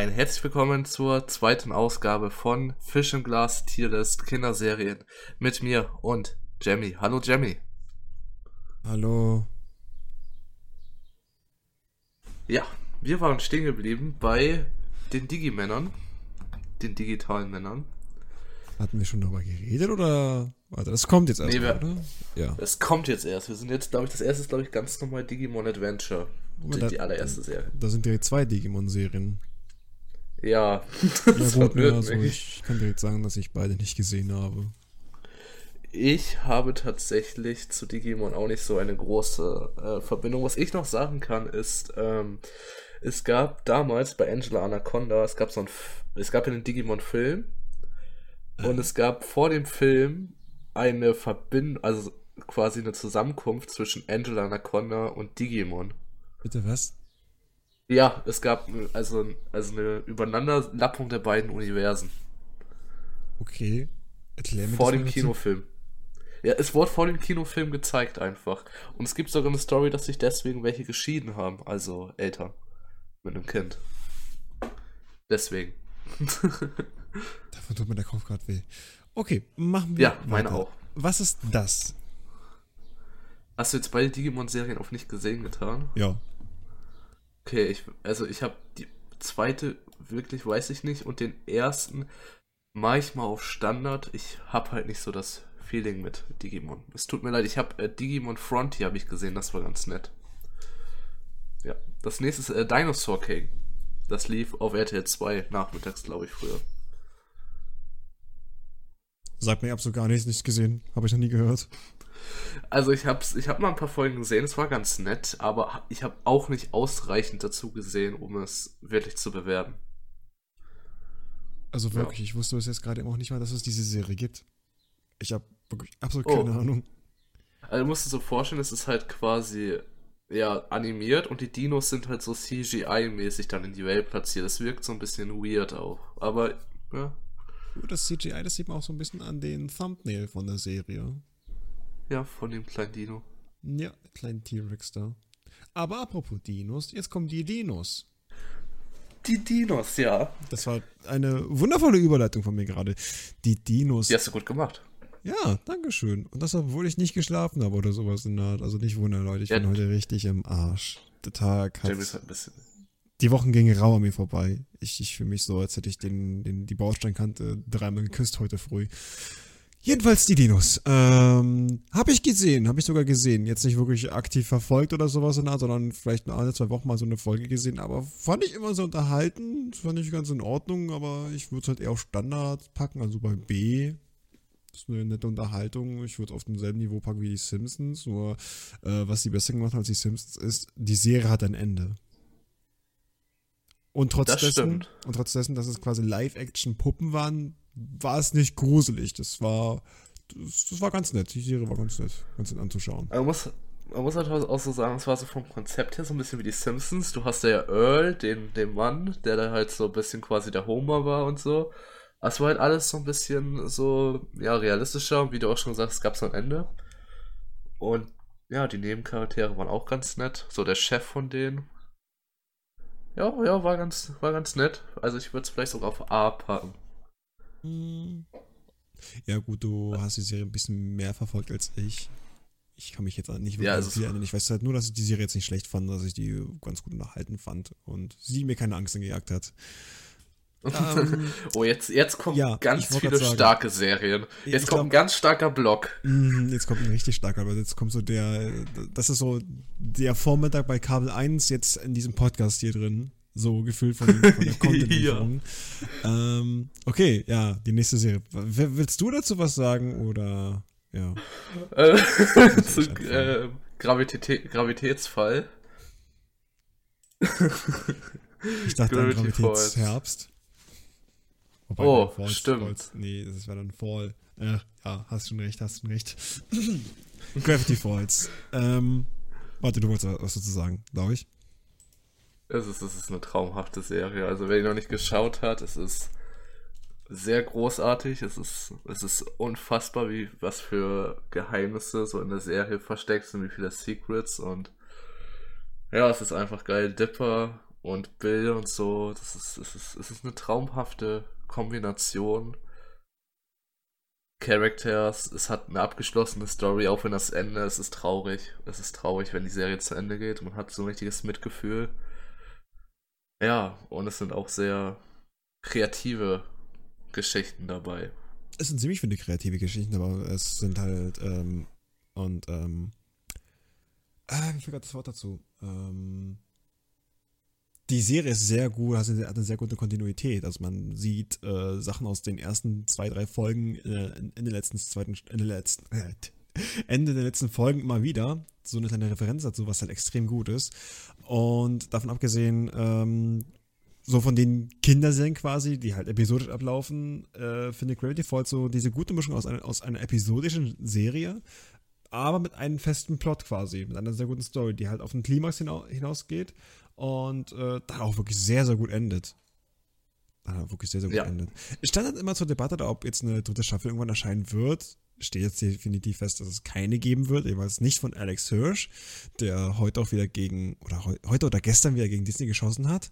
Ein herzlich willkommen zur zweiten Ausgabe von Fish and Glass Tierlist Kinderserien mit mir und Jamie. Hallo Jamie. Hallo. Ja, wir waren stehen geblieben bei den Digimännern, den digitalen Männern. Hatten wir schon darüber geredet oder? Warte, das kommt jetzt erst, Nee, wir- oder? Ja. Es kommt jetzt erst. Wir sind jetzt, glaube ich, das erste ist, glaube ich, ganz normal Digimon Adventure. Die, da- die allererste Serie. Da sind direkt zwei Digimon-Serien. Ja, Ja das gut, ne, verwirrt also ich kann direkt sagen, dass ich beide nicht gesehen habe. Ich habe tatsächlich zu Digimon auch nicht so eine große äh, Verbindung. Was ich noch sagen kann, ist, ähm, es gab damals bei Angela Anaconda, es gab so ein, es gab einen Digimon-Film und es gab vor dem Film eine Verbindung, also quasi eine Zusammenkunft zwischen Angela Anaconda und Digimon. Bitte was? Ja, es gab also, also eine Übereinanderlappung der beiden Universen Okay. Erklär mir vor dem. Kinofilm. Ja, es wurde vor dem Kinofilm gezeigt einfach. Und es gibt sogar eine Story, dass sich deswegen welche geschieden haben, also Eltern mit einem Kind. Deswegen. Davon tut mir der Kopf gerade weh. Okay, machen wir Ja, meine weiter. auch. Was ist das? Hast du jetzt beide Digimon-Serien auf nicht gesehen getan? Ja. Okay, ich, also ich habe die zweite wirklich, weiß ich nicht, und den ersten mache ich mal auf Standard. Ich habe halt nicht so das Feeling mit Digimon. Es tut mir leid, ich habe äh, Digimon Frontier habe ich gesehen, das war ganz nett. Ja, das nächste ist äh, Dinosaur King. Das lief auf RTL 2 nachmittags, glaube ich, früher. Sag mir absolut gar nichts, nicht gesehen. Habe ich noch nie gehört. Also ich habe ich hab mal ein paar Folgen gesehen, es war ganz nett, aber ich habe auch nicht ausreichend dazu gesehen, um es wirklich zu bewerten. Also Ja. wirklich, ich wusste bis jetzt gerade auch nicht mal, dass es diese Serie gibt. Ich habe wirklich absolut Oh. keine Ahnung. Also du musst dir so vorstellen, es ist halt quasi ja animiert und die Dinos sind halt so CGI-mäßig dann in die Welt platziert. Das wirkt so ein bisschen weird auch. Aber ja, das CGI, das sieht man auch so ein bisschen an den Thumbnail von der Serie. Ja, von dem kleinen Dino. Ja, kleinen T-Rex da. Aber apropos Dinos, jetzt kommen die Dinos. Die Dinos, ja. Das war eine wundervolle Überleitung von mir gerade. Die Dinos. Die hast du gut gemacht. Ja, dankeschön. Und das, obwohl ich nicht geschlafen habe oder sowas in der Art. Also nicht wundern, Leute. Ich Ja. bin heute richtig im Arsch. Der Tag hat. Halt ein bisschen. Die Wochen gingen rau an mir vorbei. Ich, ich fühle mich so, als hätte ich den, den, die Bausteinkante dreimal geküsst heute früh. Jedenfalls die Dinos. Ähm, habe ich gesehen, habe ich sogar gesehen. Jetzt nicht wirklich aktiv verfolgt oder sowas in der Art, sondern vielleicht nur alle zwei Wochen mal so eine Folge gesehen. Aber fand ich immer so unterhalten. Das fand ich ganz in Ordnung, aber ich würde es halt eher auf Standard packen, also bei B. Das ist eine nette Unterhaltung. Ich würde es auf demselben Niveau packen wie die Simpsons. Nur, äh, was die besser gemacht hat als die Simpsons ist, die Serie hat ein Ende. Und trotz Das dessen, stimmt. und trotz dessen, dass es quasi Live-Action-Puppen waren, war es nicht gruselig. Das war, das, das war ganz nett. Die Serie war ganz nett, ganz nett anzuschauen. Man muss, man muss halt auch so sagen, es war so vom Konzept her so ein bisschen wie die Simpsons. Du hast ja Earl, den, den Mann, der da halt so ein bisschen quasi der Homer war und so. Es war halt alles so ein bisschen so, ja, realistischer. Und wie du auch schon sagst, gab es ein Ende. Und ja, die Nebencharaktere waren auch ganz nett. So der Chef von denen. Ja, ja, war ganz, war ganz nett. Also ich würde es vielleicht sogar auf A packen. Hm. Ja, gut, du hast die Serie ein bisschen mehr verfolgt als ich. Ich kann mich jetzt nicht wirklich Ja, an also viel erinnern. Ich weiß halt nur, dass ich die Serie jetzt nicht schlecht fand, dass ich die ganz gut unterhalten fand und sie mir keine Angst gejagt hat. Ähm, oh, jetzt, jetzt kommen ja, ganz viele sagen. starke Serien. Jetzt kommt ein glaub- ganz starker Block. Mhm, Jetzt kommt ein richtig starker, aber jetzt kommt so der, das ist so der Vormittag bei Kabel 1 jetzt in diesem Podcast hier drin. So gefühlt von, von der Content-Lieferung. ähm, okay, ja, die nächste Serie. W willst du dazu was sagen oder ja? Äh, zu äh, Gravitä Gravitätsfall. Ich dachte an Gravity Falls. Gravitätsherbst. Wobei, Oh, nein, stimmt. Falls, nee, das wäre dann Fall. Äh, ja, hast schon recht, hast schon recht. Gravity Falls. Ähm, warte, du wolltest was dazu sagen, glaube ich. Es ist, es ist eine traumhafte Serie. Also wer die noch nicht geschaut hat, es ist sehr großartig. Es ist, es ist unfassbar, wie was für Geheimnisse so in der Serie versteckt sind, wie viele Secrets und ja, es ist einfach geil. Dipper und Bill und so. Das ist, es ist, es ist eine traumhafte Kombination. Characters, es hat eine abgeschlossene Story, auch wenn das Ende, es ist traurig. Es ist traurig, wenn die Serie zu Ende geht. Man hat so ein richtiges Mitgefühl. Ja, und es sind auch sehr kreative Geschichten dabei. Es sind ziemlich viele kreative Geschichten, aber es sind halt, ähm, und, ähm, ah, ich vergaß das Wort dazu. Ähm, die Serie ist sehr gut, hat eine sehr gute Kontinuität. Also man sieht äh, Sachen aus den ersten zwei, drei Folgen äh, in den letzten, zweiten, in den letzten, äh, Ende der letzten Folgen immer wieder. So eine kleine Referenz dazu, was halt extrem gut ist. Und davon abgesehen, ähm, so von den Kinderserien quasi, die halt episodisch ablaufen, äh, finde Gravity Falls so diese gute Mischung aus, einer, aus einer episodischen Serie, aber mit einem festen Plot quasi, mit einer sehr guten Story, die halt auf den Klimax hinausgeht und äh, dann auch wirklich sehr, sehr gut endet. Dann auch wirklich sehr, sehr gut ja. endet. Es stand halt immer zur Debatte, ob jetzt eine dritte Staffel irgendwann erscheinen wird. Steht jetzt definitiv fest, dass es keine geben wird, jeweils nicht von Alex Hirsch, der heute auch wieder gegen, oder heute oder gestern wieder gegen Disney geschossen hat.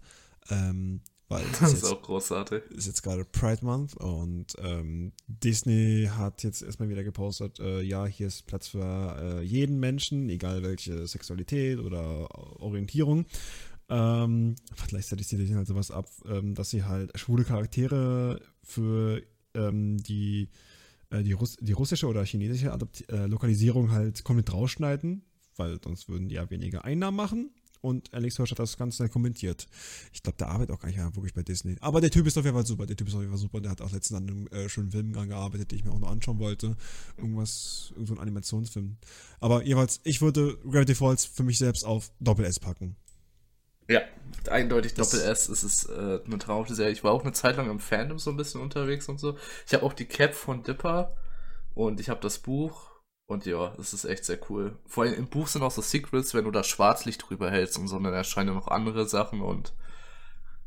Ähm, weil das ist, jetzt, auch großartig. Ist jetzt gerade Pride Month und ähm, Disney hat jetzt erstmal wieder gepostet, äh, ja, hier ist Platz für äh, jeden Menschen, egal welche Sexualität oder Orientierung. Ähm, gleichzeitig sich halt sowas ab, ähm, dass sie halt schwule Charaktere für ähm, die, äh, die, Russ die, russische oder chinesische Adopt äh, Lokalisierung halt komplett rausschneiden, weil sonst würden die ja weniger Einnahmen machen. Und Alex Hirsch hat das Ganze kommentiert. Ich glaube, der arbeitet auch gar nicht mehr wirklich bei Disney. Aber der Typ ist auf jeden Fall super. Der Typ ist auf jeden Fall super. Der hat auch letztens an einem äh, schönen Film gearbeitet, den ich mir auch noch anschauen wollte. Irgendwas, irgend so ein Animationsfilm. Aber jeweils, ich würde Gravity Falls für mich selbst auf Doppel-S packen. Ja, eindeutig Doppel S. Es ist äh, eine traumhafte Serie. Ich war auch eine Zeit lang im Fandom so ein bisschen unterwegs und so. Ich habe auch die Cap von Dipper und ich habe das Buch und ja, es ist echt sehr cool. Vor allem im Buch sind auch so Secrets, wenn du da Schwarzlicht drüber hältst und so, dann erscheinen noch andere Sachen und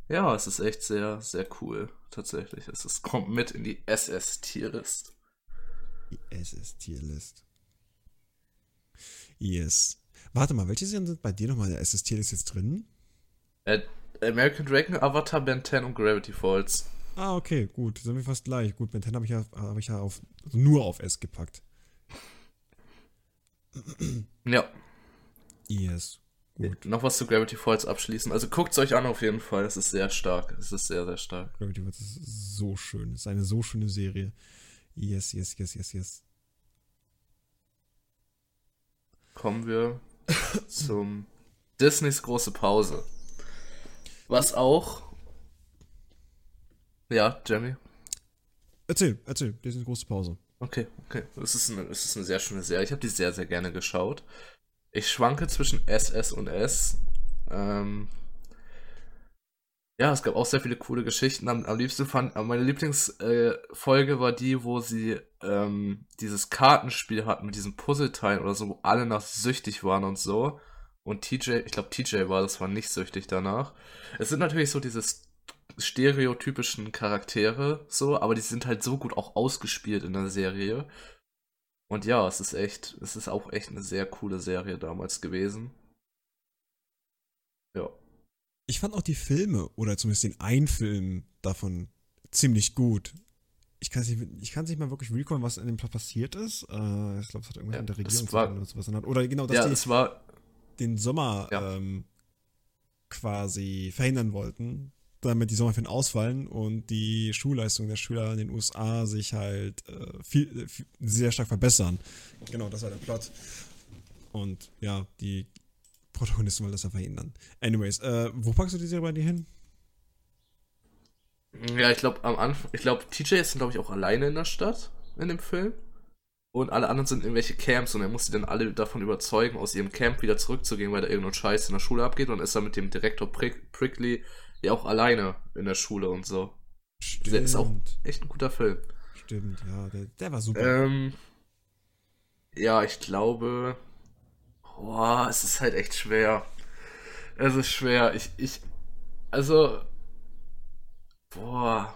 ja, es ist echt sehr, sehr cool. Tatsächlich. Es ist, kommt mit in die SS-Tierlist. Die SS-Tierlist. Yes. Warte mal, welche sind bei dir nochmal in der SS-Tierlist jetzt drin? Äh, American Dragon, Avatar, Ben 10 und Gravity Falls. Ah, okay, gut. Sind wir fast gleich. Gut, Ben 10 habe ich ja, hab ich ja auf, also nur auf S gepackt. Ja. Yes. Gut. Noch was zu Gravity Falls abschließen. Also guckt es euch an auf jeden Fall. Es ist sehr stark. Es ist sehr, sehr stark. Gravity Falls ist so schön. Es ist eine so schöne Serie. Yes, yes, yes, yes, yes. Kommen wir zum Disneys große Pause. Was auch. Ja, Jamie. Erzähl, erzähl, das ist eine große Pause. Okay, okay. Es ist eine, es ist eine sehr schöne Serie. Ich habe die sehr, sehr gerne geschaut. Ich schwanke zwischen SS und S. Ähm, ja, es gab auch sehr viele coole Geschichten. Am, am liebsten fand, meine Lieblingsfolge äh, war die, wo sie ähm, dieses Kartenspiel hatten mit diesen Puzzleteilen oder so, wo alle nach süchtig waren und so. Und TJ, ich glaube TJ war, das war nicht süchtig danach. Es sind natürlich so diese stereotypischen Charaktere, so, aber die sind halt so gut auch ausgespielt in der Serie. Und ja, es ist echt, es ist auch echt eine sehr coole Serie damals gewesen. Ja. Ich fand auch die Filme, oder zumindest den einen Film davon, ziemlich gut. Ich kann es nicht, nicht mal wirklich recallen, was in dem Plot passiert ist. Äh, ich glaube, es hat irgendwas ja, mit der Regierung war, oder sowas. Oder genau, dass ja, die, es war, den Sommer ja. ähm, quasi verhindern wollten, damit die Sommerferien ausfallen und die Schulleistung der Schüler in den USA sich halt äh, viel, viel, sehr stark verbessern. Genau, das war der Plot. Und ja, die Protagonisten wollen das ja verhindern. Anyways, äh, wo packst du die Serie bei dir hin? Ja, ich glaube am Anfang, ich glaube TJ ist glaube ich auch alleine in der Stadt in dem Film und alle anderen sind in irgendwelche Camps und er muss sie dann alle davon überzeugen, aus ihrem Camp wieder zurückzugehen, weil da irgendein Scheiß in der Schule abgeht und ist dann mit dem Direktor Prick Prickly ja auch alleine in der Schule und so. Stimmt. Der ist auch echt ein guter Film. Stimmt, ja, der, der war super. Ähm, ja, ich glaube, boah, es ist halt echt schwer. Es ist schwer. Ich, ich, also, boah,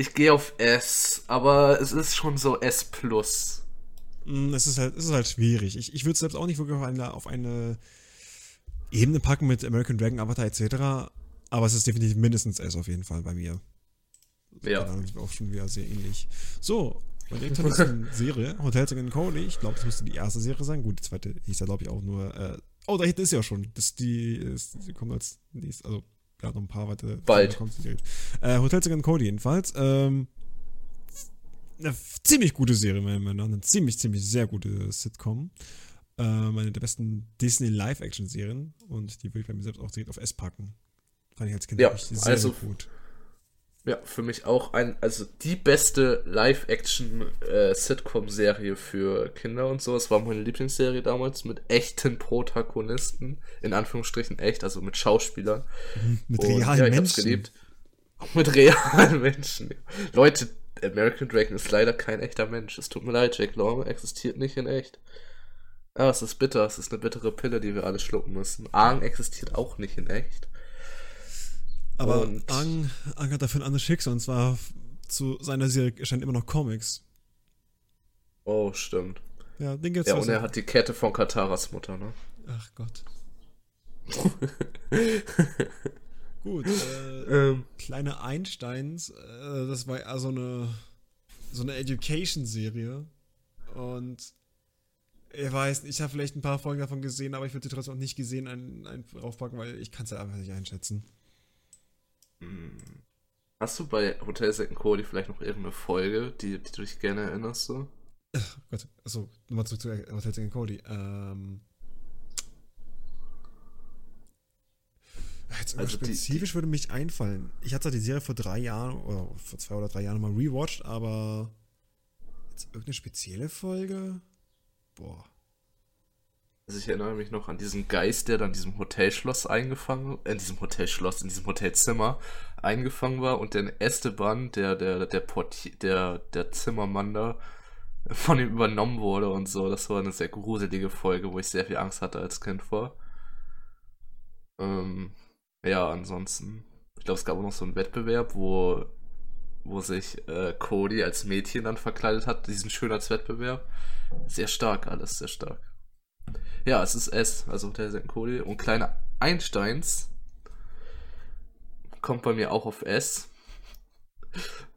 ich gehe auf S, aber es ist schon so S plus. Mm, es ist halt, es ist halt schwierig. Ich, ich würde selbst auch nicht wirklich auf eine, auf eine Ebene packen mit American Dragon, Avatar etc. Aber es ist definitiv mindestens S auf jeden Fall bei mir. Ja. Da sind wir auch schon wieder sehr ähnlich. So, direkt zur nächsten Serie, Hotels in Cody. Ich glaube, das müsste die erste Serie sein. Gut, die zweite hieß ja, glaube ich, auch nur. Äh, oh, da hinten ist ja schon. Das die, ist, die kommt als nächstes. Also, ja, noch ein paar weitere. Bald. Äh, Hotels in Cody jedenfalls. Ähm, eine ziemlich gute Serie, meiner Meinung nach. Eine ziemlich, ziemlich sehr gute Sitcom. Ähm, eine der besten Disney Live-Action-Serien. Und die würde ich bei mir selbst auch direkt auf S packen. Fand ich als Kind Ja, sehr, also- sehr gut. Ja, für mich auch ein, also die beste Live-Action-Sitcom-Serie für Kinder und so. Es war meine Lieblingsserie damals mit echten Protagonisten, in Anführungsstrichen echt, also mit Schauspielern. Mit Und, realen ja, ich Menschen. geliebt. Auch mit realen Menschen. Leute, American Dragon ist leider kein echter Mensch. Es tut mir leid, Jack Long existiert nicht in echt. Ja, es ist bitter. Es ist eine bittere Pille, die wir alle schlucken müssen. Aang existiert auch nicht in echt. Aber Und- Ang, Ang hat dafür ein anderes Schicksal und zwar zu seiner Serie erscheinen immer noch Comics. Oh, stimmt. Ja, den gibt's Ja, also- und er hat die Kette von Kataras Mutter, ne? Ach Gott. Gut, äh, Ähm, kleine Einsteins, äh, das war also eine so eine Education-Serie und ich weiß, ich habe vielleicht ein paar Folgen davon gesehen, aber ich würde sie trotzdem auch nicht gesehen ein, ein draufpacken, weil ich kann es halt einfach nicht einschätzen. Hast du bei Hotel Second Cody vielleicht noch irgendeine Folge, die, die du dich gerne erinnerst? So? Oh Gott, achso, nochmal zurück zu Hotel Second Cody. Ähm. Jetzt Also die- spezifisch würde mich einfallen. Ich hatte die Serie vor drei Jahren oder vor zwei oder drei Jahren mal rewatcht, aber jetzt irgendeine spezielle Folge? Boah. Also ich erinnere mich noch an diesen Geist, der dann in diesem Hotelschloss eingefangen, in diesem Hotelschloss, in diesem Hotelzimmer eingefangen war und den Esteban, der, der, der Portier, der, der Zimmermann da, von ihm übernommen wurde und so. Das war eine sehr gruselige Folge, wo ich sehr viel Angst hatte als Kind vor. Ähm, ja, ansonsten. Ich glaube, es gab auch noch so einen Wettbewerb, wo, wo sich äh, Cody als Mädchen dann verkleidet hat, diesen Schönheitswettbewerb. Sehr stark alles, sehr stark. Ja, es ist S, also Hotel St. Cody. Und kleine Einsteins kommt bei mir auch auf S,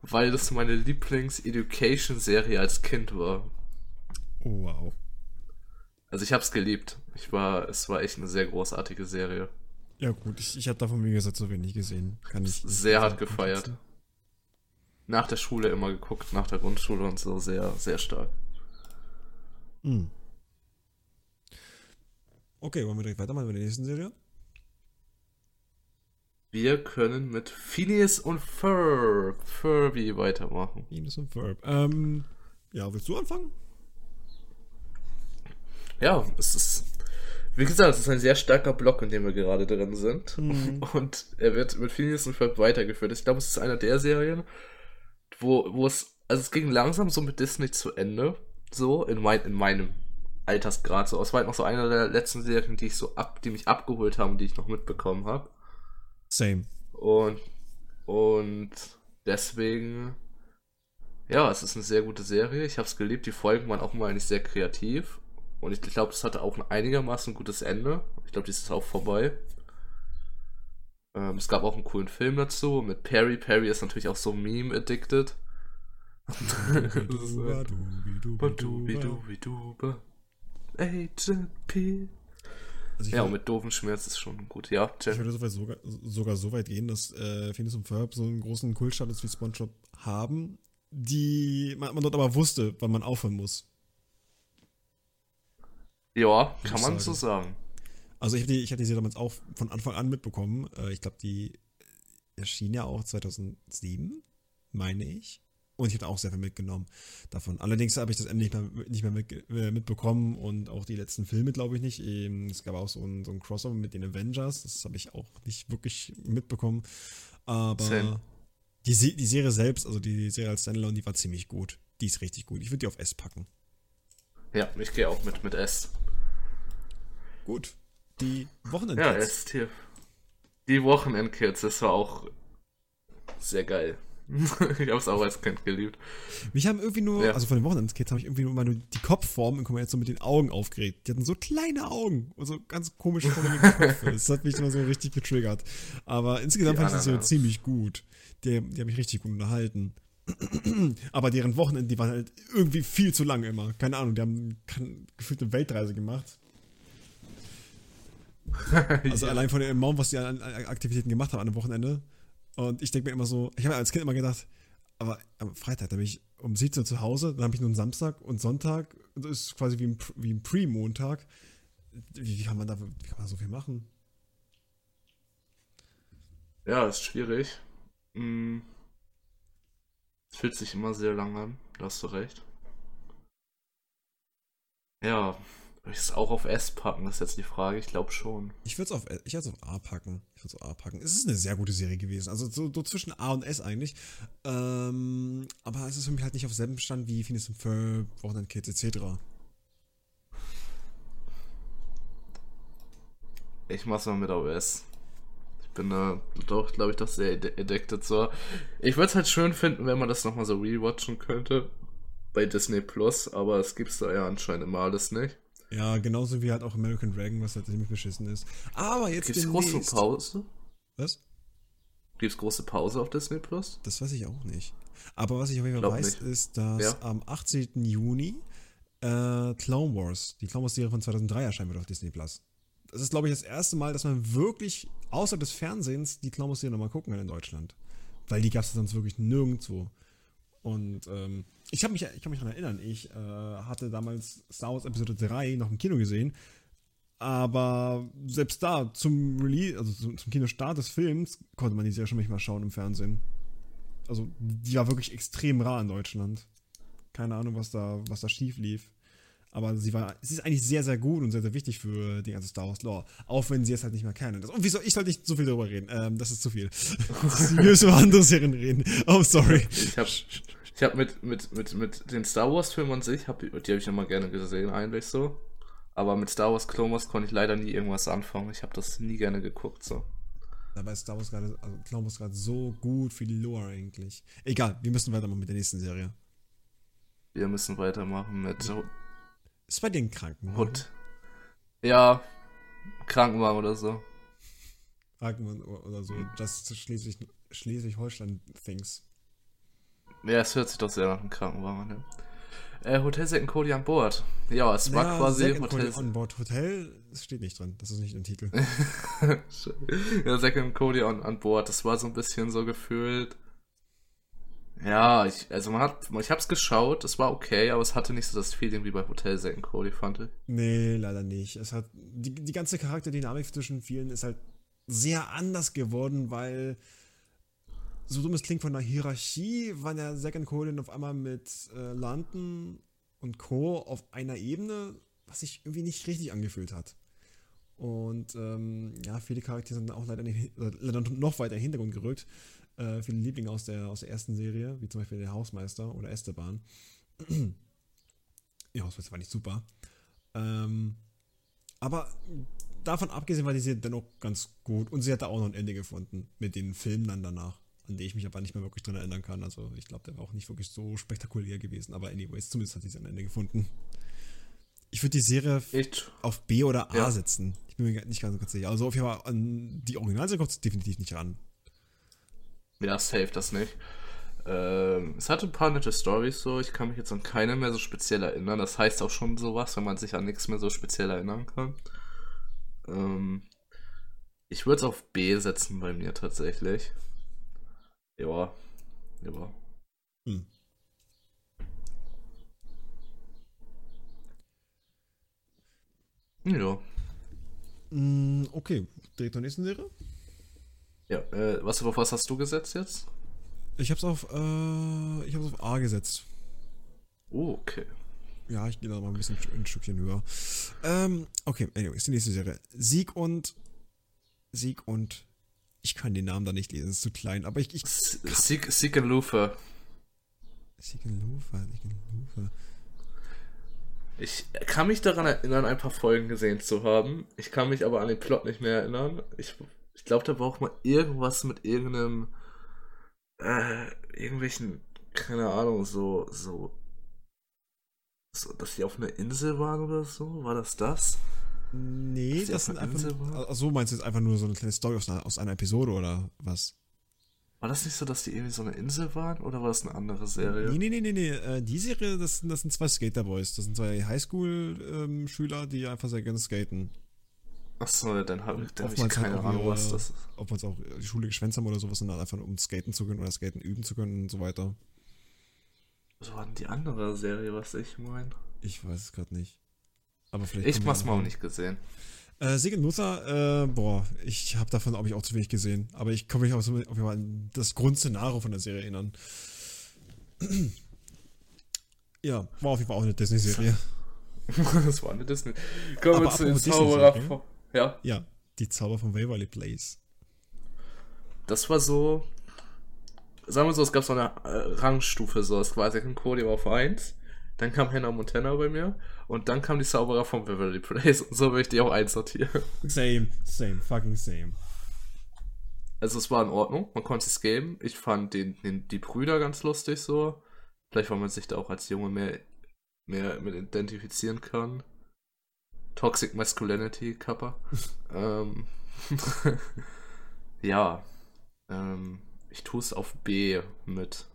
weil das meine Lieblings-Education-Serie als Kind war. Oh, wow. Also ich hab's geliebt. Ich war, es war echt eine sehr großartige Serie. Ja, gut, ich, ich habe davon, wie gesagt, so wenig gesehen. Kann ich. Sehr hart gefeiert. Nach der Schule immer geguckt, nach der Grundschule und so, sehr, sehr stark. Hm. Okay, wollen wir direkt weitermachen mit der nächsten Serie? Wir können mit Phineas und Ferb, Furby weitermachen. Venus und Verb. Ähm, ja, willst du anfangen? Ja, es ist, wie gesagt, es ist ein sehr starker Block, in dem wir gerade drin sind. Und er wird mit Phineas und Ferb weitergeführt. Ich glaube, es ist einer der Serien, wo, wo es, also es ging langsam so mit Disney zu Ende. So, in, mein, in meinem Altersgrad. So, es war halt noch so einer der letzten Serien, die ich so ab, die mich abgeholt haben, die ich noch mitbekommen habe. Same. Und, und deswegen, ja, es ist eine sehr gute Serie. Ich habe es geliebt. Die Folgen waren auch mal eigentlich sehr kreativ. Und ich glaube, es hatte auch ein einigermaßen gutes Ende. Ich glaube, dies ist auch vorbei. Ähm, es gab auch einen coolen Film dazu mit Perry. Perry ist natürlich auch so Meme-addicted. Agent P. Also ich Ja, mit doofen Schmerz ist schon gut. Ja, Ich Jen. würde sogar, sogar, sogar so weit gehen, dass äh, Phineas und Ferb so einen großen Kultstatus wie SpongeBob haben, die man, man dort aber wusste, wann man aufhören muss. Ja, ich kann man so sagen. sagen. Also ich habe die, ich hab die Serie damals auch von Anfang an mitbekommen. Äh, ich glaube, die erschien ja auch 2007, meine ich. Und ich habe auch sehr viel mitgenommen davon. Allerdings habe ich das Ende nicht mehr, nicht mehr mit, äh, mitbekommen und auch die letzten Filme, glaube ich, nicht. Ähm, Es gab auch so ein, so ein Crossover mit den Avengers. Das habe ich auch nicht wirklich mitbekommen. Aber Same. die, die Serie selbst, also die Serie als Standalone, die war ziemlich gut. Die ist richtig gut. Ich würde die auf S packen. Ja, ich gehe auch mit, mit S. Gut. Die Ja, Wochenendkids. S-Tier. Die Wochenendkids, das war auch sehr geil. ich hab's auch als Kind geliebt. Mich haben irgendwie nur, Ja. also von den Wochenendskids habe ich irgendwie nur mal nur die Kopfform jetzt so mit den Augen aufgeregt. Die hatten so kleine Augen und so ganz komisch formierte Köpfe. Das hat mich immer so richtig getriggert. Aber insgesamt Die fand ich das ja Ananas. ziemlich gut. Die, die haben mich richtig gut unterhalten. Aber deren Wochenenden, die waren halt irgendwie viel zu lang immer. Keine Ahnung, die haben gefühlt eine Weltreise gemacht. Also allein von dem Amount, was die an, an Aktivitäten gemacht haben an einem Wochenende. Und ich denke mir immer so, ich habe als Kind immer gedacht, aber am Freitag, da bin ich um 17 Uhr zu Hause, dann habe ich nur einen Samstag und Sonntag, das ist quasi wie ein, wie ein Pre-Montag. Wie, kann man da, wie kann man so viel machen? Ja, ist schwierig. Es fühlt sich immer sehr lang an, da hast du recht. Ja, soll ich es auch auf S packen, ist jetzt die Frage. Ich glaube schon. Ich würde es auf, ich auf A packen. Ich würde es auf A packen. Es ist eine sehr gute Serie gewesen. Also so, so zwischen A und S eigentlich. Ähm, aber es ist für mich halt nicht auf selben Stand wie Phineas und Ferb, Wochenendkids etc. Ich mach's mal mit auf S. Ich bin da doch, glaube ich, doch sehr ad- addicted so. Ich würde es halt schön finden, wenn man das nochmal so rewatchen könnte. Bei Disney Plus, aber es gibt's da ja anscheinend immer alles nicht. Ja, genauso wie halt auch American Dragon, was halt ziemlich beschissen ist. Aber jetzt Gibt's große demnächst- Pause? Was? Gibt's große Pause auf Disney Plus? Das weiß ich auch nicht. Aber was ich auf jeden Fall weiß, nicht. ist, dass Ja. am 18. Juni äh, Clone Wars, die Clone Wars-Serie von 2003 erscheinen wird auf Disney Plus. Das ist, glaube ich, das erste Mal, dass man wirklich außerhalb des Fernsehens die Clone Wars-Serie nochmal gucken kann in Deutschland. Weil die gab es sonst wirklich nirgendwo. Und ähm, ich, hab mich, ich kann mich daran erinnern, ich äh, hatte damals Star Wars Episode 3 noch im Kino gesehen. Aber selbst da, zum Release, also zum, zum Kinostart des Films, konnte man die Serie schon nicht mal schauen im Fernsehen. Also, die war wirklich extrem rar in Deutschland. Keine Ahnung, was da, was da schief lief. Aber sie war, sie ist eigentlich sehr, sehr gut und sehr, sehr wichtig für die ganze Star Wars Lore. Auch wenn sie jetzt halt nicht mehr kennen. Und wieso, ich sollte nicht so viel darüber reden. Ähm, das ist zu viel. Wir müssen über andere Serien reden. Oh, sorry. Ich habe ich hab mit, mit, mit, mit den Star Wars Filmen an sich, hab, die, habe ich immer gerne gesehen, eigentlich so. Aber mit Star Wars Clone Wars konnte ich leider nie irgendwas anfangen. Ich habe das nie gerne geguckt, so. Dabei ist Star Wars gerade, also Clone Wars gerade so gut für die Lore eigentlich. Egal, wir müssen weitermachen mit der nächsten Serie. Wir müssen weitermachen mit Ist bei den Kranken. Hut. Ja, Krankenwagen oder so. Kranken oder so. Das Schleswig, Schleswig-Holstein-Things. Ja, es hört sich doch sehr nach einem Krankenwagen an, ja. Äh, Hotel Second Cody an Bord. Ja, es war quasi Second Hotel. Cody on Board Hotel, das steht nicht drin. Das ist nicht im Titel. ja, Second Cody an, an Bord. Das war so ein bisschen so gefühlt. Ja, ich, also man hat, ich hab's geschaut, es war okay, aber es hatte nicht so das Feeling wie bei Hotel Second Cody, fand ich. Nee, leider nicht. Es hat die, die ganze Charakterdynamik zwischen vielen ist halt sehr anders geworden, weil so dumm es klingt von der Hierarchie, war der Second Colin auf einmal mit äh, London und Co. auf einer Ebene, was sich irgendwie nicht richtig angefühlt hat. Und ähm, ja, viele Charaktere sind auch leider, äh, leider noch weiter in den Hintergrund gerückt. Äh, viele Lieblinge aus der, aus der ersten Serie, wie zum Beispiel der Hausmeister oder Esteban. ja, Hausmeister war nicht super. Ähm, aber davon abgesehen war die Serie dennoch ganz gut und sie hat da auch noch ein Ende gefunden mit den Filmen dann danach, an die ich mich aber nicht mehr wirklich dran erinnern kann. Also ich glaube, der war auch nicht wirklich so spektakulär gewesen, aber anyways, zumindest hat sie ein Ende gefunden. Ich würde die Serie Ich, auf B oder A Ja. setzen. Ich bin mir nicht ganz, ganz sicher. Also auf jeden Fall an die Originalserie kommt es definitiv nicht ran. ja, safe das nicht. Ähm, es hatte ein paar nette Stories so, ich kann mich jetzt an keine mehr so speziell erinnern. Das heißt auch schon sowas, wenn man sich an nichts mehr so speziell erinnern kann. Ähm, ich würde es auf B setzen bei mir tatsächlich. Ja. Ja. Hm. Ja. Mm, okay, direkt zur nächsten Serie. Ja, äh, was, auf was hast du gesetzt jetzt? Ich hab's auf, äh, ich hab's auf A gesetzt. Oh, okay. Ja, ich gehe da mal ein bisschen ein Stückchen höher. Ähm, okay, anyways, die nächste Serie. Sieg und. Sieg und. Ich kann den Namen da nicht lesen, ist zu klein, aber ich. ich Seek, Seek and Luther. Sieg und Lufa, Sieg und Lufa. Ich kann mich daran erinnern, ein paar Folgen gesehen zu haben. Ich kann mich aber an den Plot nicht mehr erinnern. Ich, ich glaube, da war auch mal irgendwas mit irgendeinem äh, irgendwelchen, keine Ahnung, so, so, so, dass die auf einer Insel waren oder so? War das das? Nee, das sind einfach. waren? Ach so, meinst du jetzt einfach nur so eine kleine Story aus einer, aus einer Episode oder was? War das nicht so, dass die irgendwie so eine Insel waren oder war das eine andere Serie? Nee, nee, nee, nee, nee. Äh, die Serie, das, sind- das sind zwei Skaterboys. Das sind zwei Highschool-Schüler, die einfach sehr gerne skaten. Achso, dann habe dann hab ich halt keine auch Ahnung, was das ist. Ob man es auch die Schule geschwänzt haben oder sowas, sondern einfach um skaten zu können oder skaten üben zu können und so weiter. Was war denn die andere Serie, was ich meine? Ich weiß es gerade nicht. Aber vielleicht. Ich noch mal auch nicht gesehen. Äh, Sig Luther, äh, boah, ich habe davon, glaube ich, auch zu wenig gesehen. Aber ich komme mich auf, auf jeden Fall an das Grundszenario von der Serie erinnern. ja, war auf jeden Fall auch eine Disney-Serie. das war eine Disney. Kommen wir zu den Zauberer. Von- Ja, Ja, die Zauber von Waverly Place. das war so. Sagen wir so, es gab so eine äh, Rangstufe, so. Es war Second Cody war auf 1. Dann kam Hannah Montana bei mir. Und dann kam die Zauberer von Beverly Place. Und so möchte ich auch einsortieren. Same, same, fucking same. Also es war in Ordnung, man konnte es geben. Ich fand den, den, die Brüder ganz lustig so. Vielleicht, weil man sich da auch als Junge mehr, mehr mit identifizieren kann. Toxic Masculinity, Kappa. ähm, ja. Ähm, ich tue es auf B mit.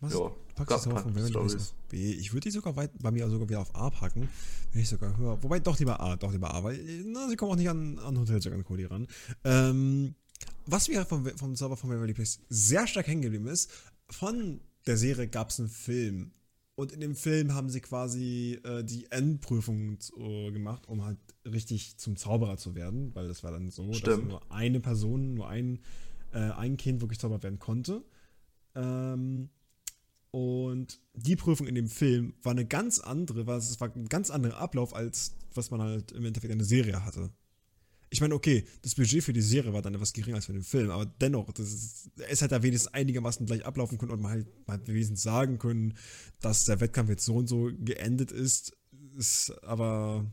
Was? Du packst Stories. auf B. Ich würde die sogar weit, bei mir sogar wieder auf A packen, wenn ich sogar höre. Wobei doch lieber A, doch lieber A, weil na, sie kommen auch nicht an, an Hotel und Cody ran. Ähm, was mir vom, vom Zauber von Waverly Place sehr stark hängen geblieben ist, von der Serie gab es einen Film. Und in dem Film haben sie quasi äh, die Endprüfung äh, gemacht, um halt richtig zum Zauberer zu werden, weil das war dann so, dass Stimmt. nur eine Person, nur ein, äh, ein Kind wirklich Zauberer werden konnte. Ähm, und die Prüfung in dem Film war eine ganz andere, war, es war ein ganz anderer Ablauf, als was man halt im Endeffekt in der Serie hatte. Ich meine, okay, das Budget für die Serie war dann etwas geringer als für den Film, aber dennoch, das ist, es hätte da wenigstens einigermaßen gleich ablaufen können und man halt, man wenigstens sagen können, dass der Wettkampf jetzt so und so geendet ist. ist aber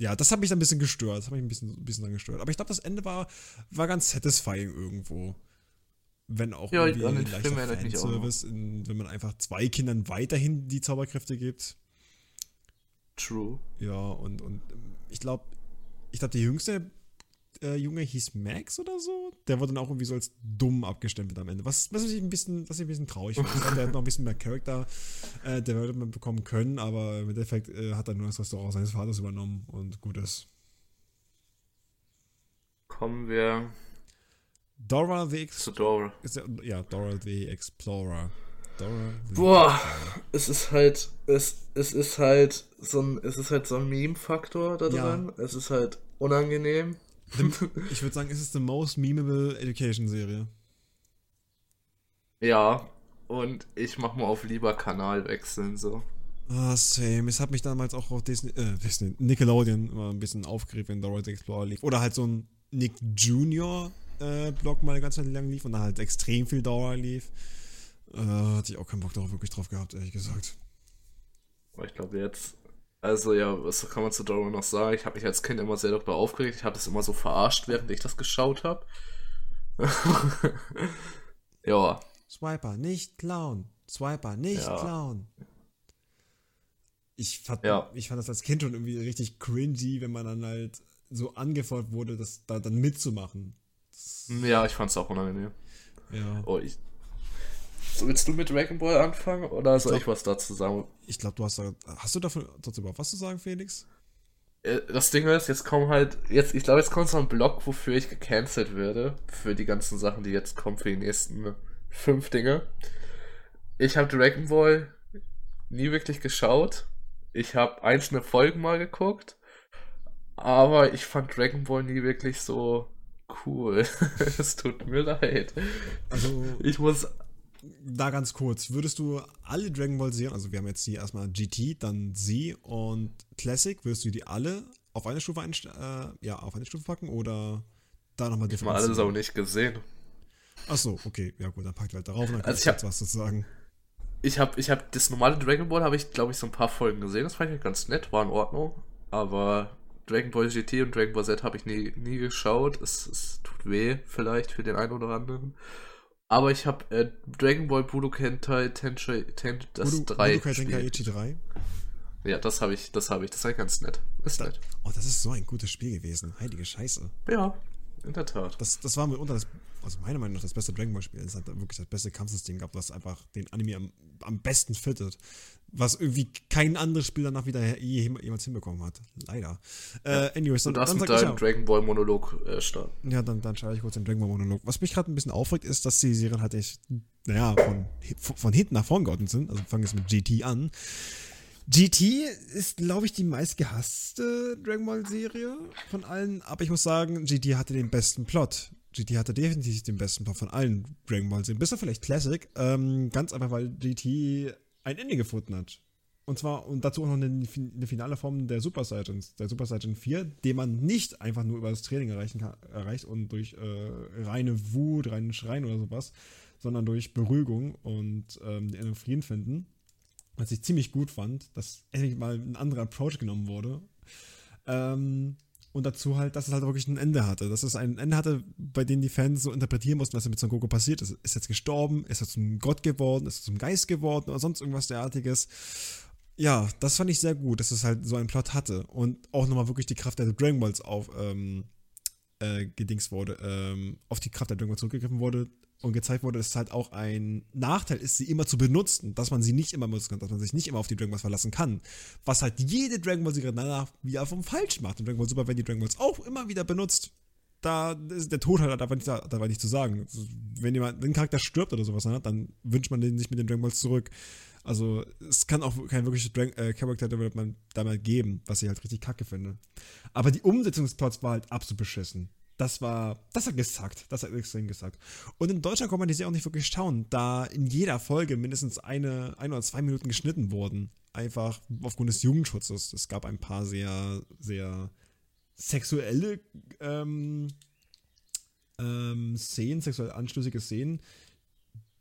ja, das hat mich dann ein bisschen gestört. Das hat mich ein bisschen, ein bisschen dann gestört. Aber ich glaube, das Ende war, war ganz satisfying irgendwo. Wenn auch Ja, irgendwie ein leichter. Fanservice, in, wenn man einfach zwei Kindern weiterhin die Zauberkräfte gibt. True. Ja, und, und ähm, ich glaube, ich glaube, der jüngste äh, Junge hieß Max oder so. Der wurde dann auch irgendwie so als dumm abgestempelt am Ende. Was, was ich ein bisschen, was ich ein bisschen traurig finde. Ich glaub, der hätte noch ein bisschen mehr Charakter äh, Development bekommen können, aber im Endeffekt äh, hat er nur das Restaurant seines Vaters übernommen und gut ist. Kommen wir Dora the Ex zu Dora. ist ja, Dora the Explorer. Dora the Boah, Explorer. es ist halt, es, es ist halt so ein, es ist halt so ein Meme-Faktor da Ja. drin. Es ist halt unangenehm. Ich würde sagen, es ist the most memeable Education Serie. Ja, und ich mach mal auf lieber Kanal wechseln, so. Ah, same. Es hat mich damals auch auf Disney, äh, Disney, Nickelodeon immer ein bisschen aufgeregt, wenn Dora the Explorer lief. Oder halt so ein Nick Junior äh, Blog mal eine ganze Zeit lang lief und dann halt extrem viel Dora lief. Äh, hatte ich auch keinen Bock darauf wirklich drauf gehabt, ehrlich gesagt. Ich glaube jetzt, also ja, was kann man zu Dora noch sagen? Ich habe mich als Kind immer sehr darüber aufgeregt. Ich habe das immer so verarscht, während ich das geschaut habe. ja, Swiper, nicht klauen. Swiper, nicht Ja. klauen. Ich fand, Ja. ich fand das als Kind schon irgendwie richtig cringy, wenn man dann halt so angefordert wurde, das da dann mitzumachen. Ja, ich fand's auch unangenehm. ja. Oh, ich. So, willst du mit Dragon Ball anfangen oder soll glaub- ich was dazu sagen? Ich glaube, du hast da. Hast du davon dazu überhaupt was zu sagen, Felix? Äh, Das Ding ist, jetzt kommen halt, jetzt, ich glaube, jetzt kommt so ein Block, wofür ich gecancelt werde. Für die ganzen Sachen, die jetzt kommen, für die nächsten fünf Dinge. Ich habe Dragon Ball nie wirklich geschaut. Ich habe einzelne Folgen mal geguckt. Aber ich fand Dragon Ball nie wirklich so cool. es tut mir leid. Also, Ich muss. da ganz kurz. Würdest du alle Dragon Ball Serien, also wir haben jetzt hier erstmal GT, dann Z und Classic, würdest du die alle auf eine Stufe äh, ja, auf eine Stufe packen oder da nochmal Ich mal alles auch nicht gesehen. Achso, okay, ja gut, dann packt halt darauf und dann Also kannst ich du jetzt was dazu sagen. Ich habe ich hab das normale Dragon Ball, habe ich glaube ich so ein paar Folgen gesehen. Das fand ich ganz nett, war in Ordnung. Aber Dragon Ball GT und Dragon Ball Z habe ich nie, nie geschaut. Es, es tut weh, vielleicht für den einen oder anderen. Aber ich habe äh, Dragon Ball Budokai Tenkaichi ten, das Budo- 3 Budokai. Tenkaichi 3. Ja, das habe ich, das habe ich. Das war ganz nett. Ist nett. Oh, das ist so ein gutes Spiel gewesen. Heilige Scheiße. Ja, in der Tat. Das, das war mitunter das, also meiner Meinung nach das beste Dragon Ball Spiel. Es hat wirklich das beste Kampfsystem gehabt, was einfach den Anime am, am besten fittet. Was irgendwie kein anderes Spiel danach wieder je, jemals hinbekommen hat. Leider. Äh, anyways, dann, Du darfst dann mit ich deinem ja, Dragon Ball Monolog äh, starten. ja, dann, dann schaue ich kurz den Dragon Ball Monolog. Was mich gerade ein bisschen aufregt, ist, dass die Serien halt echt, naja, von, von hinten nach vorn geordnet sind. Also fangen wir jetzt mit GT an. GT ist, glaube ich, die meistgehasste Dragon Ball Serie von allen, aber ich muss sagen, GT hatte den besten Plot. GT hatte definitiv den besten Plot von allen Dragon Ball Serien, bis auf vielleicht Classic, ähm, ganz einfach, weil GT ein Ende gefunden hat. Und zwar, und dazu auch noch eine, eine finale Form der Super Saiyans, der Super Saiyan 4, den man nicht einfach nur über das Training erreichen kann, erreicht und durch äh, reine Wut, reinen Schreien oder sowas, sondern durch Beruhigung und ähm, den inneren Frieden finden was ich ziemlich gut fand, dass endlich mal ein anderer Approach genommen wurde. Ähm, und dazu halt, dass es halt wirklich ein Ende hatte. Dass es ein Ende hatte, bei dem die Fans so interpretieren mussten, was mit Son Goku passiert ist. Ist jetzt gestorben? Ist er zum Gott geworden? Ist er zum Geist geworden? Oder sonst irgendwas derartiges. Ja, das fand ich sehr gut, dass es halt so einen Plot hatte. Und auch nochmal wirklich die Kraft der Dragon Balls auf, ähm, äh, gedings wurde, ähm, auf die Kraft der Dragon Balls zurückgegriffen wurde und gezeigt wurde, dass es halt auch ein Nachteil ist, sie immer zu benutzen, dass man sie nicht immer benutzen kann, dass man sich nicht immer auf die Dragon Balls verlassen kann. Was halt jede Dragon Ball Serie danach wieder vom falsch macht. Und Dragon Ball Super werden die Dragon Balls auch immer wieder benutzt. Da ist der Tod halt einfach nicht, da, da war nicht zu sagen. Wenn jemand, wenn ein Charakter stirbt oder sowas, ne, dann wünscht man den nicht mit den Dragon Balls zurück. Also es kann auch kein wirkliches Dragon, äh, Character Development damals geben, was ich halt richtig kacke finde. Aber die Umsetzung des Plots war halt absolut beschissen. Das war, das hat gesagt, das hat extrem gesagt. Und in Deutschland kann man die Serie auch nicht wirklich schauen, da in jeder Folge mindestens eine, ein oder zwei Minuten geschnitten wurden. Einfach aufgrund des Jugendschutzes. Es gab ein paar sehr, sehr sexuelle ähm, ähm, Szenen, sexuell anstößige Szenen,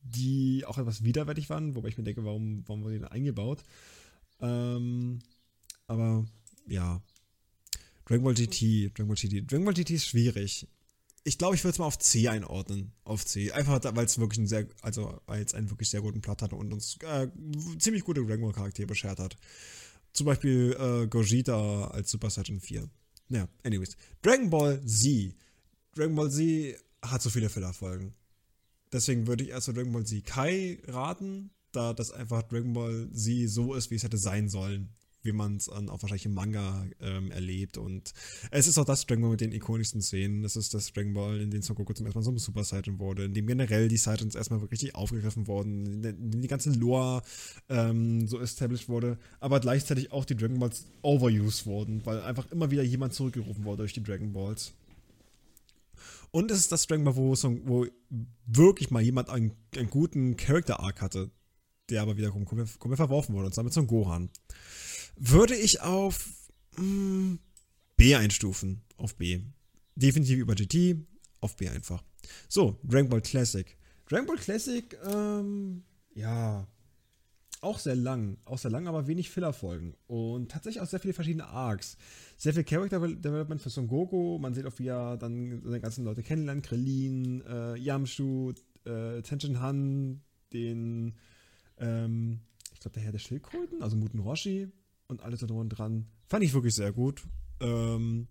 die auch etwas widerwärtig waren, wobei ich mir denke, warum, warum wurde die denn eingebaut? Ähm, aber ja, Dragon Ball GT, Dragon Ball GT. Dragon Ball GT ist schwierig. Ich glaube, ich würde es mal auf C einordnen. Auf C. Einfach, weil es wirklich einen sehr, also weil es einen wirklich sehr guten Plot hatte und uns äh, ziemlich gute Dragon Ball Charaktere beschert hat. Zum Beispiel äh, Gogeta als Super Saiyan 4. Ja, anyways. Dragon Ball Z. Dragon Ball Z hat so viele Fillerfolgen. Deswegen würde ich erst Dragon Ball Z Kai raten, da das einfach Dragon Ball Z so ist, wie es hätte sein sollen wie man es auch wahrscheinlich im Manga ähm, erlebt. Und es ist auch das Dragon Ball mit den ikonischsten Szenen. Es ist das Dragon Ball, in dem Son Goku zum ersten Mal so ein Super Saiyan wurde, in dem generell die Saiyans erstmal richtig aufgegriffen wurden, in dem die ganze Lore ähm, so established wurde, aber gleichzeitig auch die Dragon Balls overused wurden, weil einfach immer wieder jemand zurückgerufen wurde durch die Dragon Balls. Und es ist das Dragon Ball, wo, wo wirklich mal jemand einen, einen guten Character-Arc hatte, der aber wiederum komplett, verworfen wurde, und zwar mit Son Gohan würde ich auf mh, B einstufen. Auf B. Definitiv über GT, auf B einfach. So, Dragon Ball Classic. Dragon Ball Classic, ähm, ja, auch sehr lang. Auch sehr lang, aber wenig Fillerfolgen. Und tatsächlich auch sehr viele verschiedene Arcs. Sehr viel Character Development für Son Goku. Man sieht auch, wie er dann seine ganzen Leute kennenlernt. Krillin, äh, Yamshu, äh, Tenshin Han, den, ähm, ich glaube, der Herr der Schildkröten, also Muten Roshi, und alles da drum dran. Fand ich wirklich sehr gut. Ähm,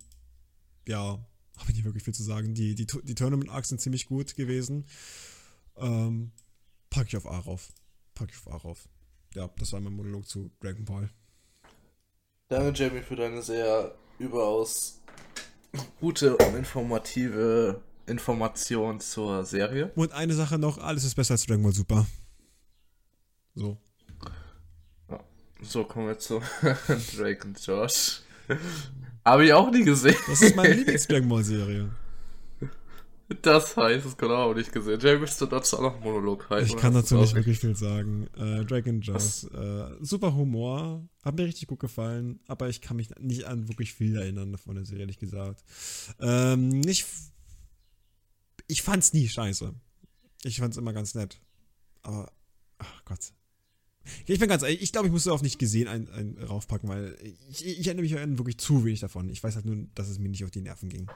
ja, habe ich nicht wirklich viel zu sagen. Die, die, die Tournament-Arcs sind ziemlich gut gewesen. Ähm, pack ich auf A rauf. Pack ich auf A rauf. Ja, das war mein Monolog zu Dragon Ball. Danke, Jamie, für deine sehr überaus gute und informative Information zur Serie. Und eine Sache noch, alles ist besser als Dragon Ball Super. So. So, kommen wir zu Drake und Josh. Habe ich auch nie gesehen. Das ist meine Lieblings-Dragon Ball-Serie. Das heißt, das kann auch nicht gesehen. Jay, willst du dazu auch noch einen Monolog halten? Ich kann dazu nicht wirklich viel sagen. Äh, Dragon Josh, äh, super Humor, hat mir richtig gut gefallen, aber ich kann mich nicht an wirklich viel erinnern von der Serie, ehrlich gesagt. Ähm, nicht, ich fand's nie scheiße. Ich fand's immer ganz nett. Aber, ach Gott, Ich bin ganz ehrlich, ich glaube, ich muss auf nicht gesehen ein, ein raufpacken, weil ich, ich erinnere mich an wirklich zu wenig davon. Ich weiß halt nur, dass es mir nicht auf die Nerven ging.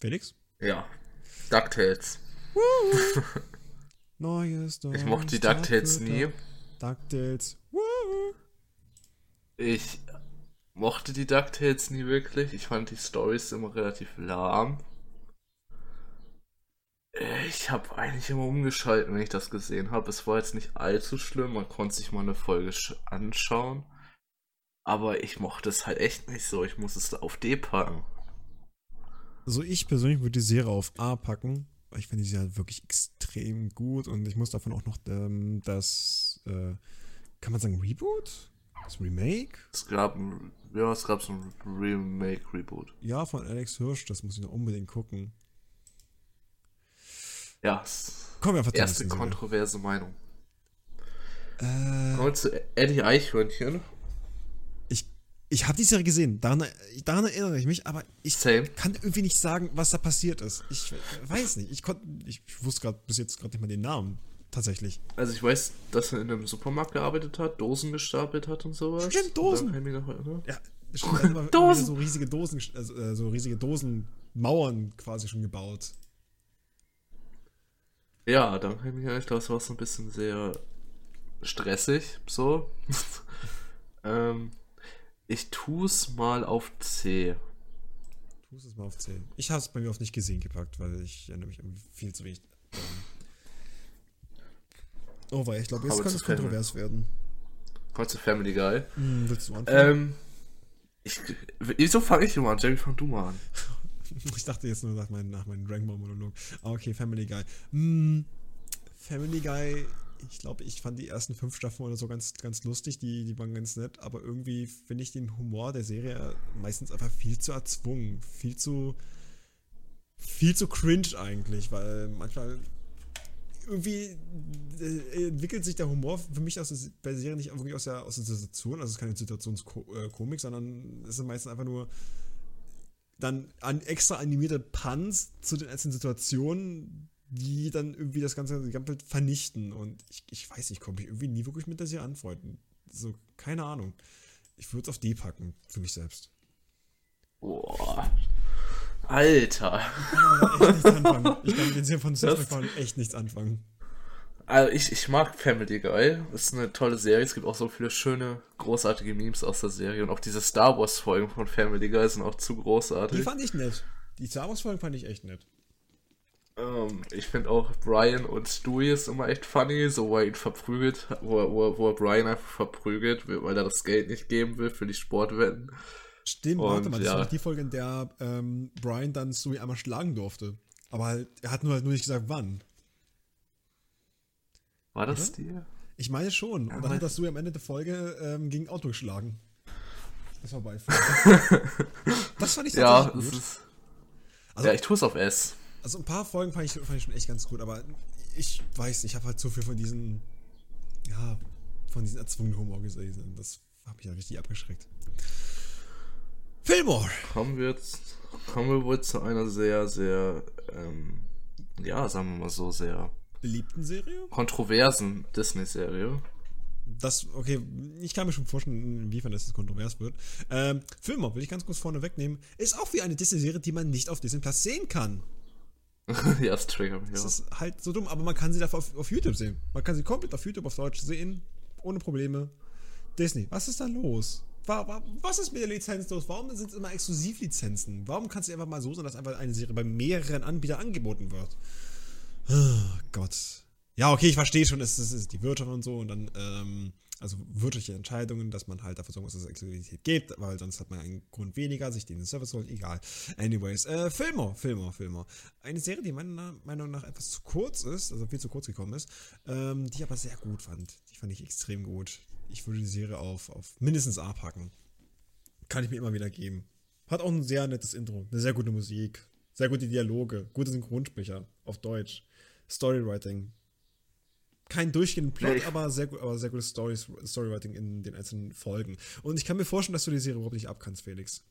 Felix? Ja. DuckTales. Neues Ich mochte die DuckTales nie. DuckTales. Ich mochte die DuckTales nie wirklich. Ich fand die Stories immer relativ lahm. Ich habe eigentlich immer umgeschalten, wenn ich das gesehen habe. Es war jetzt nicht allzu schlimm, man konnte sich mal eine Folge anschauen. Aber ich mochte es halt echt nicht so. Ich muss es auf D packen. Also ich persönlich würde die Serie auf A packen. Ich finde sie halt wirklich extrem gut und ich muss davon auch noch ähm, das, äh, kann man sagen, Reboot? Das Remake? Es gab ein, ja, es gab so ein Remake-Reboot. Ja, von Alex Hirsch, das muss ich noch unbedingt gucken. Ja, Kommen wir einfach erste kontroverse Meinung. Äh, Kommen wir zu Eddie Eichhörnchen. Ich, ich habe die Serie gesehen, daran, daran, erinnere ich mich, aber ich Same. kann irgendwie nicht sagen, was da passiert ist. Ich weiß nicht. Ich, konnte, ich, ich wusste gerade bis jetzt gerade nicht mal den Namen. Tatsächlich. Also ich weiß, dass er in einem Supermarkt gearbeitet hat, Dosen gestapelt hat und sowas. Stimmt, Dosen. Noch, ne? Ja, stimmt. Dosen. So riesige Dosen, also, so riesige Dosenmauern quasi schon gebaut. Ja, dann kann ich erinnern, das war so ein bisschen sehr stressig, so. ähm, ich tu's mal auf C. Tu's es mal auf C. Ich habe es bei mir auf nicht gesehen gepackt, weil ich erinnere mich viel zu wenig. Oh, weil ich glaube, jetzt kann es kontrovers werden. Kommst du Family Guy? Hm, willst du anfangen? Ähm, ich, wieso fange ich immer an? Jamie, fang du mal an. Ich dachte jetzt nur nach, mein, nach meinem Dragon Ball Monolog. Ah, okay, Family Guy. Hm, Family Guy, ich glaube, ich fand die ersten fünf Staffeln oder so ganz, ganz lustig, die, die waren ganz nett, aber irgendwie finde ich den Humor der Serie meistens einfach viel zu erzwungen, viel zu, viel zu cringe eigentlich, weil manchmal irgendwie äh, entwickelt sich der Humor für mich aus der Serie nicht wirklich aus der, aus der Situation, also es ist keine Situationskomik, sondern es ist meistens einfach nur dann an extra animierte Puns zu den einzelnen Situationen, die dann irgendwie das ganze, Welt vernichten. Und ich, ich weiß, ich komme mich irgendwie nie wirklich mit der Serie anfreunden. So, keine Ahnung. Ich würde es auf D packen, für mich selbst. Boah. Alter. Ich kann echt nichts anfangen. Ich kann mit den Serien von Seth echt nichts anfangen. Also ich, ich mag Family Guy. Das ist eine tolle Serie. Es gibt auch so viele schöne, großartige Memes aus der Serie. Und auch diese Star Wars-Folgen von Family Guy sind auch zu großartig. Die fand ich nett. Die Star Wars-Folgen fand ich echt nett. Ähm, ich finde auch Brian und Stewie ist immer echt funny, so wo er ihn verprügelt, wo er, wo, er, wo er Brian einfach verprügelt, weil er das Geld nicht geben will für die Sportwetten. Stimmt, und, warte mal, das ja. war die Folge, in der ähm, Brian dann Stewie einmal schlagen durfte. Aber halt, er hat nur halt nur nicht gesagt, wann. War das Oder? die? Ich meine schon. Ja, und dann hat das Stewie am Ende der Folge ähm, gegen Auto geschlagen. Das war bei. das fand ich ja, gut. Ist, also, ja, ich tue es auf S. Also ein paar Folgen fand ich, fand ich schon echt ganz gut, aber ich weiß nicht, ich habe halt zu viel von diesen, ja, von diesen erzwungenen Humor gesehen. Das hat mich ja richtig abgeschreckt. Fillmore! Kommen wir jetzt, kommen wir wohl zu einer sehr, sehr, ähm, ja, sagen wir mal so, sehr beliebten Serie? Kontroversen Disney-Serie. Das, okay, ich kann mir schon vorstellen, inwiefern das kontrovers wird. Ähm, Fillmore, will ich ganz kurz vorne wegnehmen, ist auch wie eine Disney-Serie, die man nicht auf Disney Plus sehen kann. ja, das triggert mich. Das ist halt so dumm, aber man kann sie dafür auf, auf, YouTube sehen. Man kann sie komplett auf YouTube auf Deutsch sehen, ohne Probleme. Disney, was ist da los? Was ist mit der Lizenz los? Warum sind es immer Exklusivlizenzen? Warum kann es einfach mal so sein, dass einfach eine Serie bei mehreren Anbietern angeboten wird? Oh Gott. Ja, okay, ich verstehe schon, es ist, es ist die Wirtschaft und so und dann, ähm, also wirtschaftliche Entscheidungen, dass man halt dafür sorgen muss, dass es Exklusivität gibt, weil sonst hat man einen Grund weniger, sich den Service holen, egal. Anyways, äh, Filmer, Filmer, Filmer. Eine Serie, die meiner Meinung nach etwas zu kurz ist, also viel zu kurz gekommen ist, ähm, die ich aber sehr gut fand. Die fand ich extrem gut. Ich würde die Serie auf, auf mindestens A packen. Kann ich mir immer wieder geben. Hat auch ein sehr nettes Intro, eine sehr gute Musik, sehr gute Dialoge, gute Synchronsprecher auf Deutsch, Storywriting, kein durchgehenden Plot, nee. aber sehr, aber sehr gutes Storywriting in den einzelnen Folgen. Und ich kann mir vorstellen, dass du die Serie überhaupt nicht abkannst, Felix.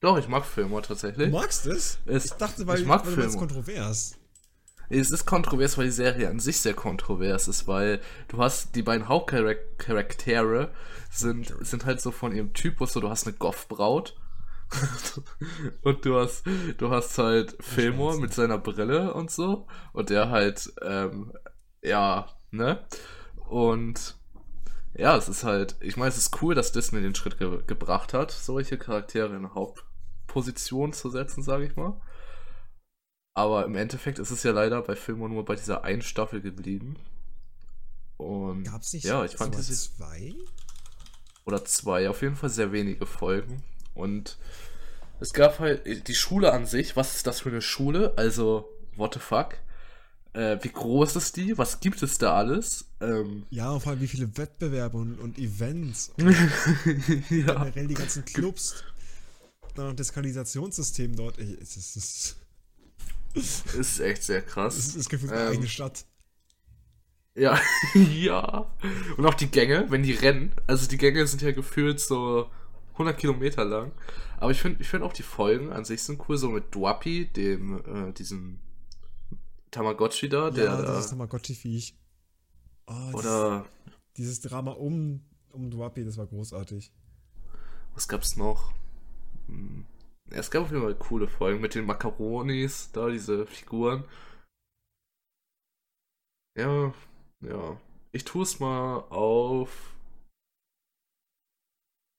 Doch, ich mag Filme tatsächlich. Du magst es? es ich dachte, weil, ich mag weil Filme. kontrovers. Es ist kontrovers, weil die Serie an sich sehr kontrovers ist, weil du hast die beiden Hauptcharaktere sind, sind halt so von ihrem Typus, so du hast eine Goff-Braut und du hast, du hast halt Fillmore mit seiner Brille und so und der halt, ähm, ja, ne? Und ja, es ist halt, ich meine, es ist cool, dass Disney den Schritt ge gebracht hat, solche Charaktere in Hauptposition zu setzen, sage ich mal. Aber im Endeffekt ist es ja leider bei Filmen nur bei dieser einen Staffel geblieben. Und Gab's nicht ja, ich fand diese zwei? oder zwei, auf jeden Fall sehr wenige Folgen. Und es gab halt die Schule an sich. Was ist das für eine Schule? Also, what the fuck? Äh, wie groß ist die? Was gibt es da alles? Ähm, Ja, und vor allem wie viele Wettbewerbe und, und Events und ja. generell die ganzen Clubs. Dann noch das Kanalisationssystem dort. Ey, es ist, es ist, Ist echt sehr es krass. ist, ist gefühlt Ähm, eine Stadt. Ja, ja. Und auch die Gänge, wenn die rennen. Also die Gänge sind ja gefühlt so 100 Kilometer lang. Aber ich finde ich find auch die Folgen an sich sind cool, so mit Dwapi, dem, äh, diesem Tamagotchi da, der Ja, dieses Tamagotchi-Viech. Oh, dieses, oder dieses Drama um, um Dwapi, das war großartig. was gab's noch? Hm. Ja, Es gab auf jeden Fall coole Folgen mit den Macaronis, da diese Figuren. Ja, ja. Ich tue es mal auf.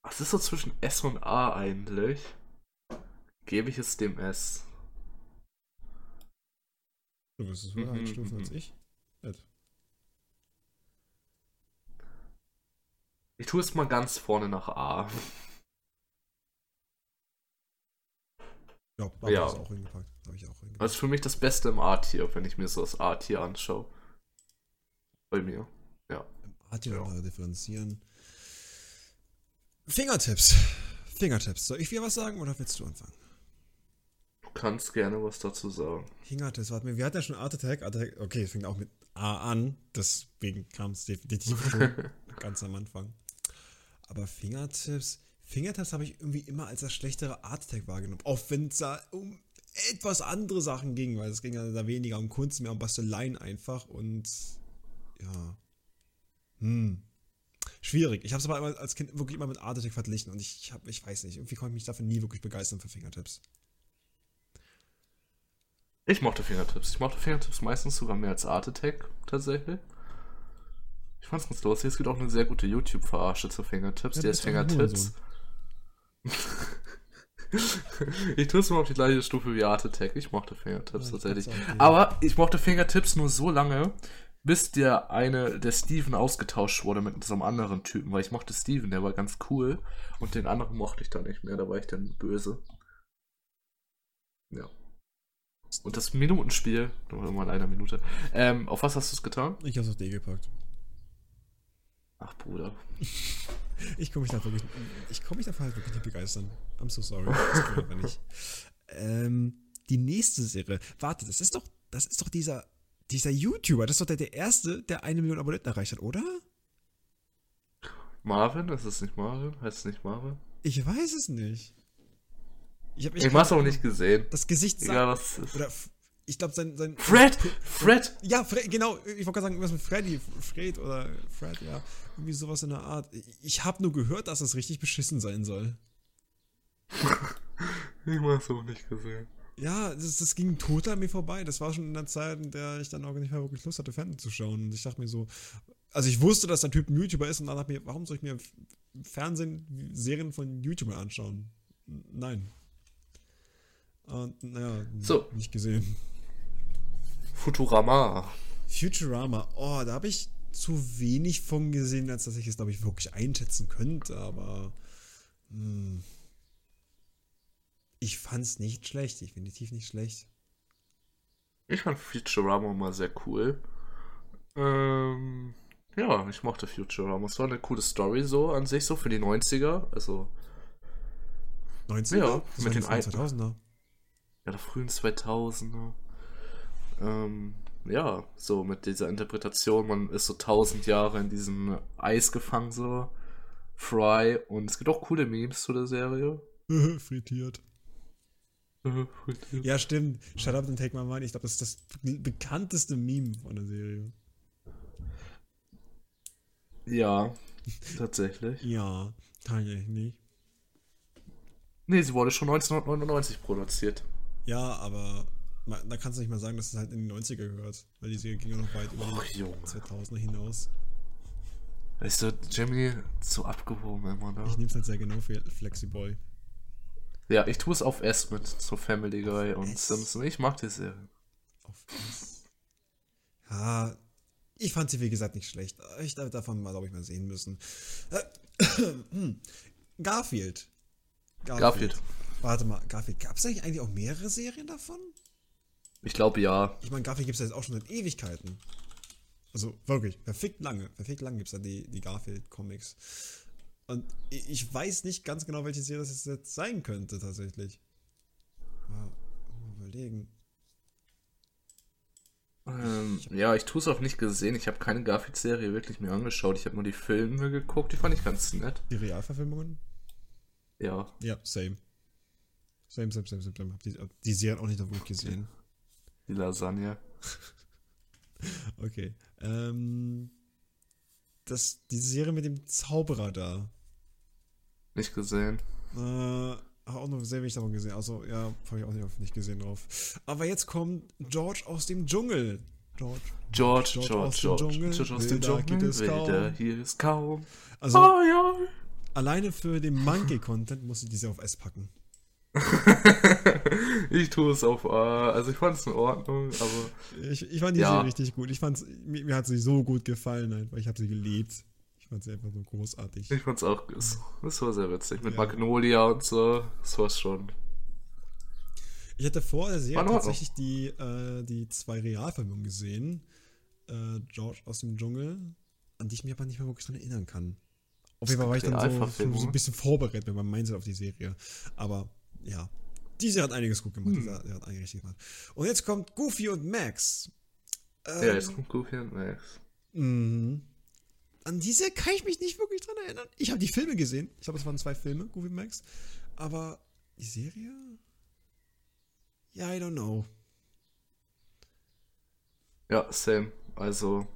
Was ist so zwischen S und A eigentlich? Gebe ich es dem S. Du wirst es höher Mhm, einstufen als mhm. ich. Nett. Ich tue es mal ganz vorne nach A. Ja, hab Ja. ich auch hingepackt. Habe ich auch hingepackt. Das ist für mich das Beste im A-Tier, wenn ich mir so das A-Tier anschaue. Bei mir. Ja Ja. mal differenzieren. Fingertips. Fingertips. Soll ich wieder was sagen oder willst du anfangen? Du kannst gerne was dazu sagen. Fingertips, warte mal, wir hatten ja schon Art Attack. Art Attack, okay, es fängt auch mit A an, deswegen kam es definitiv schon ganz am Anfang. Aber Fingertips, Fingertips habe ich irgendwie immer als das schlechtere Art Attack wahrgenommen. Auch wenn es da um etwas andere Sachen ging, weil es ging ja da weniger um Kunst, mehr um Basteleien einfach und ja. Hm. Schwierig. Ich habe es aber immer als Kind wirklich immer mit Art Attack verglichen und ich, ich, hab, ich weiß nicht, irgendwie konnte ich mich dafür nie wirklich begeistern für Fingertips. Ich mochte Fingertips. Ich mochte Fingertips meistens sogar mehr als Art Attack, tatsächlich. Ich fand's ganz lustig. Es gibt auch eine sehr gute YouTube-Verarsche zu Fingertips. Ja, die heißt Fingertips. ich tue es mal auf die gleiche Stufe wie Art Attack. Ich mochte Fingertips Ja, ich tatsächlich. Aber ich mochte Fingertips nur so lange, bis der eine, der Steven ausgetauscht wurde mit so einem anderen Typen, weil ich mochte Steven, der war ganz cool. Und den anderen mochte ich dann nicht mehr, da war ich dann böse. Ja. Und das Minutenspiel, noch immer in einer Minute. Ähm, auf was hast du es getan? Ich habe es auf D gepackt. Ach, Bruder. Ich komme mich da wirklich, ich komme mich dafür halt wirklich nicht begeistern. I'm so sorry. Das geht aber nicht. Ähm, die nächste Serie. Warte, das ist doch, das ist doch dieser, dieser YouTuber. Das ist doch der, der erste, der eine Million Abonnenten erreicht hat, oder? Marvin? Ist es nicht Marvin? Heißt es nicht Marvin? Ich weiß es nicht. Ich habe Ich hab's auch nicht gesehen. Das Gesicht Egal, was es ist. oder ich glaube sein, sein Fred! Fred! Ja, Fred, genau. Ich wollte gerade sagen, irgendwas mit Freddy. Fred oder Fred, ja. Irgendwie sowas in der Art. Ich habe nur gehört, dass es richtig beschissen sein soll. Ich hab's auch nicht gesehen. Ja, das, das ging total an mir vorbei. Das war schon in der Zeit, in der ich dann auch nicht mehr wirklich Lust hatte, Fernsehen zu schauen. Und ich dachte mir so, also ich wusste, dass der Typ ein YouTuber ist und dann dachte ich mir, warum soll ich mir Fernsehen Serien von YouTubern anschauen? Nein. Und naja, So. nicht gesehen. Futurama. Futurama, oh, da habe ich zu wenig von gesehen, als dass ich es, glaube ich, wirklich einschätzen könnte, aber hm, ich fand es nicht schlecht, definitiv nicht schlecht. Ich fand Futurama mal sehr cool. Ähm, ja, ich mochte Futurama. Es war eine coole Story so an sich, so für die 90er. Also, 90er? Ja, Das mit den die alten. 2000er. ja, der frühen 2000er. Ähm, ja, so mit dieser Interpretation, man ist so tausend Jahre in diesem Eis gefangen, so. Fry. Und es gibt auch coole Memes zu der Serie. Frittiert. Ja, stimmt. Shut up and take my money. Ich glaube, das ist das bekannteste Meme von der Serie. Ja, tatsächlich. Ja, tatsächlich nicht. Nee, sie wurde schon 1999 produziert. Ja, aber da kannst du nicht mal sagen, dass es halt in die 90er gehört. Weil die Serie ging ja noch weit über Och, die Junge. 2000er hinaus. Weißt du, Jimmy, so abgehoben immer, ne? Ich nehme es halt sehr genau für Flexiboy. Ja, ich tue es auf S mit so Family Guy und S? Simpson. Ich mag die Serie. Auf was? Ja, ich fand sie wie gesagt nicht schlecht. Ich darf davon mal, glaube ich, mal sehen müssen. Äh, Garfield. Garfield. Warte mal, Garfield. Gab es eigentlich auch mehrere Serien davon? Ich glaube ja. Ich meine, Garfield gibt es ja jetzt auch schon seit Ewigkeiten. Also wirklich, perfekt lange. Perfekt lange gibt es da die, die Garfield-Comics. Und ich weiß nicht ganz genau, welche Serie das jetzt sein könnte, tatsächlich. Mal, überlegen. Ähm, ja, ich tue es auch nicht gesehen. Ich habe keine Garfield-Serie wirklich mir angeschaut. Ich habe nur die Filme geguckt. Die fand ich ganz nett. Die Realverfilmungen? Ja. Ja, same. Same, same, same, same, same. Hab die, die Serie auch nicht wirklich gesehen. Die Lasagne. Okay. Ähm, das, die Serie mit dem Zauberer da. Nicht gesehen. Äh, auch noch sehr wenig davon gesehen. Also, ja, habe ich auch nicht, nicht gesehen drauf. Aber jetzt kommt George aus dem Dschungel. George. George, George George, aus dem George. Dschungel. George aus dem Wilder geht Dschungel. es Wilder kaum. hier ist kaum. Also, Oh ja. alleine für den Monkey-Content muss ich diese auf S packen. ich tue es auf A. Also ich fand es in Ordnung, aber Ich, ich fand die Ja. Serie richtig gut. Ich fand's, mir, mir hat sie so gut gefallen, einfach. Ich habe sie geliebt. Ich fand sie einfach so großartig. ich fand es auch, es, es war sehr witzig. Mit Ja. Magnolia und so. Das war schon. Ich hatte vor der Serie tatsächlich die, äh, die zwei Realverfilmungen gesehen. Äh, George aus dem Dschungel, an die ich mich aber nicht mehr wirklich dran erinnern kann. Auf jeden Fall war ich dann so, so ein bisschen vorbereitet mit meinem Mindset auf die Serie. Aber ja, die Serie hat einiges gut gemacht. Hm. Serie hat einiges richtig gemacht. Und jetzt kommt Goofy und Max. Ähm, Ja, jetzt kommt Goofy und Max. Mhm. An diese kann ich mich nicht wirklich dran erinnern. Ich habe die Filme gesehen. Ich glaube, es waren zwei Filme, Goofy und Max. Aber die Serie? Ja, I don't know. Ja, same. Also,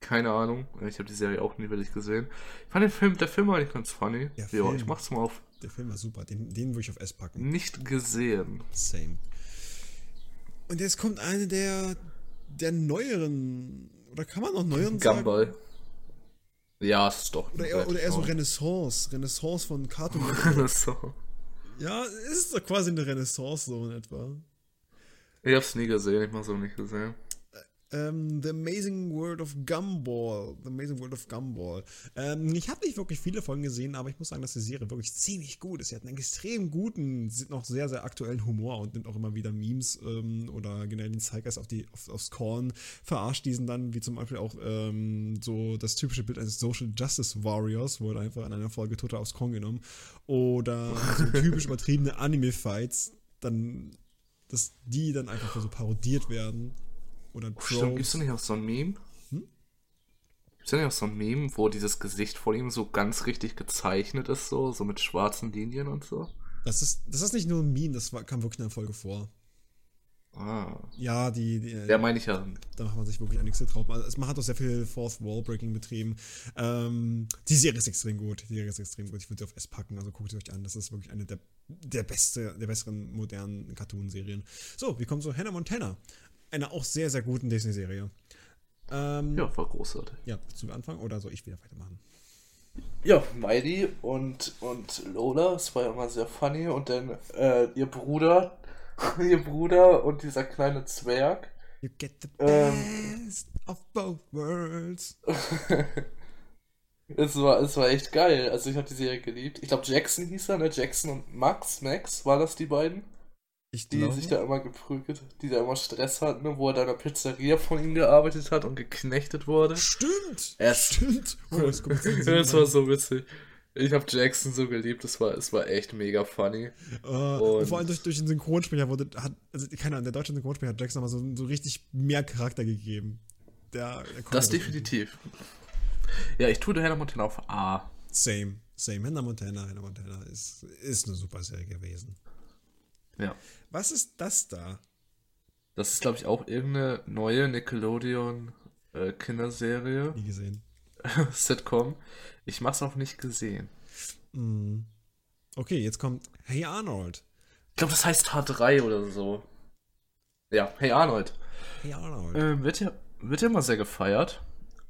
keine Ahnung. Ich habe die Serie auch nie wirklich gesehen. Ich fand den Film, der Film war eigentlich ganz funny. Ja, Film. ich mach's mal auf Der Film war super. Den, den würde ich auf S packen. nicht gesehen. Same. Und jetzt kommt eine der, der neueren. Oder kann man noch neueren sagen? Gumball. Ja, es ist doch. Oder eher, oder eher so Renaissance. Renaissance von Cartoon so. ja, ist doch quasi eine Renaissance so in etwa. Ich hab's nie gesehen, ich mach's auch nicht gesehen. Ähm, The Amazing World of Gumball. The Amazing World of Gumball. Ähm, ich habe nicht wirklich viele Folgen gesehen, aber ich muss sagen, dass die Serie wirklich ziemlich gut ist. Sie hat einen extrem guten, noch sehr, sehr aktuellen Humor und nimmt auch immer wieder Memes ähm, oder generell den Zeitgeist auf die, auf, aufs Korn, verarscht diesen dann, wie zum Beispiel auch ähm, so das typische Bild eines Social Justice Warriors, wurde einfach in einer Folge total aufs Korn genommen. Oder so typisch übertriebene Anime-Fights, dann, dass die dann einfach so parodiert werden. Oder Stimmt, gibt's da nicht auch so ein Meme? Hm? Gibt's da nicht auch so ein Meme, wo dieses Gesicht von ihm so ganz richtig gezeichnet ist, so, so mit schwarzen Linien und so? Das ist, das ist nicht nur ein Meme, das war, kam wirklich in der Folge vor. Ah. Ja, die, die Ja, meine ich ja. da macht man sich wirklich einiges getraut. Also, man hat auch sehr viel Fourth Wall Breaking betrieben. Ähm, die Serie ist extrem gut. Die Serie ist extrem gut. Ich würde sie auf S packen, also guckt sie euch an. Das ist wirklich eine der, der beste, der besseren modernen Cartoon-Serien. So, wir kommen zu Hannah Montana. Einer auch sehr, sehr guten Disney-Serie. Ähm, Ja, war großartig. ja, zu Anfang oder soll ich wieder weitermachen? Ja, Miley und, und Lola, das war ja immer sehr funny. Und dann äh, ihr Bruder, ihr Bruder und dieser kleine Zwerg. You get the Ähm. best of both worlds. Es war, es war echt geil. Also ich habe die Serie geliebt. Ich glaube Jackson hieß er, ne? Jackson und Max, Max, war das die beiden? Ich Die glaube, sich da immer geprügelt, die da immer Stress hatten, ne? wo er da in der Pizzeria von ihm gearbeitet hat und geknechtet wurde. Stimmt! Es- Stimmt! Oh, das, Das war so witzig. Ich habe Jackson so geliebt, es war, es war echt mega funny. Äh, und vor allem durch, durch den Synchronsprecher wurde, hat, also keine Ahnung, der deutsche Synchronsprecher hat Jackson nochmal so, so richtig mehr Charakter gegeben. Der, der Das definitiv. Ja, ich tue der Hannah Montana auf A. Same, same. Hannah Montana, Hannah Montana ist, ist eine super Serie gewesen. Ja. Was ist das da? Das ist, glaube ich, auch irgendeine neue Nickelodeon äh, Kinderserie, Nie gesehen. Sitcom. Ich mach's auch nicht gesehen. Hm. Okay, jetzt kommt Hey Arnold. Ich glaube, das heißt H3 oder so. Ja, hey Arnold. Hey Arnold. Äh, wird ja wird ja immer sehr gefeiert,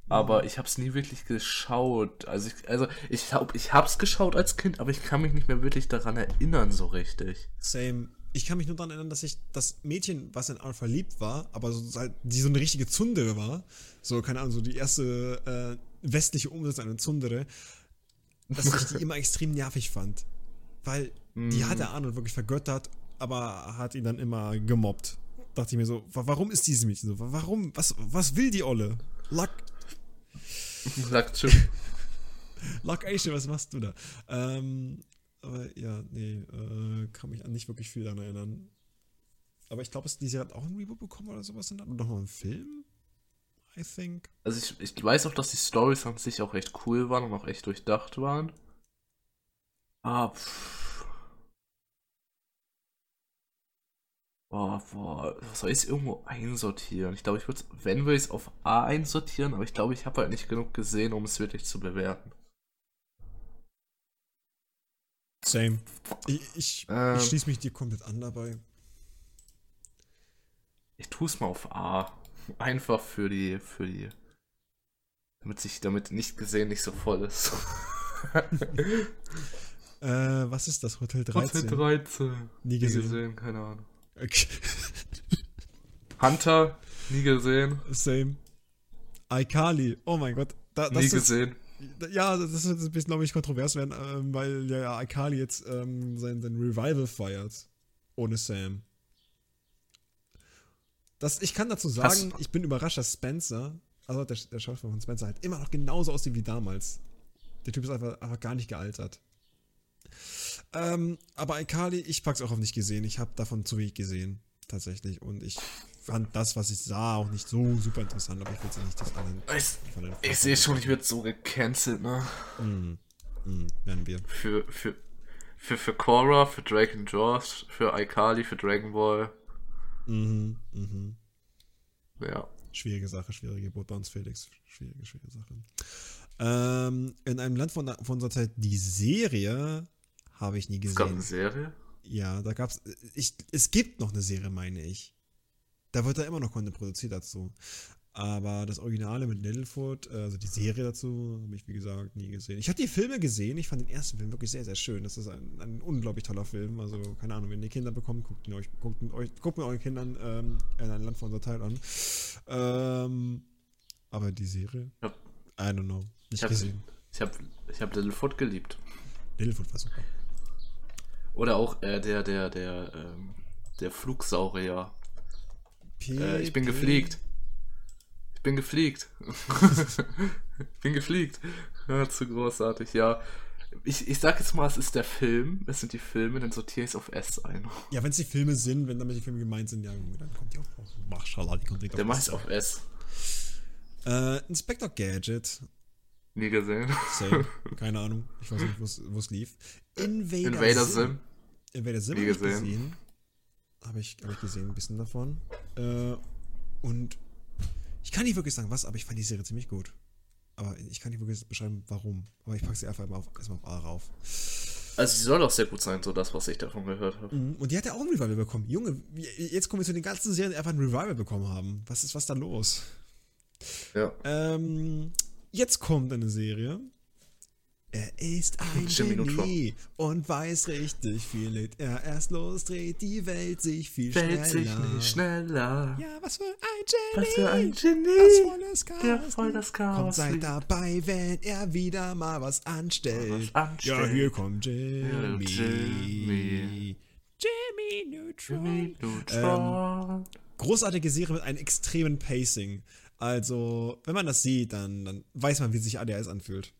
aber ich habe es nie wirklich geschaut. Also ich, also ich glaube, ich habe es geschaut als Kind, aber ich kann mich nicht mehr wirklich daran erinnern so richtig. Same. Ich kann mich nur daran erinnern, dass ich das Mädchen, was in Arnold verliebt war, aber so, die so eine richtige Zundere war, so, keine Ahnung, so die erste äh, westliche Umsetzung einer Zundere, dass ich die immer extrem nervig fand. Weil die hat der Arnold wirklich vergöttert, aber hat ihn dann immer gemobbt. Dachte ich mir so, wa- warum ist dieses Mädchen so? Wa- Warum? Was, was will die Olle? Luck, Sagt schon. Asia, was machst du da? Ähm, aber ja, nee, äh, kann mich an nicht wirklich viel daran erinnern. Aber ich glaube, die Serie hat auch ein Reboot bekommen oder sowas. Und noch mal einen Film? I think. Also ich, ich weiß auch, dass die Stories an sich auch recht cool waren und auch echt durchdacht waren. Ah, pff. Boah, boah, soll ich es irgendwo einsortieren? Ich glaube, ich würde wenn würde ich es auf A einsortieren, aber ich glaube, ich habe halt nicht genug gesehen, um es wirklich zu bewerten. Same. Ich, ich, Ähm. ich schließe mich dir komplett an dabei. Ich tue es mal auf A. Einfach für die, für die, damit sich damit nicht gesehen nicht so voll ist. Äh, was ist das? Hotel 13? 13. Nie Nie gesehen. gesehen, keine Ahnung. Okay. Hunter, nie gesehen. Same. iCarly. Oh mein Gott. Da, das nie ist, gesehen. Ja, das wird ein bisschen, glaube ich, kontrovers werden, ähm, weil ja, iCarly jetzt ähm, sein, sein Revival feiert. Ohne Sam. Das, ich kann dazu sagen, Hast- ich bin überrascht, dass Spencer, also der, der Schauspieler von Spencer, halt immer noch genauso aussieht wie damals. Der Typ ist einfach, einfach gar nicht gealtert. Ähm, aber iCarly, ich pack's auch auf nicht gesehen. Ich habe davon zu wenig gesehen, tatsächlich. Und ich fand das, was ich sah, auch nicht so super interessant, aber ich will ja nicht das anderen. Ich, ich sehe schon, ich werde so gecancelt, ne? Mhm. Mhm, werden wir. Für, für, für, für Korra, für and Josh, für iCarly, für Dragon Ball. Mhm, mhm. Ja. Schwierige Sache, schwierige Geburt bei uns, Felix. Schwierige, schwierige Sache. Ähm, in einem Land von, von unserer Zeit, die Serie habe ich nie Es gab eine gesehen. Serie. Ja, da gab's. Ich, es gibt noch eine Serie, meine ich. Da wird da immer noch Content produziert dazu. Aber das Originale mit Littlefoot, also die Serie dazu, habe ich wie gesagt nie gesehen. Ich habe die Filme gesehen, ich fand den ersten Film wirklich sehr, sehr schön. Das ist ein, ein unglaublich toller Film. Also, keine Ahnung, wenn ihr Kinder bekommt, guckt ihn euch, guckt, ihn euch, guckt mir euren Kindern ähm, in ein Land von unserer Zeit an. Ähm, aber die Serie? Ja. I don't know. Ich Nicht habe gesehen. ich hab, ich hab Littlefoot geliebt. Littlefoot war super. Oder auch äh, der, der, der, ähm, der Flugsaurier. Äh, ich bin gefliegt. Ich bin gefliegt. ich bin gefliegt. Ja, zu großartig, ja. Ich, ich sag jetzt mal, es ist der Film. Es sind die Filme, dann sortiere ich es auf S ein. Ja, wenn es die Filme sind, wenn damit die Filme gemeint sind, ja, dann kommt die auch raus. Maschallah, die kommt direkt Der auf macht das. es auf S. Äh, Inspector Gadget. Nie gesehen. Same. Keine Ahnung. Ich weiß nicht, wo es- lief. Invader, Invader Sim. Sim. Invader Sim Nie habe ich gesehen. Habe ich, hab ich gesehen, ein bisschen davon. Äh, und ich kann nicht wirklich sagen, was, aber ich fand die Serie ziemlich gut. Aber ich kann nicht wirklich beschreiben, warum. Aber ich packe sie einfach mal auf, erstmal auf A rauf. Also sie soll auch sehr gut sein, so das, was ich davon gehört habe. Mhm. Und die hat ja auch ein Revival bekommen. Junge, jetzt kommen wir zu den ganzen Serien, die einfach ein Revival bekommen haben. Was ist was da los? Ja. Ähm, jetzt kommt eine Serie. Er ist ein Genie und weiß richtig viel. Legt er erst los, dreht die Welt sich viel sich schneller. nicht schneller. Ja, was für ein Genie. Was für ein Genie. das Chaos. Der voll das Chaos Kommt seid dabei, wenn er wieder mal was anstellt. Was anstellt. Ja, hier kommt Jimmy. Jimmy. Jimmy Neutron. Jimmy Neutron. großartige Serie mit einem extremen Pacing. Also, wenn man das sieht, dann, dann weiß man, wie sich ADHS anfühlt.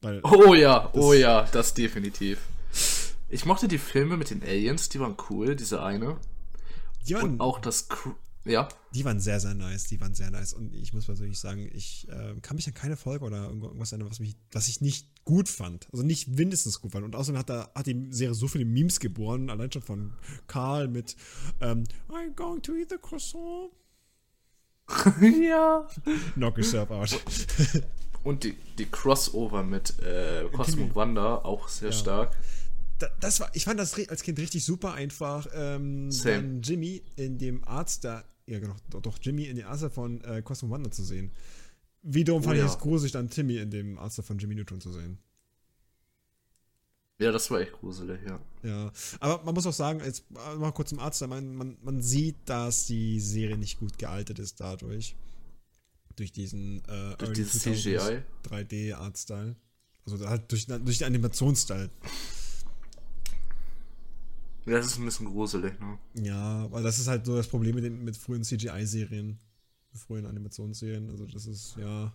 Weil, Oh ja, oh ja, das definitiv. Ich mochte die Filme mit den Aliens, die waren cool, diese eine. die waren, Und auch das, Ja. Die waren sehr, sehr nice. Die waren sehr nice. Und ich muss persönlich sagen, ich äh, kann mich an keine Folge oder irgendwas erinnern, was, mich, was ich nicht gut fand. Also nicht mindestens gut fand. Und außerdem hat, da, hat die Serie so viele Memes geboren, allein schon von Karl mit ähm, I'm going to eat the croissant. ja. Knock yourself out. Und die, die Crossover mit äh, Cosmo Wanda auch sehr Ja. stark. Da- das war, ich fand das als Kind richtig super einfach. Ähm, dann Jimmy in dem Arzt da, ja genau, doch, doch Jimmy in dem Arzt von äh, Cosmo Wanda zu sehen. Wiederum Oh fand ja. ich es gruselig, dann Timmy in dem Arzt von Jimmy Neutron zu sehen. Ja, das war echt gruselig, ja. Ja, aber man muss auch sagen, jetzt mal kurz zum Arzt, man, man, man sieht, dass die Serie nicht gut gealtert ist dadurch. Durch diesen äh, Durch Early dieses 2000s CGI. 3D-Art-Style. Also halt durch, durch den Animationsstyle. Ja, das ist ein bisschen gruselig, ne? Ja, weil das ist halt so das Problem mit, den, mit frühen CGI-Serien. Frühen Animationsserien. Also das ist, ja.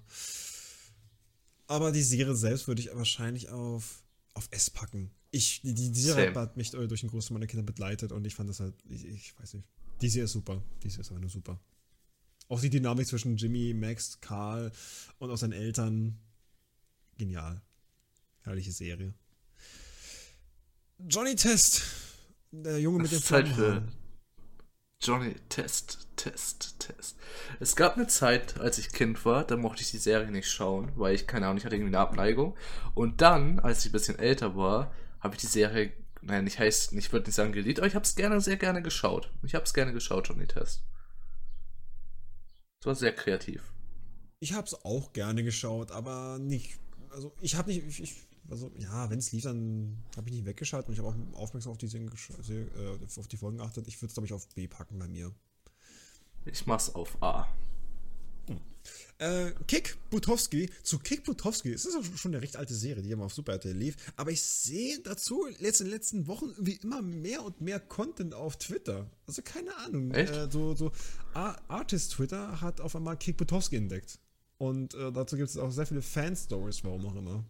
Aber die Serie selbst würde ich wahrscheinlich auf, auf S packen. Ich, die, die Serie hat mich äh, durch den Großteil meiner Kinder begleitet und ich fand das halt, ich, ich weiß nicht. Die Serie ist super. Die Serie ist einfach nur super. Auch die Dynamik zwischen Jimmy, Max, Karl und auch seinen Eltern. Genial. herrliche Serie. Johnny Test. Der Junge mit dem für Flammenhaaren. Johnny Test, Test, Test. Es gab eine Zeit, als ich Kind war, da mochte ich die Serie nicht schauen, weil ich, keine Ahnung, ich hatte irgendwie eine Abneigung. Und dann, als ich ein bisschen älter war, habe ich die Serie, nein, nicht heißt, ich würde nicht sagen geliebt, aber ich habe es gerne, sehr gerne geschaut. Ich habe es gerne geschaut, Johnny Test. Es war sehr kreativ. Ich habe es auch gerne geschaut, aber nicht. Also ich habe nicht. Ich, ich, also ja, wenn es lief, dann habe ich nicht weggeschaltet und ich habe auch aufmerksam auf die, äh, auf die Folgen geachtet. Ich würde es, glaube ich, auf B packen bei mir. Ich mach's auf A. Äh, Kick Butowski. Zu Kick Butowski. Es ist auch schon eine recht alte Serie, die immer auf Super RTL lief. Aber ich sehe dazu jetzt in den letzten Wochen irgendwie immer mehr und mehr Content auf Twitter. Also keine Ahnung. Echt? Äh, so so Ar- Artist Twitter hat auf einmal Kick Butowski entdeckt. Und äh, dazu gibt es auch sehr viele Fan-Stories, warum auch immer.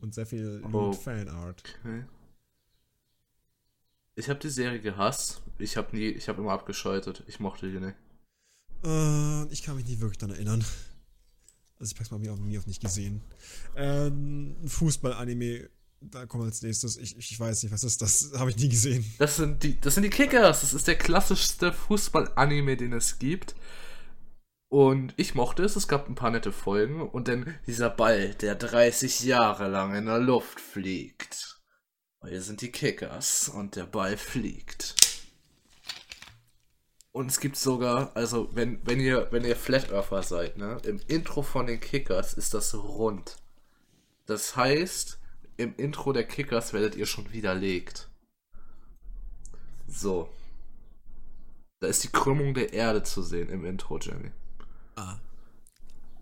Und sehr viel Oh. Fan-Art. Okay. Ich habe die Serie gehasst. Ich habe nie, ich habe immer abgeschaltet. Ich mochte die nicht. Äh, ich kann mich nicht wirklich daran erinnern. Also ich pack's mal mir auf, mir auf nicht gesehen. Ähm, Fußball-Anime, da kommt als nächstes. Ich, ich weiß nicht, was ist das? Habe ich nie gesehen. Das sind die, das sind die Kickers. Das ist der klassischste Fußball-Anime, den es gibt. Und ich mochte es. Es gab ein paar nette Folgen. Und dann dieser Ball, der 30 Jahre lang in der Luft fliegt. Wir sind die Kickers und der Ball fliegt. Und es gibt sogar, also wenn, wenn ihr, wenn ihr Flat Earther seid, ne, im Intro von den Kickers ist das rund. Das heißt, im Intro der Kickers werdet ihr schon widerlegt. So. Da ist die Krümmung der Erde zu sehen im Intro, Jenny. Ah.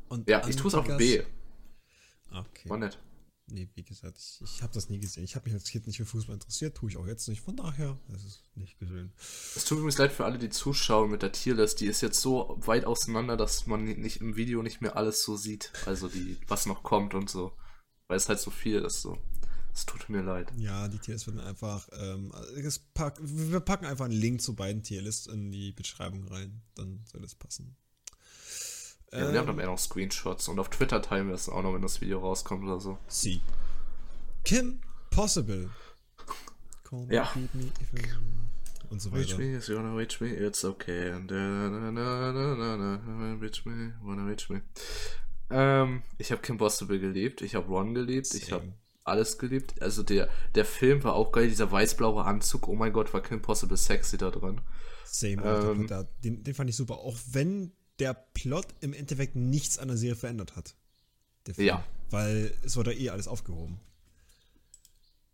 Und Ja, ich tue es auf B. Okay. War nett. Nee, wie gesagt, ich, ich habe das nie gesehen. Ich habe mich als Kind nicht für Fußball interessiert, tue ich auch jetzt nicht. Von daher, es ist nicht gesehen. Es tut mir leid für alle, die zuschauen mit der Tierlist. Die ist jetzt so weit auseinander, dass man nicht im Video nicht mehr alles so sieht. Also die, was noch kommt und so. Weil es halt so viel ist so. Es tut mir leid. Ja, die Tierlist wird einfach. Ähm, pack, wir packen einfach einen Link zu beiden Tierlists in die Beschreibung rein. Dann soll das passen. Ja, wir haben dann eher noch Screenshots und auf Twitter teilen wir es auch noch, wenn das Video rauskommt oder so. Sie. Kim Possible. Call me, Ja. Und so Reach weiter. me, if you wanna reach me, it's okay. And, uh, na, na, na, na, na, reach me, wanna reach me. Ähm, ich habe Kim Possible geliebt, ich habe Ron geliebt, ich habe Same. alles geliebt. Also der, der Film war auch geil, dieser weiß-blaue Anzug. Oh mein Gott, war Kim Possible sexy da drin. Same, Ähm, der, den, den fand ich super. Auch wenn der Plot im Endeffekt nichts an der Serie verändert hat. Ja. Weil es wurde eh alles aufgehoben.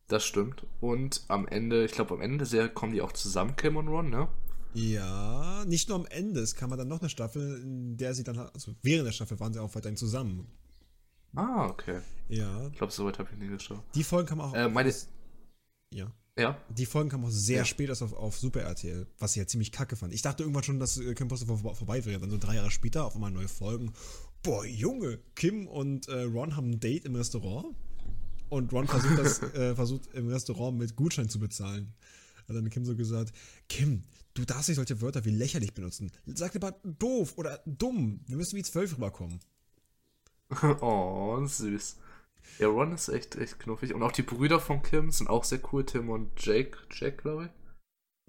Das stimmt. Und am Ende, ich glaube am Ende der Serie kommen die auch zusammen, Kim und Ron, ne? Ja, nicht nur am Ende. Es kam dann noch eine Staffel, in der sie dann, also während der Staffel waren sie auch weiterhin zusammen. Ah, okay. Ja, Ich glaube, so weit habe ich nie geschaut. die Folgen kamen auch. Äh, meine, ja. Ja, Die Folgen kamen auch sehr Ja. spät erst auf, auf Super RTL, was ich ja ziemlich kacke fand. Ich dachte irgendwann schon, dass äh, Kim Possible vor, vorbei wäre. Dann so drei Jahre später auf einmal neue Folgen. Boah, Junge, Kim und äh, Ron haben ein Date im Restaurant. Und Ron versucht das, äh, versucht im Restaurant mit Gutschein zu bezahlen. hat dann Kim so gesagt, Kim, du darfst nicht solche Wörter wie lächerlich benutzen. Sag lieber doof oder dumm. Wir müssen wie zwölf rüberkommen. oh, süß. Ja, Ron ist echt, echt knuffig. Und auch die Brüder von Kim sind auch sehr cool. Tim und Jake. Jake, glaube ich.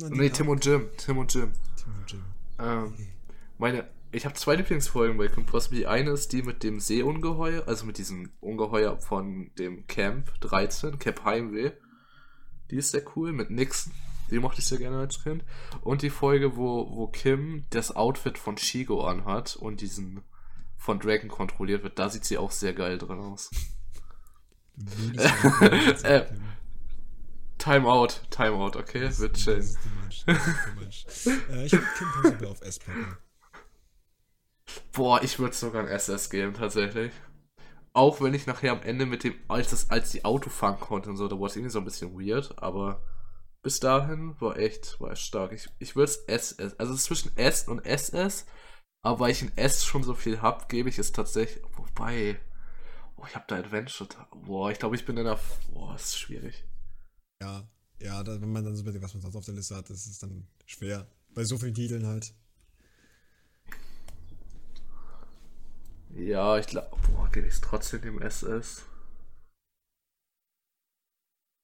Na, Nee, Tim und Jim. Tim und Jim. Tim und Jim. Ähm, meine, ich habe zwei Lieblingsfolgen bei Kim Possible. Die eine ist die mit dem Seeungeheuer, also mit diesem Ungeheuer von dem Camp 13, Camp Heimweh. Die ist sehr cool, mit Nixon. Die mochte ich sehr gerne als Kind. Und die Folge, wo, wo Kim das Outfit von Shigo anhat und diesen von Dragon kontrolliert wird, da sieht sie auch sehr geil drin aus. Äh, Time out, Time out, okay? Wird Das too much. äh, ich würde Kim Possible auf S packen. Boah, ich würde sogar ein SS geben, tatsächlich. Auch wenn ich nachher am Ende mit dem, als das, als die Auto fahren konnte und so, da war es irgendwie so ein bisschen weird, aber bis dahin war echt, war echt stark. Ich, ich würde es SS, also zwischen S und SS, aber weil ich ein S schon so viel hab, gebe ich es tatsächlich, wobei, oh, ich habe da Adventure, boah, ich glaube, ich bin in der, boah, das ist schwierig. Ja, ja, da, wenn man dann so überlegt, was man sonst auf der Liste hat, das ist dann schwer. Bei so vielen Titeln halt. Ja, ich glaube, boah, gebe ich es trotzdem dem SS.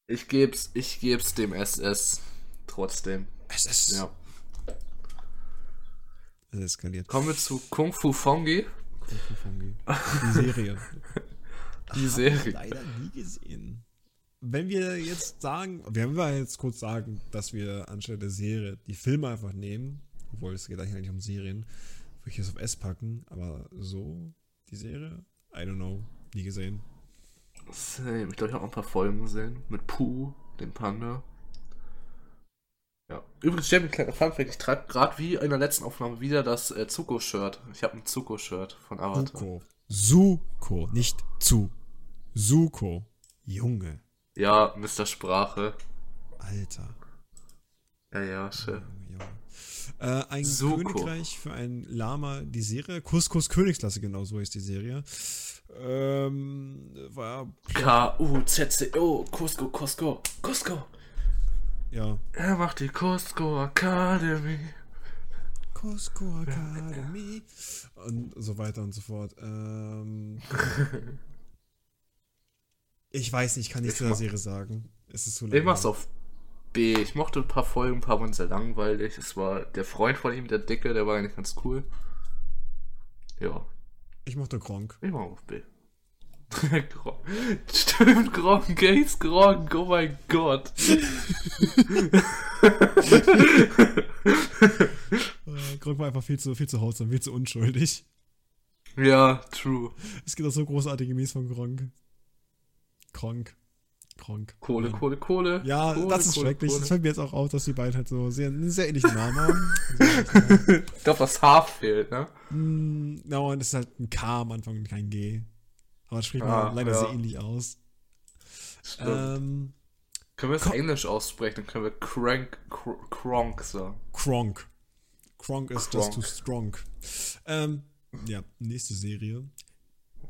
Ich geb's, ich geb's dem SS trotzdem. Es ist. Ja. Es eskaliert. Kommen wir zu Kung Fu Fongi, Kung Fu Fungi. Die Serie. die Serie. leider nie gesehen. Wenn wir jetzt sagen, wir haben ja jetzt kurz sagen, dass wir anstelle der Serie die Filme einfach nehmen, obwohl es geht eigentlich um Serien, würde ich es auf S packen, aber so, die Serie, I don't know, nie gesehen. Same. Ich glaube, ich habe auch ein paar Folgen gesehen. Mit Pooh, dem Panda. Ja. Übrigens, Jamie, kleiner Funfact, ich trage gerade wie in der letzten Aufnahme wieder das äh, Zuko-Shirt. Ich habe ein Zuko-Shirt von Avatar. Suko. Suko, nicht zu. Suko. Junge, Ja, Mr. Sprache. Alter. Ja, ja, schön. Äh, ein Suko. Königreich für ein Lama, die Serie. Couscous Königsklasse, genau so ist die Serie. Ähm, war, K-U-Z-C-O, Cusco, Cusco, Cusco. ja, Er macht die Cusco Academy. Cusco Academy und so weiter und so fort. Ähm, ich weiß nicht, ich kann nichts Ich zu der Serie sagen. Es ist zu Ich mach's langweilig. auf B. Ich mochte ein paar Folgen, ein paar waren sehr langweilig. Es war der Freund von ihm, der Dicke, der war eigentlich ganz cool. Ja, Ich mochte Gronk. ich mach auf B. Gronk. Stimmt, Gronk, Gates Gronk, oh mein Gott. Äh, Gronk war einfach viel zu, viel zu hausam, viel zu unschuldig. Ja, true. Es gibt auch so großartige Memes von Gronk. Gronk. Gronk. Kohle, Mann. Kohle, Kohle. Ja, Kohle, das ist Kohle, schrecklich. Kohle. Das fällt mir jetzt auch auf, dass die beiden halt so sehr, einen sehr ähnlichen Namen haben. Ich glaube, das Haar fehlt, ne? Mm, Na, und es ist halt ein K am Anfang und kein G. Aber es spricht Ah, man leider ja. sehr ähnlich aus. Stimmt. Ähm, können wir es Englisch aussprechen, dann können wir Crank, Cr Kronk sagen. Kronk. Kronk ist just Kronk. too strong. Ähm, ja, nächste Serie.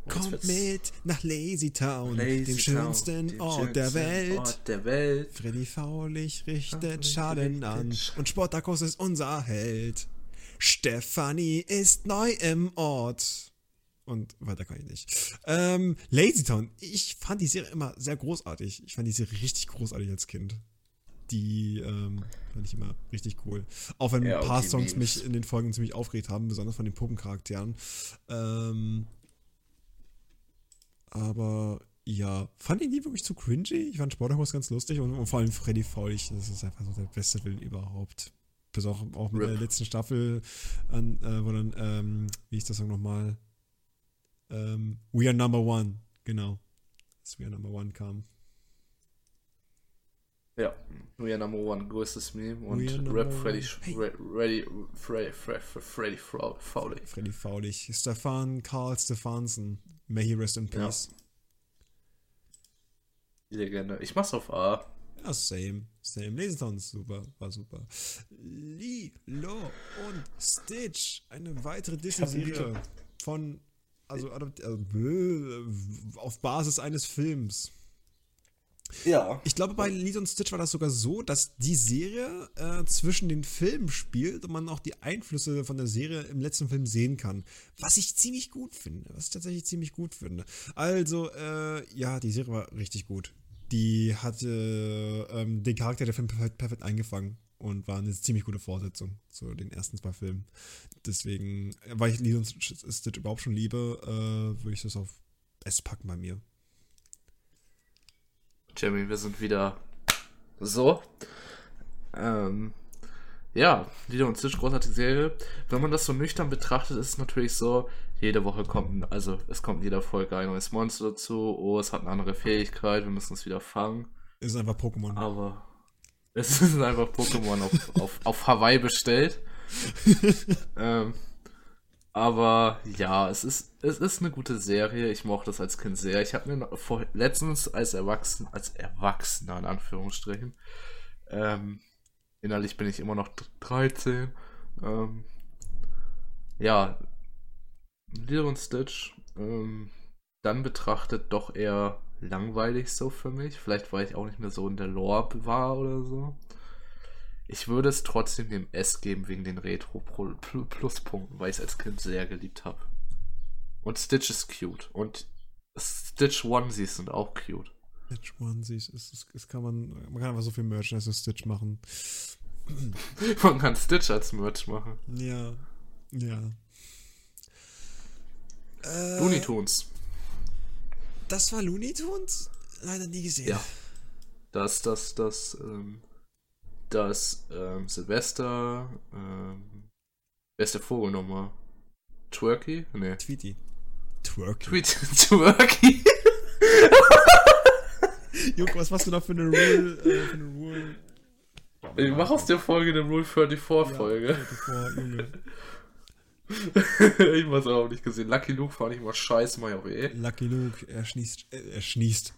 Kommt mit nach Lazy Town, Lazy dem Town, schönsten dem Ort der Welt. Ort der Welt. Freddy Faulich richtet Schaden an und Sportakus ist unser Held. Stefanie ist neu im Ort. Und weiter kann ich nicht. Ähm, Lazy Town. Ich fand die Serie immer sehr großartig. Ich fand die Serie richtig großartig als Kind. Die ähm, fand ich immer richtig cool. Auch wenn Ja, ein paar Songs Memes. mich in den Folgen ziemlich aufgeregt haben, besonders von den Puppencharakteren. Ähm, aber ja, fand ich nie wirklich zu cringy. Ich fand Sportacus ganz lustig und, und vor allem Freddy Faulich, das ist einfach so der beste Willen überhaupt. Bis auch, auch mit Rip. der letzten Staffel, an, äh, wo dann, ähm, wie ist das Song nochmal? Ähm, We Are Number One, genau. Dass We Are Number One kam. Ja, We are Number One, größtes Meme. Und Rap Freddy, Freddy, Freddy, Freddy, Freddy, Fowley. Freddy Faulich. Stefan Karl Stefansen. May he rest in peace. Die Legende. Ich mach's auf A. Ja, same. Same. Lasertown ist super. War super. Lilo und Stitch. Eine weitere Disney-Serie von, also, also auf Basis eines Films. Ja. Ich glaube, bei Lilo und Stitch war das sogar so, dass die Serie äh, zwischen den Filmen spielt und man auch die Einflüsse von der Serie im letzten Film sehen kann. Was ich ziemlich gut finde. Was ich tatsächlich ziemlich gut finde. Also, äh, ja, die Serie war richtig gut. Die hatte ähm, den Charakter der Film perfekt, perfekt eingefangen und war eine ziemlich gute Fortsetzung zu den ersten zwei Filmen. Deswegen, äh, weil ich Lilo und Stitch überhaupt schon liebe, äh, würde ich das auf S packen bei mir. Jamie, wir sind wieder so. Ähm, ja, Lieder und Stitch, großartige Serie. Wenn man das so nüchtern betrachtet, ist es natürlich so, jede Woche kommt, also es kommt in jeder Folge ein neues Monster dazu. Oh, es hat eine andere Fähigkeit, wir müssen es wieder fangen. Es ist einfach Pokémon. Aber es ist einfach Pokémon auf, auf, auf Hawaii bestellt. ähm, aber ja, es ist, es ist eine gute Serie. Ich mochte das als Kind sehr. Ich habe mir vor, letztens als Erwachsener, als Erwachsener in Anführungsstrichen, ähm, innerlich bin ich immer noch 13. Ähm, ja, Lilo und Stitch, ähm, dann betrachtet doch eher langweilig so für mich. Vielleicht, weil ich auch nicht mehr so in der Lore war oder so. Ich würde es trotzdem dem S geben wegen den Retro-Pluspunkten, weil ich es als Kind sehr geliebt habe. Und Stitch ist cute. Und Stitch Onesies sind auch cute. Stitch Onesies, ist, ist kann man, man kann einfach so viel Merch als Stitch machen. man kann Stitch als Merch machen. Ja, ja. Äh, Looney Tunes. Das war Looney Tunes? Leider nie gesehen. Ja. Das, das, das, ähm, dass ähm, Silvester, ähm, wer ist der Vogelnummer? Twerky? Nee. Tweety. Twerky. Tweety. Twerky. Juck, was machst du da für eine Rule? Äh, für eine Rule? Ich mach aus der Folge eine Rule 34 Folge. Ja, 34, Junge. ich hab's auch nicht gesehen. Lucky Luke fand ich immer scheiße, mach ich auch eh. Lucky Luke, er schnießt, äh, er schnießt.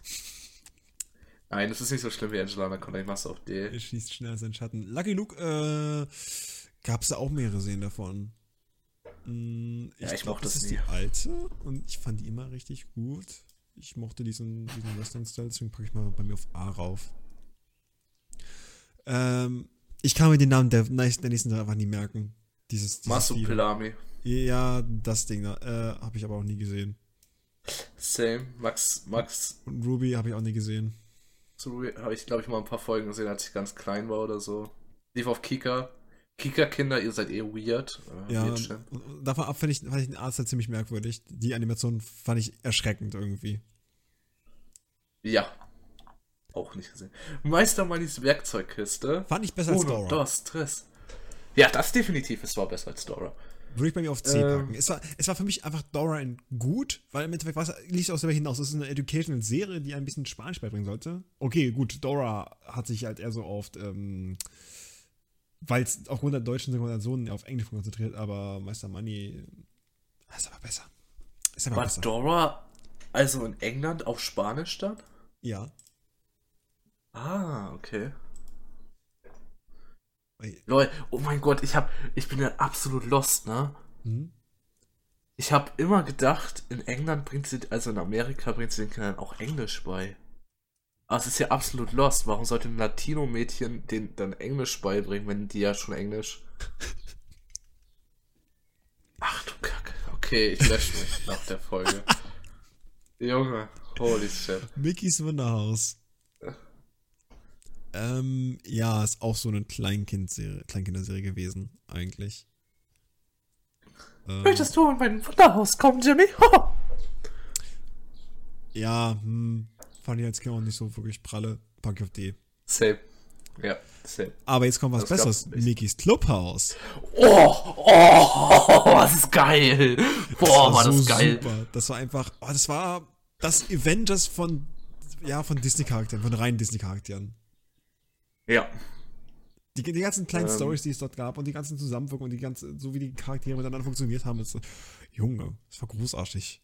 Nein, das ist nicht so schlimm wie Angela Anaconda, ich mach's auf D. Er schießt schnell seinen Schatten. Lucky Luke, äh, gab's da auch mehrere Serien davon. Hm, ich, ja, ich glaub, mochte das ist nie. die alte und ich fand die immer richtig gut. Ich mochte diesen, diesen Western-Style, deswegen packe ich mal bei mir auf A rauf. Ähm, ich kann mir den Namen der, der nächsten Serie einfach nie merken. Dieses, dieses Masupilami. Ja, das Ding da. Äh, habe ich aber auch nie gesehen. Same. Max, Max. Und Ruby habe ich auch nie gesehen. Zu habe ich, glaube ich, mal ein paar Folgen gesehen, als ich ganz klein war oder so. Lief auf Kika. Kika-Kinder, ihr seid eh weird. Äh, ja, davon ab fand ich, fand ich den Arzt halt ziemlich merkwürdig. Die Animation fand ich erschreckend irgendwie. Ja. Auch nicht gesehen. Meister Manis Werkzeugkiste. Fand ich besser als Dora. Das Stress. Ja, das definitiv. Es war besser als Dora. Würde ich bei mir auf C ähm, packen. Es war, es war für mich einfach Dora in gut, weil im Endeffekt was liegt aus darüber hinaus. Es ist eine Educational-Serie, die ein bisschen Spanisch beibringen sollte. Okay, gut, Dora hat sich halt eher so oft, ähm, weil es aufgrund der deutschen Synchronisation auf Englisch konzentriert, aber Meister Money ist aber besser. Ist aber War besser. Dora also in England auf Spanisch stand? Ja. Ah, okay. Lol, oh mein Gott, ich hab, ich bin ja absolut lost, ne? Hm? Ich habe immer gedacht, in England bringt sie, also in Amerika bringt sie den Kindern auch Englisch bei. Aber es ist ja absolut lost. Warum sollte ein Latino-Mädchen den dann Englisch beibringen, wenn die ja schon Englisch. Ach du Kacke. Okay, ich lösche mich nach der Folge. Junge, holy shit. Mickys Wunderhaus. Ähm, ja, ist auch so eine Kleinkind-Serie, Kleinkinderserie gewesen, eigentlich. Ähm, Möchtest du in mein Wunderhaus kommen, Jimmy? ja, hm, fand ich als Kind auch nicht so wirklich pralle. Pack auf D. Safe. Ja, safe. Aber jetzt kommt was das Besseres. Mickys Clubhaus. Oh, oh, das ist geil. Boah, das war, war das geil. Super. Das war einfach, oh, das war das Avengers von, ja, von Disney-Charakteren, von reinen Disney-Charakteren. Ja. Die, die ganzen kleinen ähm, Stories, die es dort gab und die ganzen Zusammenwirkungen und die ganze, so wie die Charaktere miteinander funktioniert haben, ist so, Junge, das war großartig.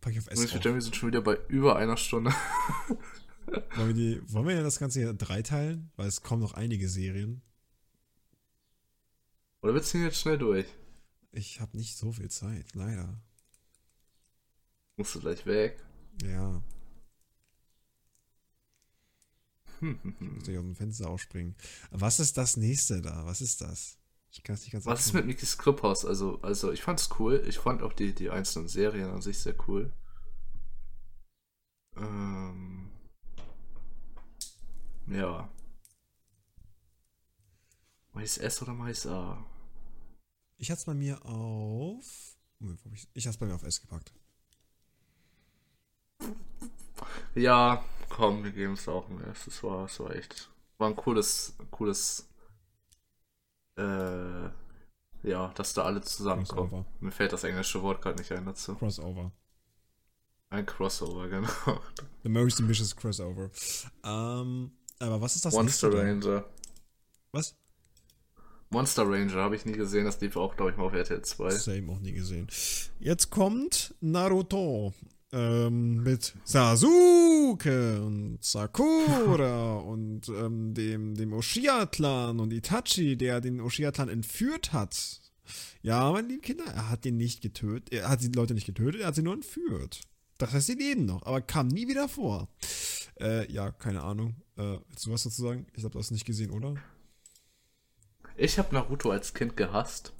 Pack ich auf S. Wir sind schon wieder bei über einer Stunde. wollen, wir die, wollen wir das Ganze hier dreiteilen? Weil es kommen noch einige Serien. Oder willst du jetzt schnell durch? Ich habe nicht so viel Zeit, leider. Musst du gleich weg? Ja. Hm, hm, Ich muss gleich aus dem Fenster ausspringen. Was ist das nächste da? Was ist das? Ich kann es nicht ganz Was ist mit Mikis Clubhouse? Also, also ich fand's cool. Ich fand auch die, die einzelnen Serien an sich sehr cool. Ähm, ja. Mais S oder Mais A? Ich hatte es bei mir auf. Moment, ich ich hatte es bei mir auf S gepackt. Ja, komm, wir geben es auch ein S. Das war, das war echt. War ein cooles, cooles. Äh, ja, dass da alle zusammenkommen. Crossover. Mir fällt das englische Wort gerade nicht ein dazu. Crossover. Ein Crossover, genau. The most ambitious Crossover. Ähm, aber was ist das Monster? Ranger. Was? Monster Ranger habe ich nie gesehen, das lief auch, glaube ich, mal auf RTL 2. Same auch nie gesehen. Jetzt kommt Naruto. Ähm, mit Sasuke und Sakura und ähm, dem, dem Oshia-Clan und Itachi, der den Oshia-Clan entführt hat. Ja, meine lieben Kinder, er hat den nicht getötet. Er hat die Leute nicht getötet, er hat sie nur entführt. Das heißt, sie leben noch, aber kam nie wieder vor. Äh, ja, keine Ahnung. Äh, willst du was dazu sagen? Ich habe das nicht gesehen, oder? Ich habe Naruto als Kind gehasst.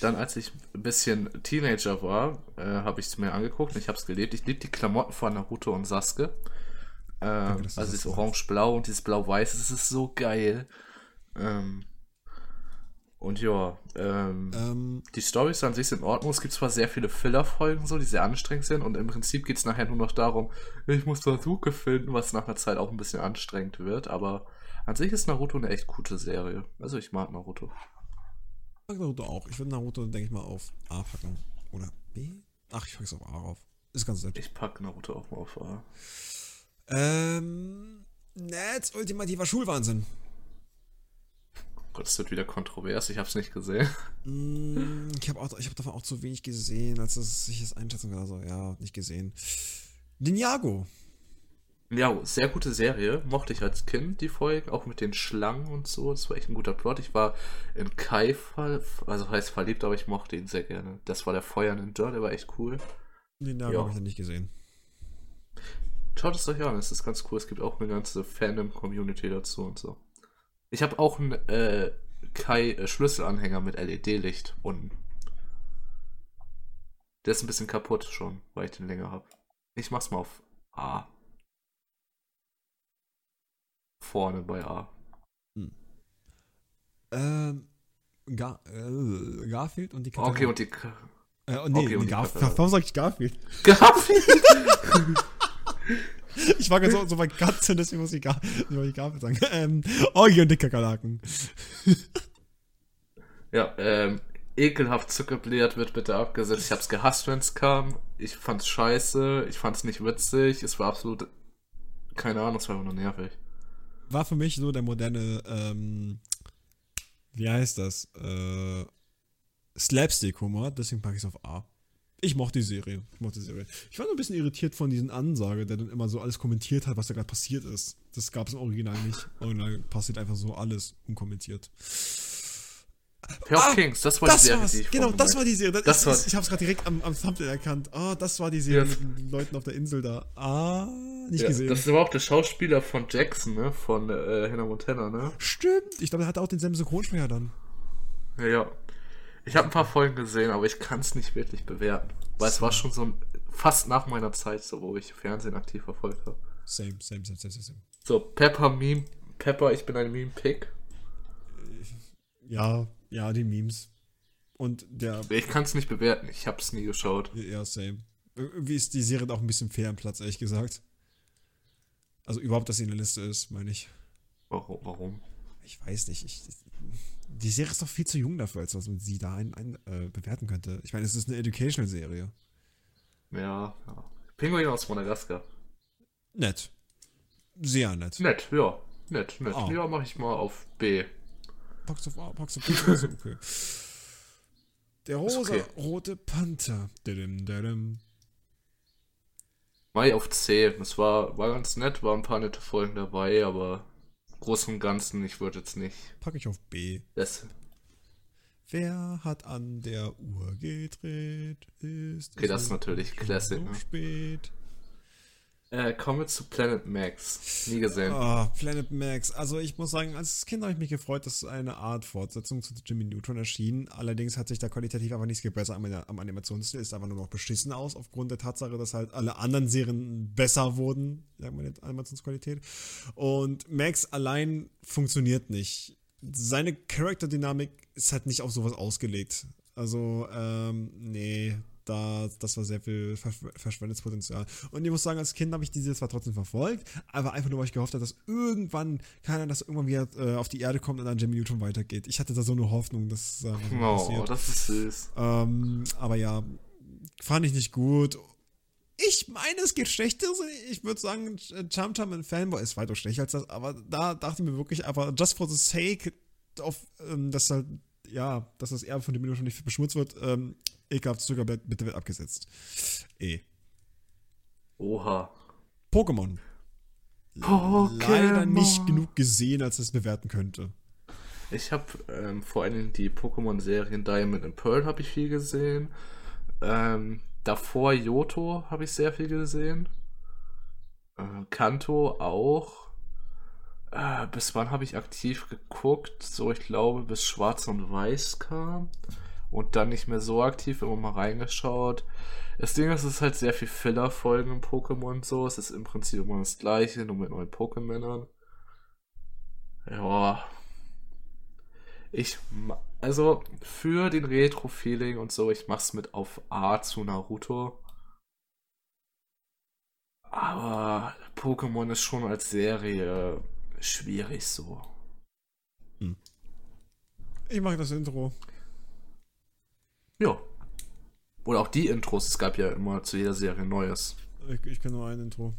Dann, als ich ein bisschen Teenager war, äh, habe ich es mir angeguckt und ich habe es gelebt. Ich liebe die Klamotten von Naruto und Sasuke. Ähm, also dieses. Orange-Blau und dieses Blau-Weiß, das ist so geil. Ähm, und ja, ähm, Ähm, die Storys an sich sind in Ordnung. Es gibt zwar sehr viele Filler-Folgen, so, die sehr anstrengend sind, und im Prinzip geht es nachher nur noch darum, ich muss Sasuke finden, was nach einer Zeit auch ein bisschen anstrengend wird, aber an sich ist Naruto eine echt gute Serie. Also ich mag Naruto. Ich mag Naruto auch. Ich würde Naruto, denke ich mal, auf A packen. Oder B? Ach, ich packe es auf A rauf. Ist ganz nett. Ich pack Naruto auch mal auf A. Ähm, Ned, ultimativer Schulwahnsinn. Gott, das wird wieder kontrovers, ich hab's nicht gesehen. Mm, ich habe hab davon auch zu wenig gesehen, als dass ich es einschätzen kann. Also, ja, nicht gesehen. Ninjago. Ja, sehr gute Serie. Mochte ich als Kind die Folgen, auch mit den Schlangen und so. Das war echt ein guter Plot. Ich war in Kai, ver also heißt verliebt, aber ich mochte ihn sehr gerne. Das war der Feuer-Ninja, der war echt cool. Ninjago Ja. habe ich ja nicht gesehen. Schaut es euch an, es ist ganz cool. Es gibt auch eine ganze Fandom-Community dazu und so. Ich habe auch einen äh, Kai-Schlüsselanhänger mit LED-Licht unten. Der ist ein bisschen kaputt schon, weil ich den länger habe. Ich mach's mal auf A. Vorne bei A. Ähm, Gar äh, Garfield und die Katarina. Okay, und die. Äh, oh, nee, okay, nee, und die Garf Katarina. warum sag ich Garfield? Garfield! Ich war ganz so, so bei Katzen, deswegen muss ich, Gar ich Garfield sagen. Ähm, Orgi und die Kakerlaken. ja, ähm, ekelhaft zuckerbläht wird bitte abgesetzt. Ich hab's gehasst, wenn's kam. Ich fand's scheiße. Ich fand's nicht witzig. Es war absolut. Keine Ahnung, es war einfach nur nervig. War für mich so der moderne, ähm, wie heißt das? Äh, Slapstick-Humor, deswegen packe ich es auf A. Ich mochte die Serie. Ich mochte die Serie. Ich war nur ein bisschen irritiert von diesen Ansage, der dann immer so alles kommentiert hat, was da gerade passiert ist. Das gab es im Original nicht. Im Original passiert einfach so alles unkommentiert. Pair of Ah, Kings, das war Das die Serie, war's. die ich Genau, das war die Serie. Das, Das ist, war- ich habe es gerade direkt am, am Thumbnail erkannt. Ah, das war die Serie Ja. mit den Leuten auf der Insel da. Ah, nicht Ja, gesehen. das ist aber auch der Schauspieler von Jackson, ne? Von äh, Hannah Montana, ne? Stimmt. Ich glaube, er hatte auch denselben Synchronsprecher dann. Ja, ja. Ich habe ein paar Folgen gesehen, aber ich kann es nicht wirklich bewerten. Weil es war schon so ein, fast nach meiner Zeit, so wo ich Fernsehen aktiv verfolgt habe. Same, same, same, same, same, same. So, Pepper Meme. Pepper, ich bin ein Meme-Pick. Ja, ja, die Memes. Und der, Ich kann es nicht bewerten, ich habe es nie geschaut. ja, same. Irgendwie ist die Serie auch ein bisschen fair am Platz, ehrlich gesagt. Also überhaupt, dass sie in der Liste ist, meine ich. Warum? warum? Ich weiß nicht. Ich, die Serie ist doch viel zu jung dafür, als dass man sie da ein, ein, äh, bewerten könnte. Ich meine, es ist eine Educational-Serie. Ja, ja. Pinguin aus Madagaskar. Nett. Sehr nett. Nett, ja. Nett, nett. Ah. Ja, mache ich mal auf B. Packst auf A, packst auf B, also okay. Der Ist okay. rosa-rote Panther. Didim, didim. Mai auf C. Das war, war ganz nett, waren ein paar nette Folgen dabei, aber im Großen und Ganzen, ich würde jetzt nicht. Pack ich auf B. Das, Wer hat an der Uhr gedreht? Ist Okay, das ist natürlich Classic, So ne? spät. Äh, kommen wir zu Planet Max. Nie gesehen. Oh, Planet Max. Also ich muss sagen, als Kind habe ich mich gefreut, dass eine Art Fortsetzung zu Jimmy Neutron erschien. Allerdings hat sich da qualitativ einfach nichts gebessert am, am Animationsstil. Ist einfach nur noch beschissen aus, aufgrund der Tatsache, dass halt alle anderen Serien besser wurden, sagen wir, die Animationsqualität. Und Max allein funktioniert nicht. Seine Charakterdynamik ist halt nicht auf sowas ausgelegt. Also, ähm, nee, da, das war sehr viel verschwendetes Potenzial. Und ich muss sagen, als Kind habe ich diese zwar trotzdem verfolgt, aber einfach nur, weil ich gehofft habe, dass irgendwann keiner, dass irgendwann wieder äh, auf die Erde kommt und dann Jimmy Neutron weitergeht. Ich hatte da so eine Hoffnung, dass äh, Oh, passiert. das ist süß. Ähm, aber ja, fand ich nicht gut. Ich meine, es geht schlechter. Ich würde sagen, Chum Chum und Fanboy ist weiter schlechter als das, aber da dachte ich mir wirklich einfach, just for the sake of, ähm, dass halt, ja, dass das Erbe von dem Neutron nicht beschmutzt wird, ähm, ekelhaftes Zuckerbrett, bitte wird abgesetzt. E. Oha. Pokémon. Pokémon. Leider nicht genug gesehen, als es bewerten könnte. Ich habe ähm, vor allem die Pokémon-Serien Diamond und Pearl habe ich viel gesehen. Ähm, davor Yoto habe ich sehr viel gesehen. Äh, Kanto auch. Äh, bis wann habe ich aktiv geguckt? So, ich glaube, bis Schwarz und Weiß kam und dann nicht mehr so aktiv, immer mal reingeschaut. Das Ding ist, es ist halt sehr viel Filler-Folgen im Pokémon und so. Es ist im Prinzip immer das gleiche, nur mit neuen Pokémonern. Ja. Ich, also für den Retro-Feeling und so, ich mach's mit auf A zu Naruto. Aber Pokémon ist schon als Serie schwierig so. Hm. Ich mache das Intro. Ja. Oder auch die Intros, es gab ja immer zu jeder Serie Neues. Ich, ich kenne nur ein Intro.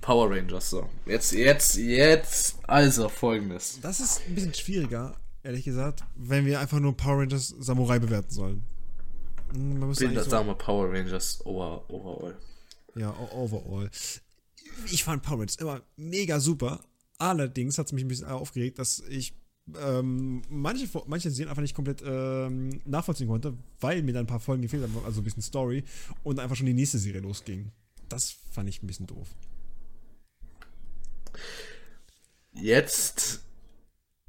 Power Rangers, so. Jetzt, jetzt, jetzt, also folgendes. Das ist ein bisschen schwieriger, ehrlich gesagt, wenn wir einfach nur Power Rangers Samurai bewerten sollen. Hm, man müsste so sagen wir Power Rangers over, overall. Ja, overall. Ich fand Power Rangers immer mega super. Allerdings hat es mich ein bisschen aufgeregt, dass ich ähm, manche, manche Serien einfach nicht komplett ähm, nachvollziehen konnte, weil mir dann ein paar Folgen gefehlt haben, also ein bisschen Story und einfach schon die nächste Serie losging. Das fand ich ein bisschen doof. Jetzt,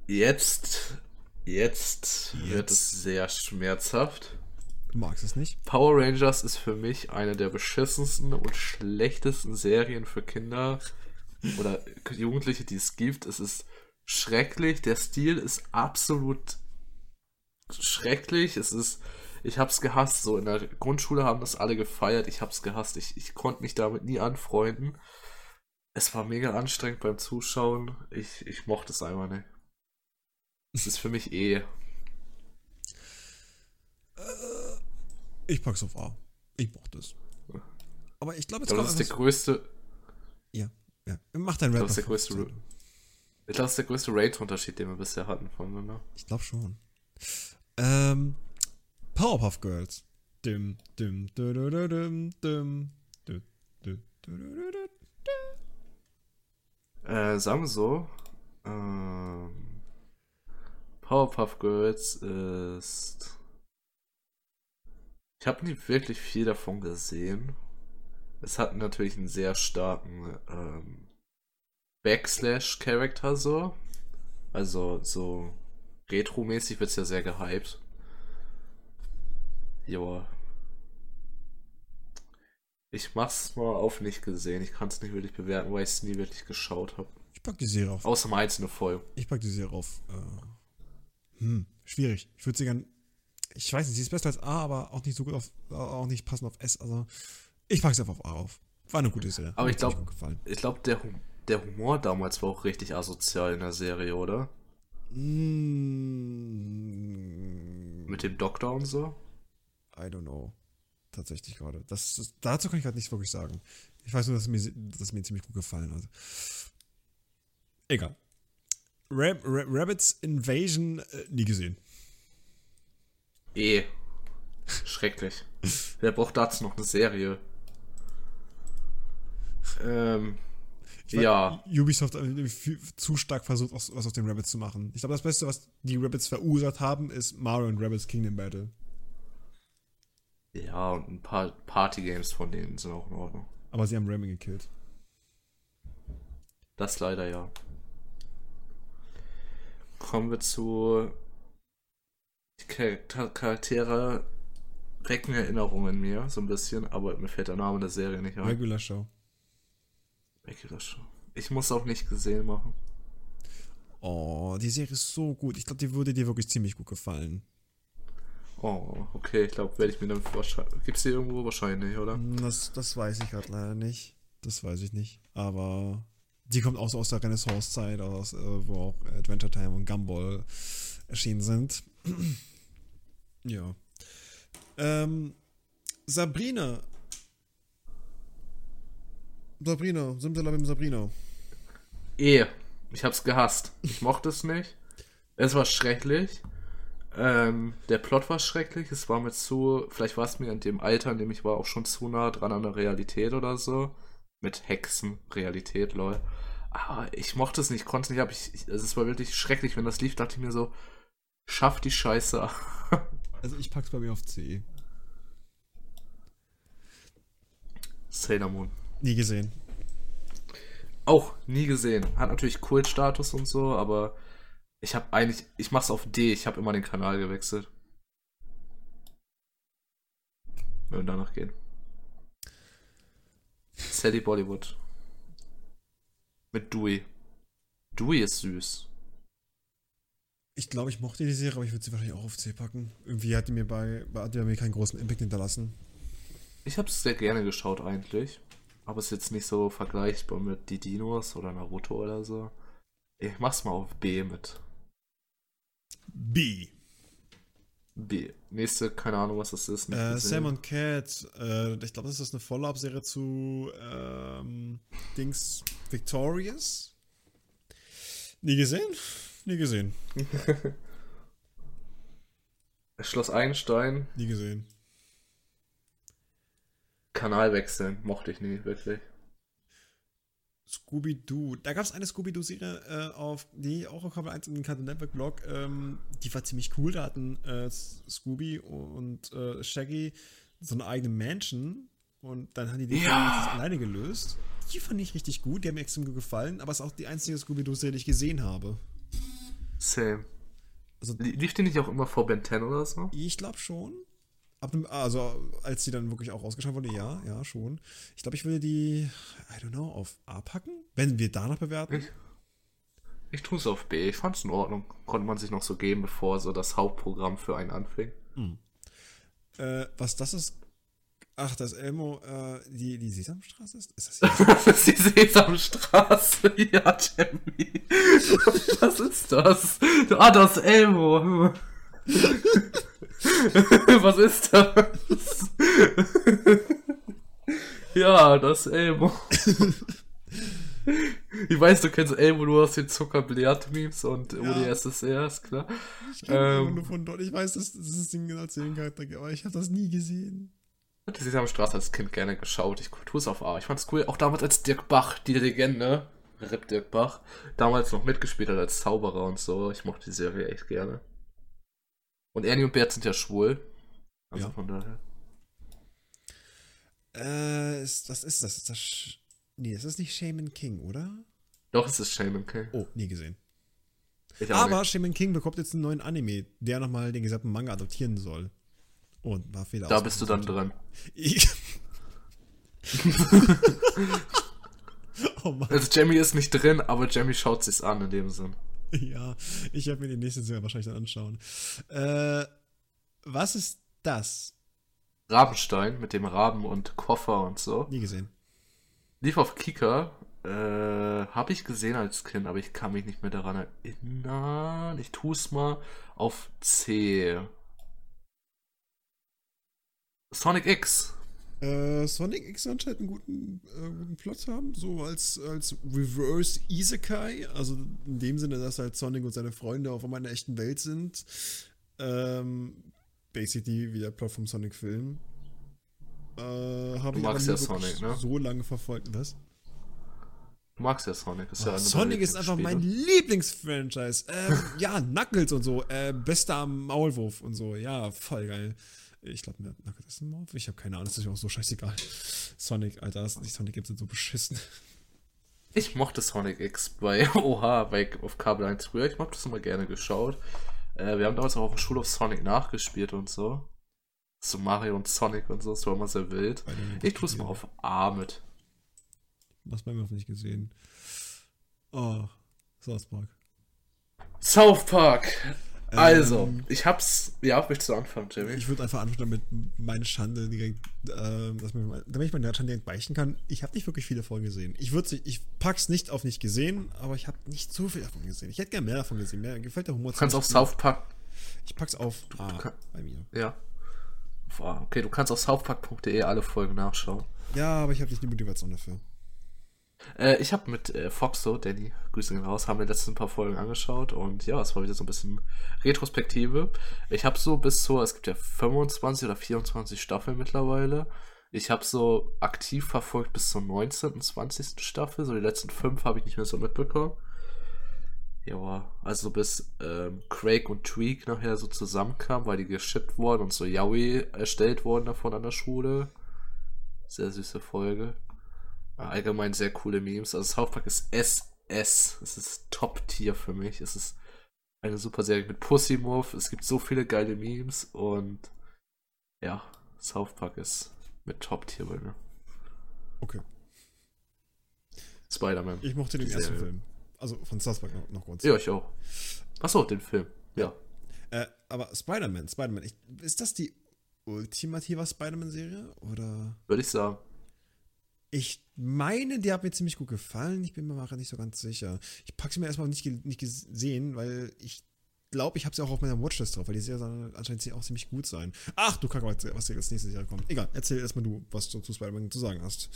jetzt, jetzt, jetzt. wird es sehr schmerzhaft. Du magst es nicht? Power Rangers ist für mich eine der beschissensten und schlechtesten Serien für Kinder oder Jugendliche, die es gibt. Es ist schrecklich. Der Stil ist absolut schrecklich. Es ist, ich hab's gehasst. So in der Grundschule haben das alle gefeiert. Ich hab's gehasst. Ich, ich konnte mich damit nie anfreunden. Es war mega anstrengend beim Zuschauen. Ich, ich mochte es einfach nicht. Es ist für mich eh. Ich pack's auf A. Ich mochte es. Aber ich glaube, jetzt glaub, das ist der größte. Ja, ja. Mach dein Rap. Das ist der größte. Ich glaube, das ist der größte Rate-Unterschied, den wir bisher hatten voneinander. Ich glaube schon. Ähm, Powerpuff Girls. Dim, dim, dim, dim, Äh, sagen wir so. Ähm, Powerpuff Girls ist. Ich habe nicht wirklich viel davon gesehen. Es hat natürlich einen sehr starken ähm, Backslash-Charakter so. Also so retro-mäßig wird es ja sehr gehypt. Joa. Ich mach's mal auf nicht gesehen. Ich kann es nicht wirklich bewerten, weil ich es nie wirklich geschaut habe. Ich pack die Serie auf. Außer mal einzelne Folgen. Ich pack die Serie auf. Äh, hm, schwierig. Ich würde sie gern. Ich weiß nicht, sie ist besser als A, aber auch nicht so gut auf. Auch nicht passend auf S. Also, ich pack sie einfach auf A auf. War eine gute Serie. Aber ich glaube, ich glaube, der der Humor damals war auch richtig asozial in der Serie, oder? Mm. Mit dem Doktor und so? I don't know. Tatsächlich gerade. Das, das, dazu kann ich gerade nichts wirklich sagen. Ich weiß nur, dass es mir, dass mir ziemlich gut gefallen hat. Egal. Rab Rab Rabbits Invasion äh, nie gesehen. Eh. Schrecklich. Wer braucht dazu noch eine Serie? Ähm, ja. Ubisoft zu stark versucht, was aus den Rabbits zu machen. Ich glaube, das Beste, was die Rabbits verursacht haben, ist Mario und Rabbits Kingdom Battle. Ja, und ein paar Party-Games von denen sind auch in Ordnung. Aber sie haben Remy gekillt. Das leider ja. Kommen wir zu. Die Charakter Charaktere wecken Erinnerungen in mir, so ein bisschen, aber mir fällt der Name der Serie nicht ein. Regular Show. Show. Ich muss auch nicht gesehen machen. Oh, die Serie ist so gut. Ich glaube, die würde dir wirklich ziemlich gut gefallen. Oh, okay, ich glaube, werde ich mir dann wahrscheinlich. Gibt es die irgendwo wahrscheinlich, oder? Das, das weiß ich gerade leider nicht. Das weiß ich nicht. Aber die kommt auch so aus der Renaissance-Zeit, aus, äh, wo auch Adventure Time und Gumball erschienen sind. ja. Ähm, Sabrina. Sabrina, Simsalabim Sabrina. Eh, ich hab's gehasst. Ich mochte es nicht. Es war schrecklich. Ähm, der Plot war schrecklich. Es war mir zu, vielleicht war es mir in dem Alter, in dem ich war, auch schon zu nah dran an der Realität oder so. Mit Hexen, Realität, lol. Aber ich mochte es nicht, konnte es nicht, aber ich, ich, also es war wirklich schrecklich, wenn das lief, dachte ich mir so, schaff die Scheiße. also ich pack's bei mir auf C. Sailor Moon. Nie gesehen. Auch nie gesehen. Hat natürlich Kultstatus und so, aber ich habe eigentlich, ich mach's auf D, ich habe immer den Kanal gewechselt. Wenn wir danach gehen. Sally Bollywood. Mit Dewey. Dewey ist süß. Ich glaube, ich mochte die Serie, aber ich würde sie wahrscheinlich auch auf C packen. Irgendwie hat die mir bei, hat die mir keinen großen Impact hinterlassen. Ich habe es sehr gerne geschaut eigentlich. Aber es ist jetzt nicht so vergleichbar mit die Dinos oder Naruto oder so. Ich mach's mal auf B mit. B. B. Nächste, keine Ahnung, was das ist. Äh, Sam und Cat. Äh, ich glaube, das ist eine Follow-up-Serie zu ähm, Dings Victorious. Nie gesehen? Nie gesehen. Schloss Einstein. Nie gesehen. Kanal wechseln. Mochte ich nie, wirklich. Scooby-Doo. Da gab es eine Scooby-Doo-Serie äh, auf, die auch auf Kabel 1 in den Cartoon Network Blog. Ähm, die war ziemlich cool. Da hatten äh, Scooby und äh, Shaggy so eine eigene Mansion und dann haben die die Ja. alleine gelöst. Die fand ich richtig gut. Die haben mir extrem gut gefallen, aber es ist auch die einzige Scooby-Doo-Serie, die ich gesehen habe. Same. Also, Lie- Lief die nicht auch immer vor Ben 10 oder so? ich glaube schon. Ab also, als die dann wirklich auch ausgeschaltet wurde, ja, ja, schon. Ich glaube, ich würde die, I don't know, auf A packen, wenn wir danach bewerten. Ich, ich tue es auf B. Ich fand's in Ordnung. Konnte man sich noch so geben, bevor so das Hauptprogramm für einen anfing. Äh, was das ist. Ach, das Elmo, äh, die, die Sesamstraße ist? Ist das hier? Das ist die Sesamstraße. Ja, Jamie. Was ist das? Ah, das Elmo. Was ist das? Ja, das Elmo. Ich weiß, du kennst Elmo nur aus den Zuckerblärt-Memes und Ja. UdSSR, ist klar. Ich kenne Ähm. nur von dort. Ich weiß, dass, dass es den Charakter gibt, aber ich habe das nie gesehen. Die Sesamstraße als Kind gerne geschaut. Ich tue es auf A. Ich fand's cool. Auch damals als Dirk Bach, die Legende, Rip Dirk Bach, damals noch mitgespielt hat als Zauberer und so. Ich mochte die Serie echt gerne. Und Ernie und Bert sind ja schwul. Also Ja. von daher. Äh, ist, was ist das? Ist das. Sch nee, das ist nicht Shaman King, oder? Doch, es ist Shaman King. Oh, nie gesehen. Aber nicht. Shaman King bekommt jetzt einen neuen Anime, der nochmal den gesamten Manga adoptieren soll. Und war Fehler Da bist du dann dran. Ich. oh Mann. Also Jamie ist nicht drin, aber Jamie schaut sich's an in dem Sinn. Ja, ich werde mir die nächste Serie wahrscheinlich dann anschauen. Äh, was ist das? Rabenstein mit dem Raben und Koffer und so. Nie gesehen. Lief auf Kika. Äh, habe ich gesehen als Kind, aber ich kann mich nicht mehr daran erinnern. Ich tue es mal auf C. Sonic X. Äh, Sonic X anscheinend einen guten, äh, guten Plot haben, so als, als Reverse Isekai. Also in dem Sinne, dass halt Sonic und seine Freunde auf einmal in der echten Welt sind. Ähm, basically wie der Plot vom Sonic-Film. Äh, Du ich magst ja Sonic, ne? so lange verfolgt. Was? Du magst ja Sonic. Ist ja Oh, eine Sonic ist einfach mein. Lieblingsfranchise. Ähm, ja, Knuckles und so. Äh, bester Maulwurf und so. Ja, voll geil. Ich glaube, Nugget ist ein Morph. Ich habe keine Ahnung, das ist mir auch so scheißegal. Sonic, Alter, das nicht Sonic gibt, sind so beschissen. Ich mochte Sonic X bei Oha, bei, auf Kabel 1 früher. Ich habe das immer gerne geschaut. Äh, wir haben damals auch auf der Schule auf Sonic nachgespielt und so. So Mario und Sonic und so, das war immer sehr wild. Ich tue es mal auf A mit. Was bei mir auch nicht gesehen. Oh, South Park. South Park! Also, ähm, ich hab's. Ja, möchtest du anfangen, Jamie? Ich würde einfach anfangen, damit meine Schande direkt, äh, dass mir, damit ich meine Schande direkt beichten kann. Ich habe nicht wirklich viele Folgen gesehen. Ich würde ich pack's nicht auf nicht gesehen, aber ich habe nicht so viel davon gesehen. Ich hätte gerne mehr davon gesehen. Mir gefällt der Humor. Du kannst auf South Park. Ich pack's auf A kann, bei mir. Ja. Okay, du kannst auf southpark.de alle Folgen nachschauen. Ja, aber ich habe nicht die Motivation dafür. Äh, ich habe mit äh, Foxo, Danny, Grüße gehen raus, haben wir letzten paar Folgen angeschaut und ja, es war wieder so ein bisschen Retrospektive. Ich habe so bis zur, es gibt ja 25 oder 24 Staffeln mittlerweile. Ich habe so aktiv verfolgt bis zur 19., 20. Staffel. So die letzten fünf habe ich nicht mehr so mitbekommen. Ja, also bis ähm, Craig und Tweak nachher so zusammenkamen, weil die geschippt wurden und so Yaoi erstellt wurden davon an der Schule. Sehr süße Folge. Allgemein sehr coole Memes. Also South Park ist SS. Es ist Top-Tier für mich. Es ist eine super Serie mit Pussy Move. Es gibt so viele geile Memes und ja, South Park ist mit Top-Tier bei mir. Okay. Spider-Man. Ich mochte den ersten Film. Also von South Park noch, noch kurz. Ja, ich auch. Achso, den Film. Ja. Äh, aber Spider-Man, Spider-Man, ist das die ultimative Spider-Man-Serie? Oder? Würde ich sagen. Ich meine, die hat mir ziemlich gut gefallen. Ich bin mir mal nicht so ganz sicher. Ich packe sie mir erstmal nicht, nicht gesehen, weil ich glaube, ich habe sie auch auf meiner Watchlist drauf, weil die Serie anscheinend auch ziemlich gut sein. Ach, du Kacke, was dir als nächstes Jahr kommt. Egal, erzähl erstmal du, was du zu Spider-Man zu sagen hast.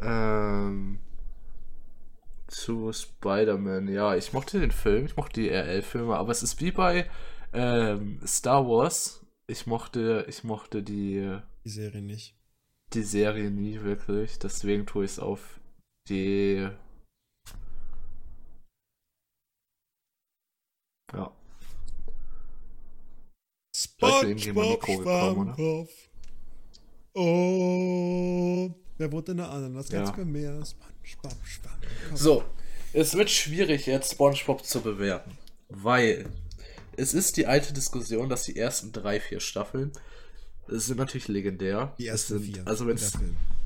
Ähm, zu Spider-Man, ja, ich mochte den Film, ich mochte die RL-Filme, aber es ist wie bei ähm, Star Wars. Ich mochte, ich mochte die. Die Serie nicht die Serie nie wirklich, deswegen tue ich es auf die. Ja. SpongeBob. Oh, wer wurde denn der Ananas? Ganz ja. mehr. SpongeBob Schwammkopf. So, es wird schwierig jetzt SpongeBob zu bewerten, weil es ist die alte Diskussion, dass die ersten drei, vier Staffeln sind natürlich legendär. Die ersten sind, vier. Also wenn es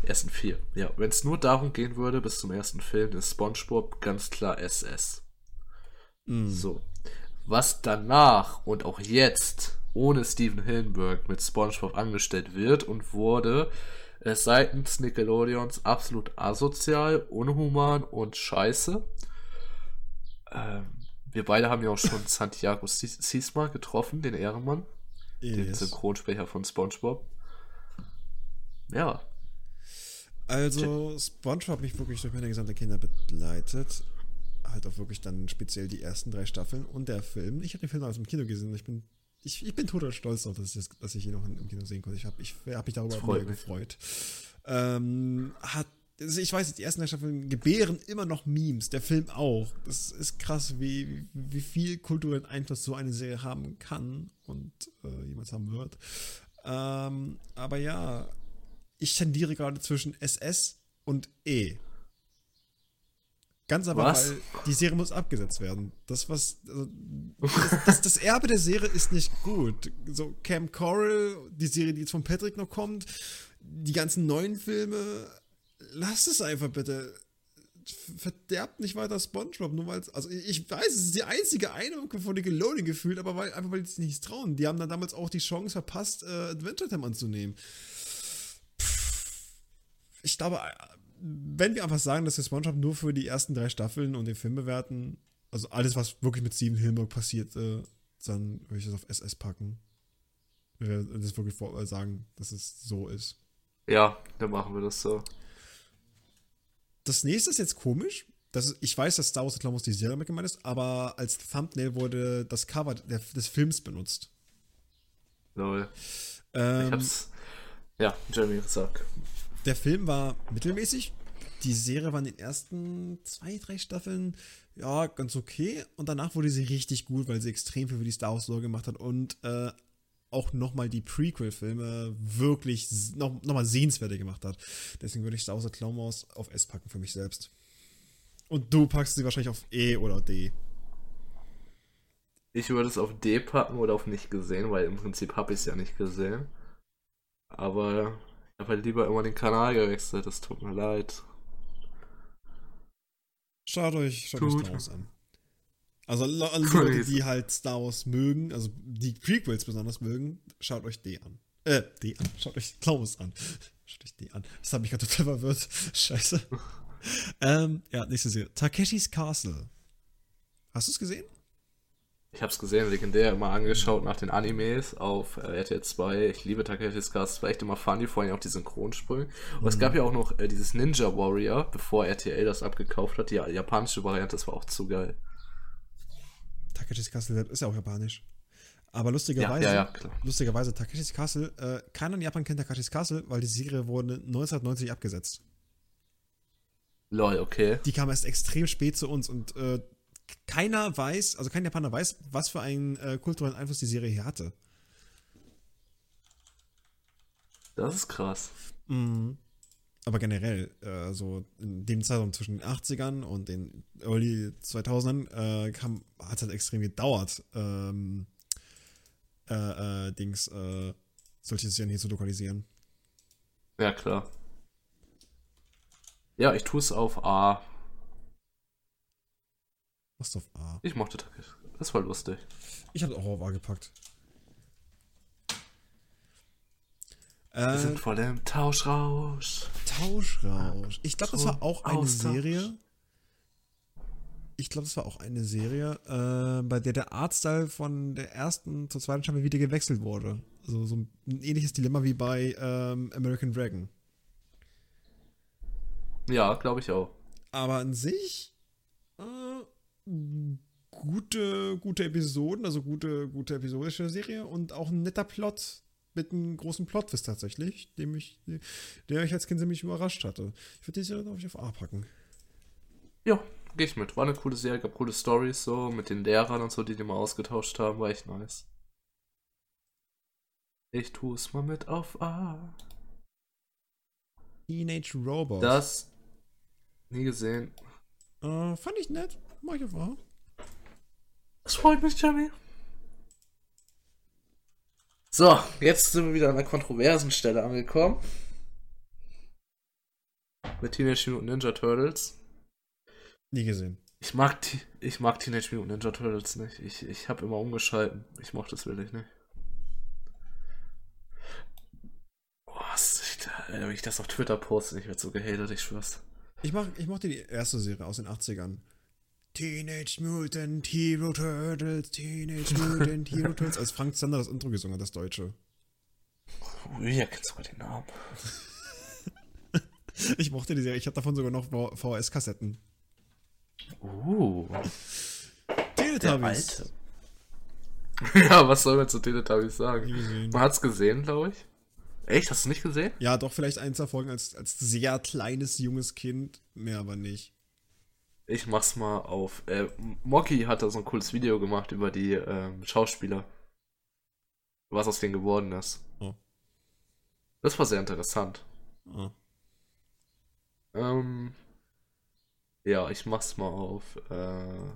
ersten vier, ja, wenn es nur darum gehen würde bis zum ersten Film, ist SpongeBob ganz klar SS. Mm. So, was danach und auch jetzt ohne Steven Hillenburg mit SpongeBob angestellt wird und wurde äh, seitens Nickelodeons absolut asozial, unhuman und scheiße. Ähm, wir beide haben ja auch schon Santiago Sisma getroffen, den Ehrenmann yes. den Synchronsprecher von SpongeBob. Ja. Also, SpongeBob hat mich wirklich durch meine gesamte Kinder begleitet. Halt auch wirklich dann speziell die ersten drei Staffeln und der Film. Ich habe den Film aus dem Kino gesehen und ich bin, ich, ich bin total stolz darauf, dass ich, dass ich ihn noch im Kino sehen konnte. Ich habe ich, hab mich darüber sehr gefreut. Ähm, hat ich weiß, die ersten drei Staffeln gebären immer noch Memes, der Film auch. Das ist krass, wie, wie viel kulturellen Einfluss so eine Serie haben kann und äh, jemals haben wird. Ähm, aber ja, ich tendiere gerade zwischen SS und E. Ganz aber, was? weil die Serie muss abgesetzt werden. Das, was. Also, das, das, das, Erbe der Serie ist nicht gut. So, Cam Coral, die Serie, die jetzt von Patrick noch kommt, die ganzen neuen Filme, lasst es einfach bitte. Verderbt nicht weiter SpongeBob, nur weil also ich weiß, es ist die einzige Eindruck von Nickelodeon gefühlt, aber weil, einfach weil die sich nichts trauen. Die haben dann damals auch die Chance verpasst, äh, Adventure Time anzunehmen. Ich glaube, wenn wir einfach sagen, dass wir SpongeBob nur für die ersten drei Staffeln und den Film bewerten, also alles, was wirklich mit Steven Hillenburg passiert, äh, dann würde ich das auf SS packen. Wir das wirklich sagen, dass es so ist. Ja, dann machen wir das so das nächste ist jetzt komisch. Das ich weiß, dass Star Wars The Clone Wars die Serie mit gemeint ist, aber als Thumbnail wurde das Cover des Films benutzt. Lol. Ähm, ich hab's. Ja, Jeremy, sag. Der Film war mittelmäßig. Die Serie war in den ersten zwei, drei Staffeln ja ganz okay. Und danach wurde sie richtig gut, weil sie extrem viel für die Star Wars Lore gemacht hat und äh, auch nochmal die Prequel-Filme wirklich noch, noch sehenswerter gemacht hat. Deswegen würde ich Clown Wars auf S packen für mich selbst. Und du packst sie wahrscheinlich auf E oder D. Ich würde es auf D packen oder auf nicht gesehen, weil im Prinzip habe ich es ja nicht gesehen. Aber ich habe halt lieber immer den Kanal gewechselt, das tut mir leid. Schaut euch, schaut euch Wars an. Also alle Leute, die halt Star Wars mögen, also die Prequels besonders mögen, schaut euch D an. Äh, D an. Schaut euch Wars an. Schaut euch D an. Das hat mich gerade total verwirrt. Scheiße. ähm, ja, nächste Serie. Takeshis Castle. Hast du es gesehen? Ich habe es gesehen, legendär, immer angeschaut nach den Animes auf äh, RTL 2. Ich liebe Takeshis Castle, es war echt immer funny, vor allem auch die Synchronsprünge. Und mhm. es gab ja auch noch äh, dieses Ninja Warrior, bevor RTL das abgekauft hat. Die japanische Variante, das war auch zu geil. Takeshis Castle ist ja auch japanisch. Aber lustigerweise, ja, ja, ja, lustigerweise, Takeshis Castle, äh, keiner in Japan kennt Takeshis Castle, weil die Serie wurde 1990 abgesetzt. Lol, okay. Die kam erst extrem spät zu uns und äh, keiner weiß, also kein Japaner weiß, was für einen äh, kulturellen Einfluss die Serie hier hatte. Das ist krass. Mhm. Aber generell, äh, so in dem Zeitraum zwischen den 80ern und den Early 2000ern äh, hat es halt extrem gedauert, ähm, äh, äh, Dings, äh, solche Serien hier zu lokalisieren. Ja, klar. Ja, ich tue es auf A. Was auf A? Ich mochte Takeshi. Das war lustig. Ich habe auch auf A gepackt. Wir äh, sind voll im Tauschrausch. Tauschrausch. Ich glaube, das war auch eine Austausch. Serie. Ich glaube, das war auch eine Serie, äh, bei der der Artstyle von der ersten zur zweiten Staffel wieder gewechselt wurde. Also so ein ähnliches Dilemma wie bei ähm, American Dragon. Ja, glaube ich auch. Aber an sich äh, gute, gute Episoden, also gute, gute episodische Serie und auch ein netter Plot mit einem großen Plot-Twist tatsächlich, dem ich, der mich als Kind ziemlich überrascht hatte. Ich würde die Serie, glaube ich, auf A packen. Ja, gehe ich mit. War eine coole Serie, gab coole Stories so mit den Lehrern und so, die die mal ausgetauscht haben, war echt nice. Ich tue es mal mit auf A. Teenage Robot. Das nie gesehen. Äh, fand ich nett. Mach ich einfach. Das freut mich, Jamie. So, jetzt sind wir wieder an der kontroversen Stelle angekommen. Mit Teenage Mutant Ninja Turtles. Nie gesehen. Ich mag, ich mag Teenage Mutant Ninja Turtles nicht. Ich, ich habe immer umgeschalten. Ich mochte das wirklich nicht. Wenn ich das auf Twitter poste, ich werde so gehatet, ich schwör's. Ich, mach, ich mochte die erste Serie aus den 80ern. Teenage Mutant Hero Turtles, Teenage Mutant Hero Turtles, als Frank Zander das Intro gesungen hat, das Deutsche. Woher kennst du mal den Namen? ich mochte die Serie, ich habe davon sogar noch VHS-Kassetten. Uh. Teletubbies. ja, was soll man zu Teletubbies sagen? Man hat's gesehen, glaube ich. Echt? Hast du nicht gesehen? Ja, doch, vielleicht eins der Folgen als, als sehr kleines, junges Kind. Mehr aber nicht. Ich mach's mal auf. Äh, Mocky hat da so ein cooles Video gemacht über die ähm, Schauspieler. Was aus denen geworden ist. Oh. Das war sehr interessant. Oh. Ähm, ja, ich mach's mal auf äh,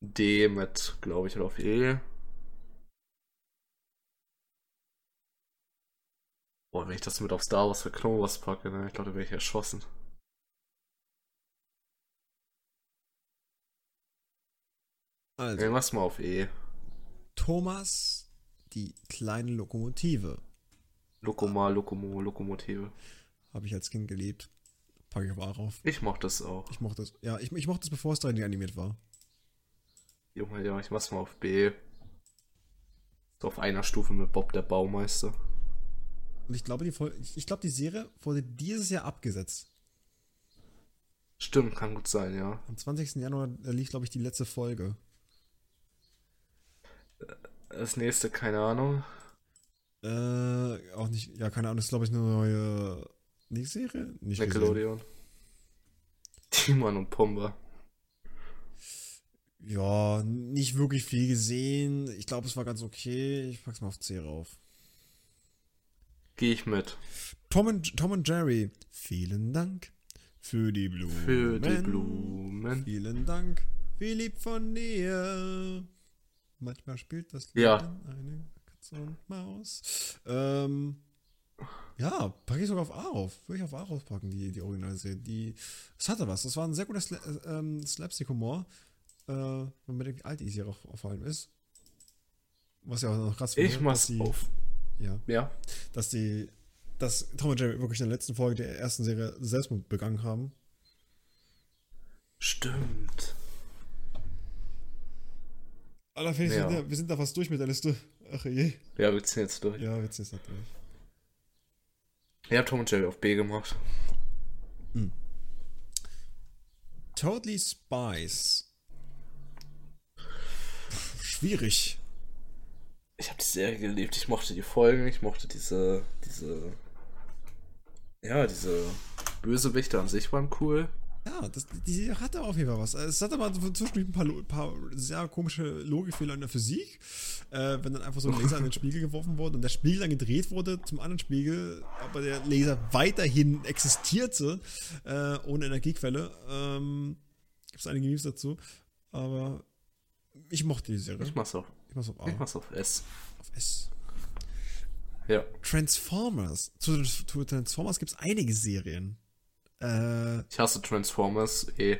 D mit, glaube ich, oder auf E. Boah, wenn ich das mit auf Star Wars für Clone Wars packe, ne, ich glaube, da wäre ich erschossen. Also. Irgendwas mal auf E. Thomas, die kleine Lokomotive. Lokoma, Lokomo, Lokomotive. Habe ich als Kind geliebt. Packe ich aber auch auf. Ich mochte das auch. Ich mochte das. Ja, ich, ich mochte es, bevor es 3D animiert war. Junge, ja, ich mach's mal auf B. So auf einer Stufe mit Bob der Baumeister. Und ich glaube, die, ich glaube, die Serie wurde dieses Jahr abgesetzt. Stimmt, kann gut sein, ja. Am 20. Januar lief, glaube ich, die letzte Folge. Das nächste, keine Ahnung. Äh, auch nicht, ja, keine Ahnung, das ist glaube ich eine neue Nicht-Serie? Nicht Nickelodeon. Timon und Pumba. Ja, nicht wirklich viel gesehen. Ich glaube, es war ganz okay. Ich pack's mal auf C rauf. Gehe ich mit. Tom und, Tom und Jerry, vielen Dank für die Blumen. Für die Blumen. Vielen Dank, wie lieb von dir. Manchmal spielt das Ja. eine Katze und Maus. Ähm, ja, packe ich sogar auf A auf. Würde ich auf A raufpacken, die, die Originalserie. Die, es hatte was. Das war ein sehr guter Sla äh, ähm, Slapstick-Humor. Äh, wenn man bedenkt, wie alt die Serie auch vor allem ist. Was ja auch noch krass Ich dass mach's die- auf. Ja, Ja. dass die, dass Tom und Jerry wirklich in der letzten Folge der ersten Serie Selbstmord begangen haben. Stimmt. Alter, Felix, Ja. wir, sind da, wir sind da fast durch mit der Liste. Ach je. Ja, wir ziehen jetzt durch. Ja, jetzt ist das durch. Ich habe Tom und Jerry auf B gemacht. Totally Spies. Schwierig. Ich habe die Serie geliebt. Ich mochte die Folgen. Ich mochte diese, diese, ja, diese Bösewichte an sich waren cool. Ja, das, die hatte auf jeden Fall was. Es hatte so zwischendurch ein paar, paar sehr komische Logikfehler in der Physik. Äh, wenn dann einfach so ein Laser an den Spiegel geworfen wurde und der Spiegel dann gedreht wurde zum anderen Spiegel, aber der Laser weiterhin existierte, äh, ohne Energiequelle. Ähm, Gibt es einige Memes dazu. Aber ich mochte die Serie. Ich mach's auf, Ich mach's auf A. ich mach's auf S. Auf S. Ja. Transformers. Zu, zu Transformers gibt es einige Serien. Äh, Ich hasse Transformers. Eh.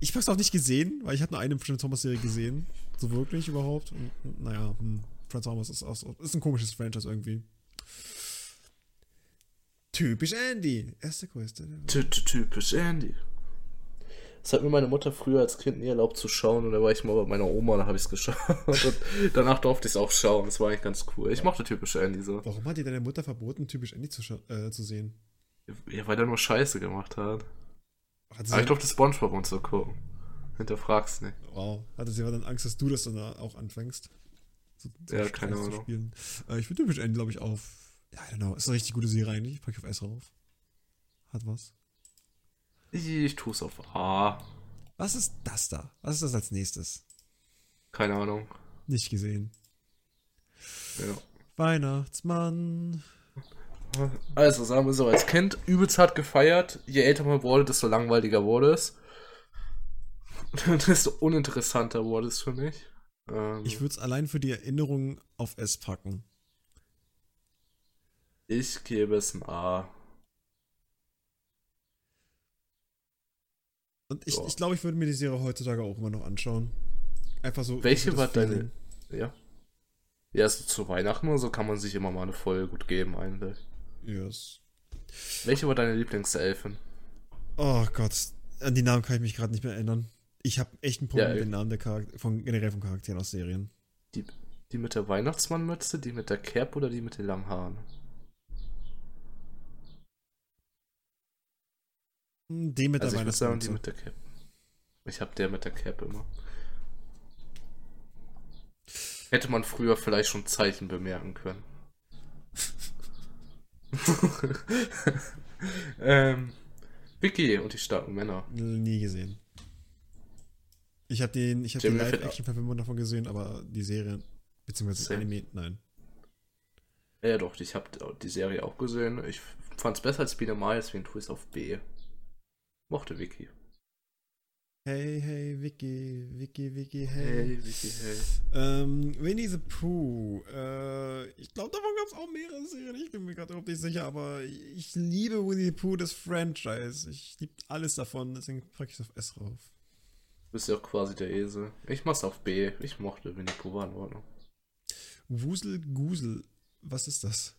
ich hab's auch nicht gesehen, weil ich habe nur eine Transformers-Serie gesehen. So wirklich überhaupt. Und, und, naja, hm, Transformers ist, auch so, ist ein komisches Franchise irgendwie. Typisch Andy. Ty- ty- Typisch Andy. Das hat mir meine Mutter früher als Kind nie erlaubt zu schauen und da war ich mal bei meiner Oma, da habe ich es geschaut und danach durfte ich es auch schauen. Das war eigentlich ganz cool. Ich mochte typisch Andy so. Warum hat dir deine Mutter verboten, typisch Andy zu, äh, zu sehen? Ja, weil der nur Scheiße gemacht hat. Hat Aber ich durfte Spongebob und so gucken. Hinterfrag's nicht. wow. Hatte sie aber dann Angst, dass du das dann auch anfängst? So, so Ja, keine Ahnung. Äh, ich bin typisch Andy, glaube ich, auf. Ja, genau. Ist eine richtig gute Serie eigentlich. Pack ich auf S rauf. Hat was. Ich, ich tu's auf A. Was ist das da? Was ist das als nächstes? Keine Ahnung. Nicht gesehen. Ja. Weihnachtsmann. Also, sagen wir so, als Kind übelst hart gefeiert. Je älter man wurde, desto langweiliger wurde es. desto uninteressanter wurde es für mich. Ähm, Ich würde es allein für die Erinnerung auf S packen. ich gebe es ein A. Und ich, Ja. ich glaube, ich würde mir die Serie heutzutage auch immer noch anschauen. Einfach so. Welche war deine. Ja. Ja, so zu Weihnachten oder so kann man sich immer mal eine Folge gut geben, eigentlich. Yes. Welche war deine Lieblingselfin? Oh Gott. An die Namen kann ich mich gerade nicht mehr erinnern. Ich habe echt ein Problem Ja, mit den Namen der Charakter von generell von Charakteren aus Serien. Die, die mit der Weihnachtsmannmütze, die mit der Cap oder die mit den langen Haaren? Hm, Den mit also der ich würde sagen, die mit der Cap. Ich habe der mit der Cap immer. Hätte man früher vielleicht schon Zeichen bemerken können. ähm, Vicky und die starken Männer. Nie gesehen. Ich habe den, ich habe die Live-Action-Verfilmung davon gesehen, aber die Serie, beziehungsweise das Same. Anime, nein. Ja, doch, ich habe die Serie auch gesehen. Ich fand es besser als Biene Mal, deswegen tue ich es auf B. Mochte Vicky. Hey, hey, Vicky, Vicky, Vicky, hey. Hey, Vicky, hey. Ähm, Winnie the Pooh. Äh, ich glaube, davon gab es auch mehrere Serien. Ich bin mir gerade überhaupt nicht sicher, aber ich liebe Winnie the Pooh, das Franchise. Ich liebe alles davon, deswegen packe ich es auf S rauf. Du bist ja auch quasi der Esel. Ich mach's auf B. Ich mochte Winnie Pooh, war in Ordnung. Wusel Gusel. Was ist das?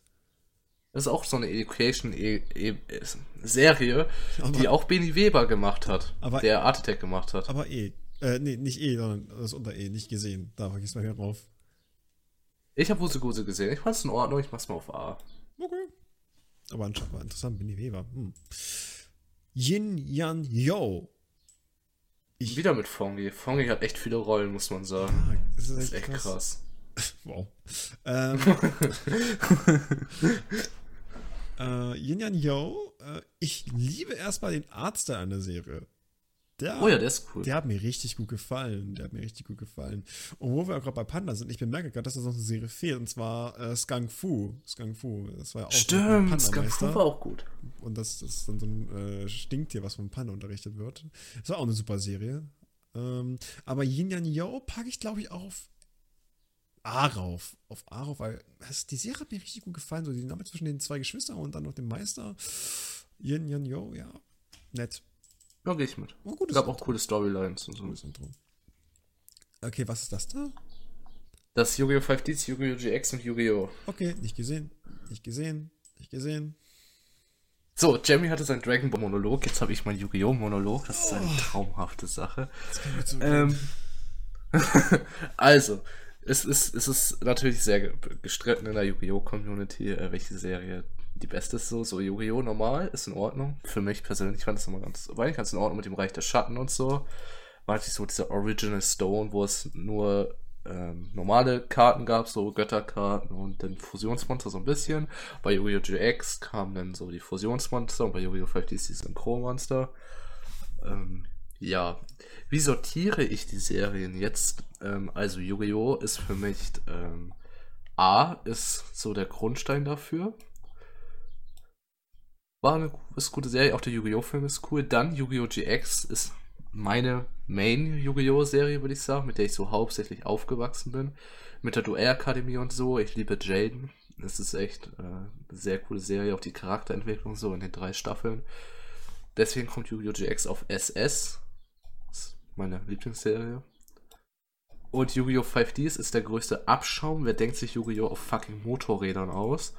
Das ist auch so eine Education-Serie, Aber, die auch Benny Weber gemacht hat. Aber- der Art Attack gemacht hat. aber E. Äh, nee, nicht E, sondern das unter E, nicht gesehen. Da es mal hier drauf. Ich habe Wuse Guse gesehen. Ich fand's in Ordnung. Ich mach's mal auf A. Okay. Aber anscheinend war interessant, Winnie Weber. Hm. Yin Yan Yo. Ich, Wieder mit Fongi. Fongi hat echt viele Rollen, muss man sagen. Ah, das ist Das echt ist echt krass. krass. Wow. Ähm, äh, Yin Yang Yo, äh, ich liebe erstmal den an der Serie. Der, Oh ja, der ist cool. Der hat mir richtig gut gefallen. Der hat mir richtig gut gefallen. Und wo wir auch gerade bei Panda sind, ich bemerke gerade, dass da noch eine Serie fehlt, und zwar äh, Skunk Fu. Skunk Fu. Das war ja auch Stimmt, Skunk. Fu war auch gut. Und das, das ist dann so ein äh, Stinktier, was vom Panda unterrichtet wird. Das war auch eine super Serie. Ähm, aber Yin Yang Yo packe ich, glaube ich, auf A rauf. Auf A rauf, weil das, die Serie hat mir richtig gut gefallen. So die Dynamik zwischen den zwei Geschwistern und dann noch dem Meister. Yin Yang Yo, ja. Nett. Ja, gehe ich mit. Oh, Es gutes gab auch coole Storylines und so. Cooles Intro. Okay, was ist das da? Das Yu-Gi-Oh! 5Ds, Yu-Gi-Oh! GX und Yu-Gi-Oh! Okay, nicht gesehen. Nicht gesehen. Nicht gesehen. So, Jamie hatte seinen Dragon Ball Monolog, jetzt habe ich mein Yu-Gi-Oh! Monolog. Das ist eine Oh. traumhafte Sache. Das kann mir so Ähm, also, es ist, es ist natürlich sehr ge- gestritten in der Yu-Gi-Oh! Community, äh, welche Serie die beste ist. So, so Yu-Gi-Oh! normal ist in Ordnung. Für mich persönlich fand es immer ganz, war ganz in Ordnung mit dem Reich der Schatten und so. War natürlich so dieser Original Stone, wo es nur ähm, normale Karten gab, so Götterkarten und dann Fusionsmonster so ein bisschen. Bei Yu-Gi-Oh! GX kamen dann so die Fusionsmonster und bei Yu-Gi-Oh! 5 die Synchronmonster. Ähm, ja, wie sortiere ich die Serien jetzt? Ähm, also Yu-Gi-Oh! ist für mich ähm, A ist so der Grundstein dafür. War eine ist gute Serie, auch der Yu-Gi-Oh! Film ist cool. Dann Yu-Gi-Oh! GX ist meine Main Yu-Gi-Oh! Serie, würde ich sagen, mit der ich so hauptsächlich aufgewachsen bin. Mit der Duellakademie und so. Ich liebe Jaden. Es ist echt äh, eine sehr coole Serie, auch die Charakterentwicklung so in den drei Staffeln. Deswegen kommt Yu-Gi-Oh! GX auf SS. Meine Lieblingsserie. Und Yu-Gi-Oh! 5Ds ist der größte Abschaum. Wer denkt sich Yu-Gi-Oh! auf fucking Motorrädern aus?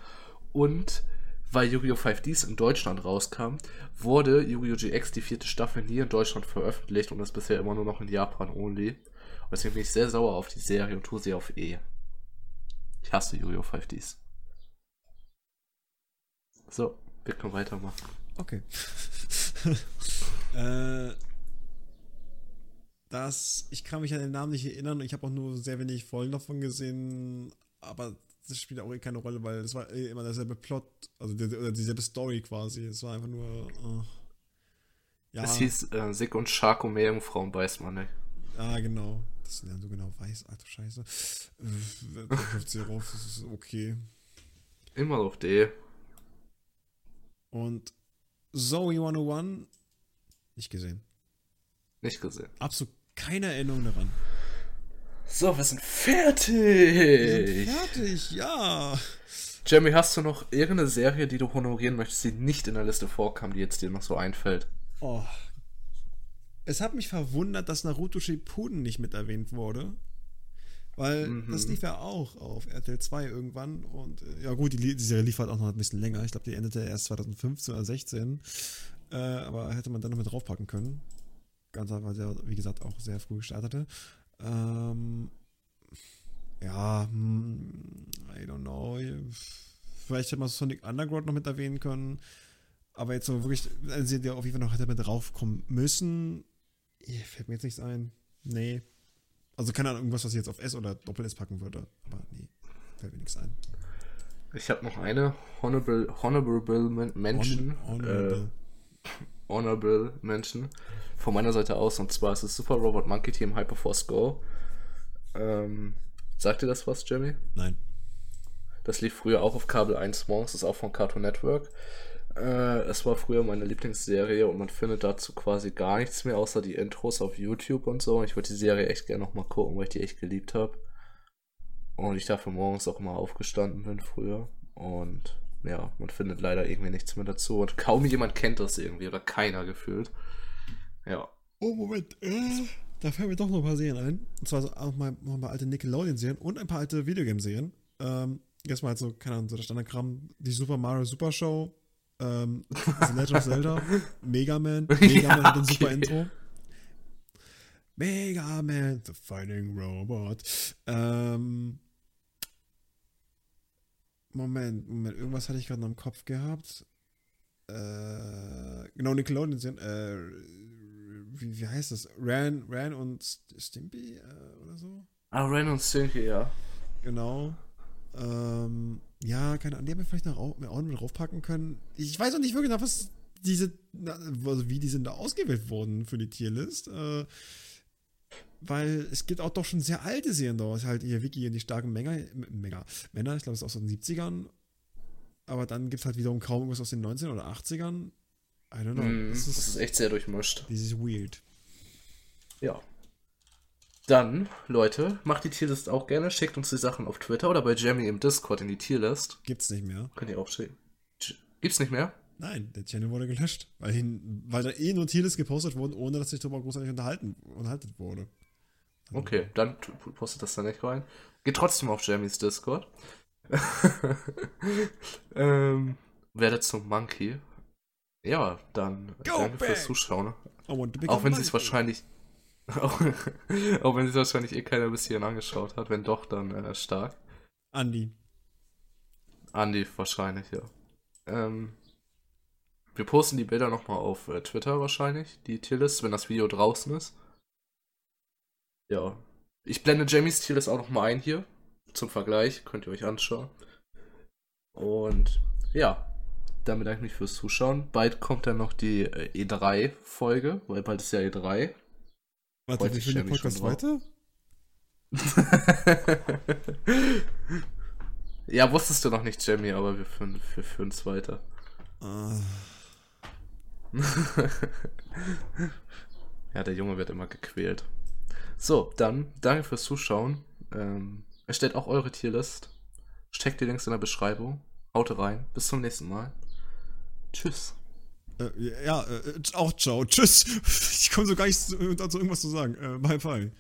Und weil Yu-Gi-Oh! 5Ds in Deutschland rauskam, wurde Yu-Gi-Oh! GX die vierte Staffel nie in Deutschland veröffentlicht und ist bisher immer nur noch in Japan only. Und deswegen bin ich sehr sauer auf die Serie und tue sie auf E. Ich hasse Yu-Gi-Oh! 5Ds. So, wir können weitermachen. Okay. äh, das, ich kann mich an den Namen nicht erinnern. Ich habe auch nur sehr wenig Folgen davon gesehen. Aber das spielt auch eh keine Rolle, weil es war eh immer derselbe Plot, also der, oder dieselbe Story quasi. Es war einfach nur. Äh, ja, Es hieß äh, Sick und Sharko Meerjungfrauen weiß man nicht. ah, genau. Das sind ja so genau weiß, alter Scheiße. Äh, da trifft sie rauf, das ist okay. Immer auf D. Und Zoe 101, nicht gesehen. Nicht gesehen. Absolut keine Erinnerung daran. So, wir sind Wir sind fertig. fertig, ja. Jamie, hast du noch irgendeine Serie, die du honorieren möchtest, die nicht in der Liste vorkam, die jetzt dir noch so einfällt? Oh. Es hat mich verwundert, dass Naruto Shippuden nicht mit erwähnt wurde. Weil Mhm. das lief ja auch auf RTL 2 irgendwann. Und äh, ja gut, die, die Serie lief halt auch noch ein bisschen länger. Ich glaube, die endete erst 2015 oder 16. Äh, aber hätte man dann noch mit draufpacken können. Ganz einfach, weil sie, wie gesagt, auch sehr früh startete. Ähm, ja, hm, I don't know. Vielleicht hätte man Sonic Underground noch mit erwähnen können. Aber jetzt so wirklich, eine Serie, die auf jeden Fall noch hätte mit draufkommen müssen, fällt mir jetzt nichts ein. Nee. Also keine Ahnung, irgendwas, was ich jetzt auf S oder Doppel S packen würde. Aber nee, fällt mir nichts ein. Ich habe noch eine Honorable, honorable Men- Mention. Hon- honorable. Äh, honorable Mention. Von meiner Seite aus. Und zwar ist es Super Robot Monkey Team Hyperforce Go. Ähm, sagt dir das was, Jamie? Nein. Das lief früher auch auf Kabel 1 morgens, ist auch von Cartoon Network. Äh, es war früher meine Lieblingsserie und man findet dazu quasi gar nichts mehr, außer die Intros auf YouTube und so. Ich würde die Serie echt gerne nochmal gucken, weil ich die echt geliebt habe. Und ich dafür morgens auch immer aufgestanden bin früher. Und ja, man findet leider irgendwie nichts mehr dazu. Und kaum jemand kennt das irgendwie oder keiner gefühlt. Ja. Oh, Moment. Äh, da fallen mir doch noch ein paar Serien ein. Und zwar so auch mal, noch mal alte Nickelodeon-Serien und ein paar alte Videogame-Serien. Ähm, erstmal halt so, keine Ahnung, so der Standardkram, die Super Mario Super Show, ähm, The Legend of Zelda, Mega Man, Mega Ja, Man hat ein okay. super Intro. Mega Man, the Fighting Robot. Ähm, Moment, Moment, irgendwas hatte ich gerade noch im Kopf gehabt. Äh, genau, Nickelodeon sind, äh, wie, wie heißt das? Ran, Ran und St- Stimpy äh, oder so? Ah, Ren und Stinky, ja. Genau. Ähm, ja, keine Ahnung, die haben wir vielleicht noch au- auch noch mit draufpacken können. Ich weiß auch nicht wirklich, was, diese, also wie die sind da ausgewählt worden für die Tierlist. Äh, weil es gibt auch doch schon sehr alte Serien da. Halt hier Vicky und die starken Männer, Männer, Männer ich glaube, es ist aus den 70ern. Aber dann gibt es halt wiederum kaum irgendwas aus den 90ern oder 80ern. I don't know. Mm, das, ist, das ist echt sehr durchmischt. Das ist weird. Ja. Dann, Leute, macht die Tierlist auch gerne. Schickt uns die Sachen auf Twitter oder bei Jamie im Discord in die Tierlist. Gibt's nicht mehr. Könnt ihr auch schicken. Gibt's nicht mehr? Nein, der Channel wurde gelöscht, weil, hin, weil da eh nur Tierlist gepostet wurden, ohne dass sich darüber großartig unterhalten, unterhalten wurde. Also okay, dann postet das da nicht rein. Geht trotzdem auf Jamies Discord. ähm, werdet zum Monkey. Ja, dann Go danke back. fürs Zuschauen. Auch wenn sie es wahrscheinlich auch, auch wenn sich wahrscheinlich eh keiner bis hierhin angeschaut hat. Wenn doch, dann äh, stark. Andi. Andi wahrscheinlich, ja. Ähm, wir posten die Bilder nochmal auf äh, Twitter wahrscheinlich, die Tierlist, wenn das Video draußen ist. Ja. Ich blende Jamies Tierlist auch nochmal ein hier. Zum Vergleich. Könnt ihr euch anschauen. Und ja. Dann bedanke ich mich fürs Zuschauen. Bald kommt dann noch die äh, E3-Folge, weil bald ist ja E3. Warte, wie viel Podcast weiter? ja, wusstest du noch nicht, Jamie, aber wir führen es weiter. Uh. ja, der Junge wird immer gequält. So, dann danke fürs Zuschauen. Ähm, erstellt auch eure Tierlist. Steckt die Links in der Beschreibung. Haut rein. Bis zum nächsten Mal. Tschüss. Äh, ja, äh, auch ciao. Tschüss. Ich komme so gar nicht dazu, irgendwas zu sagen. Äh, bye, bye.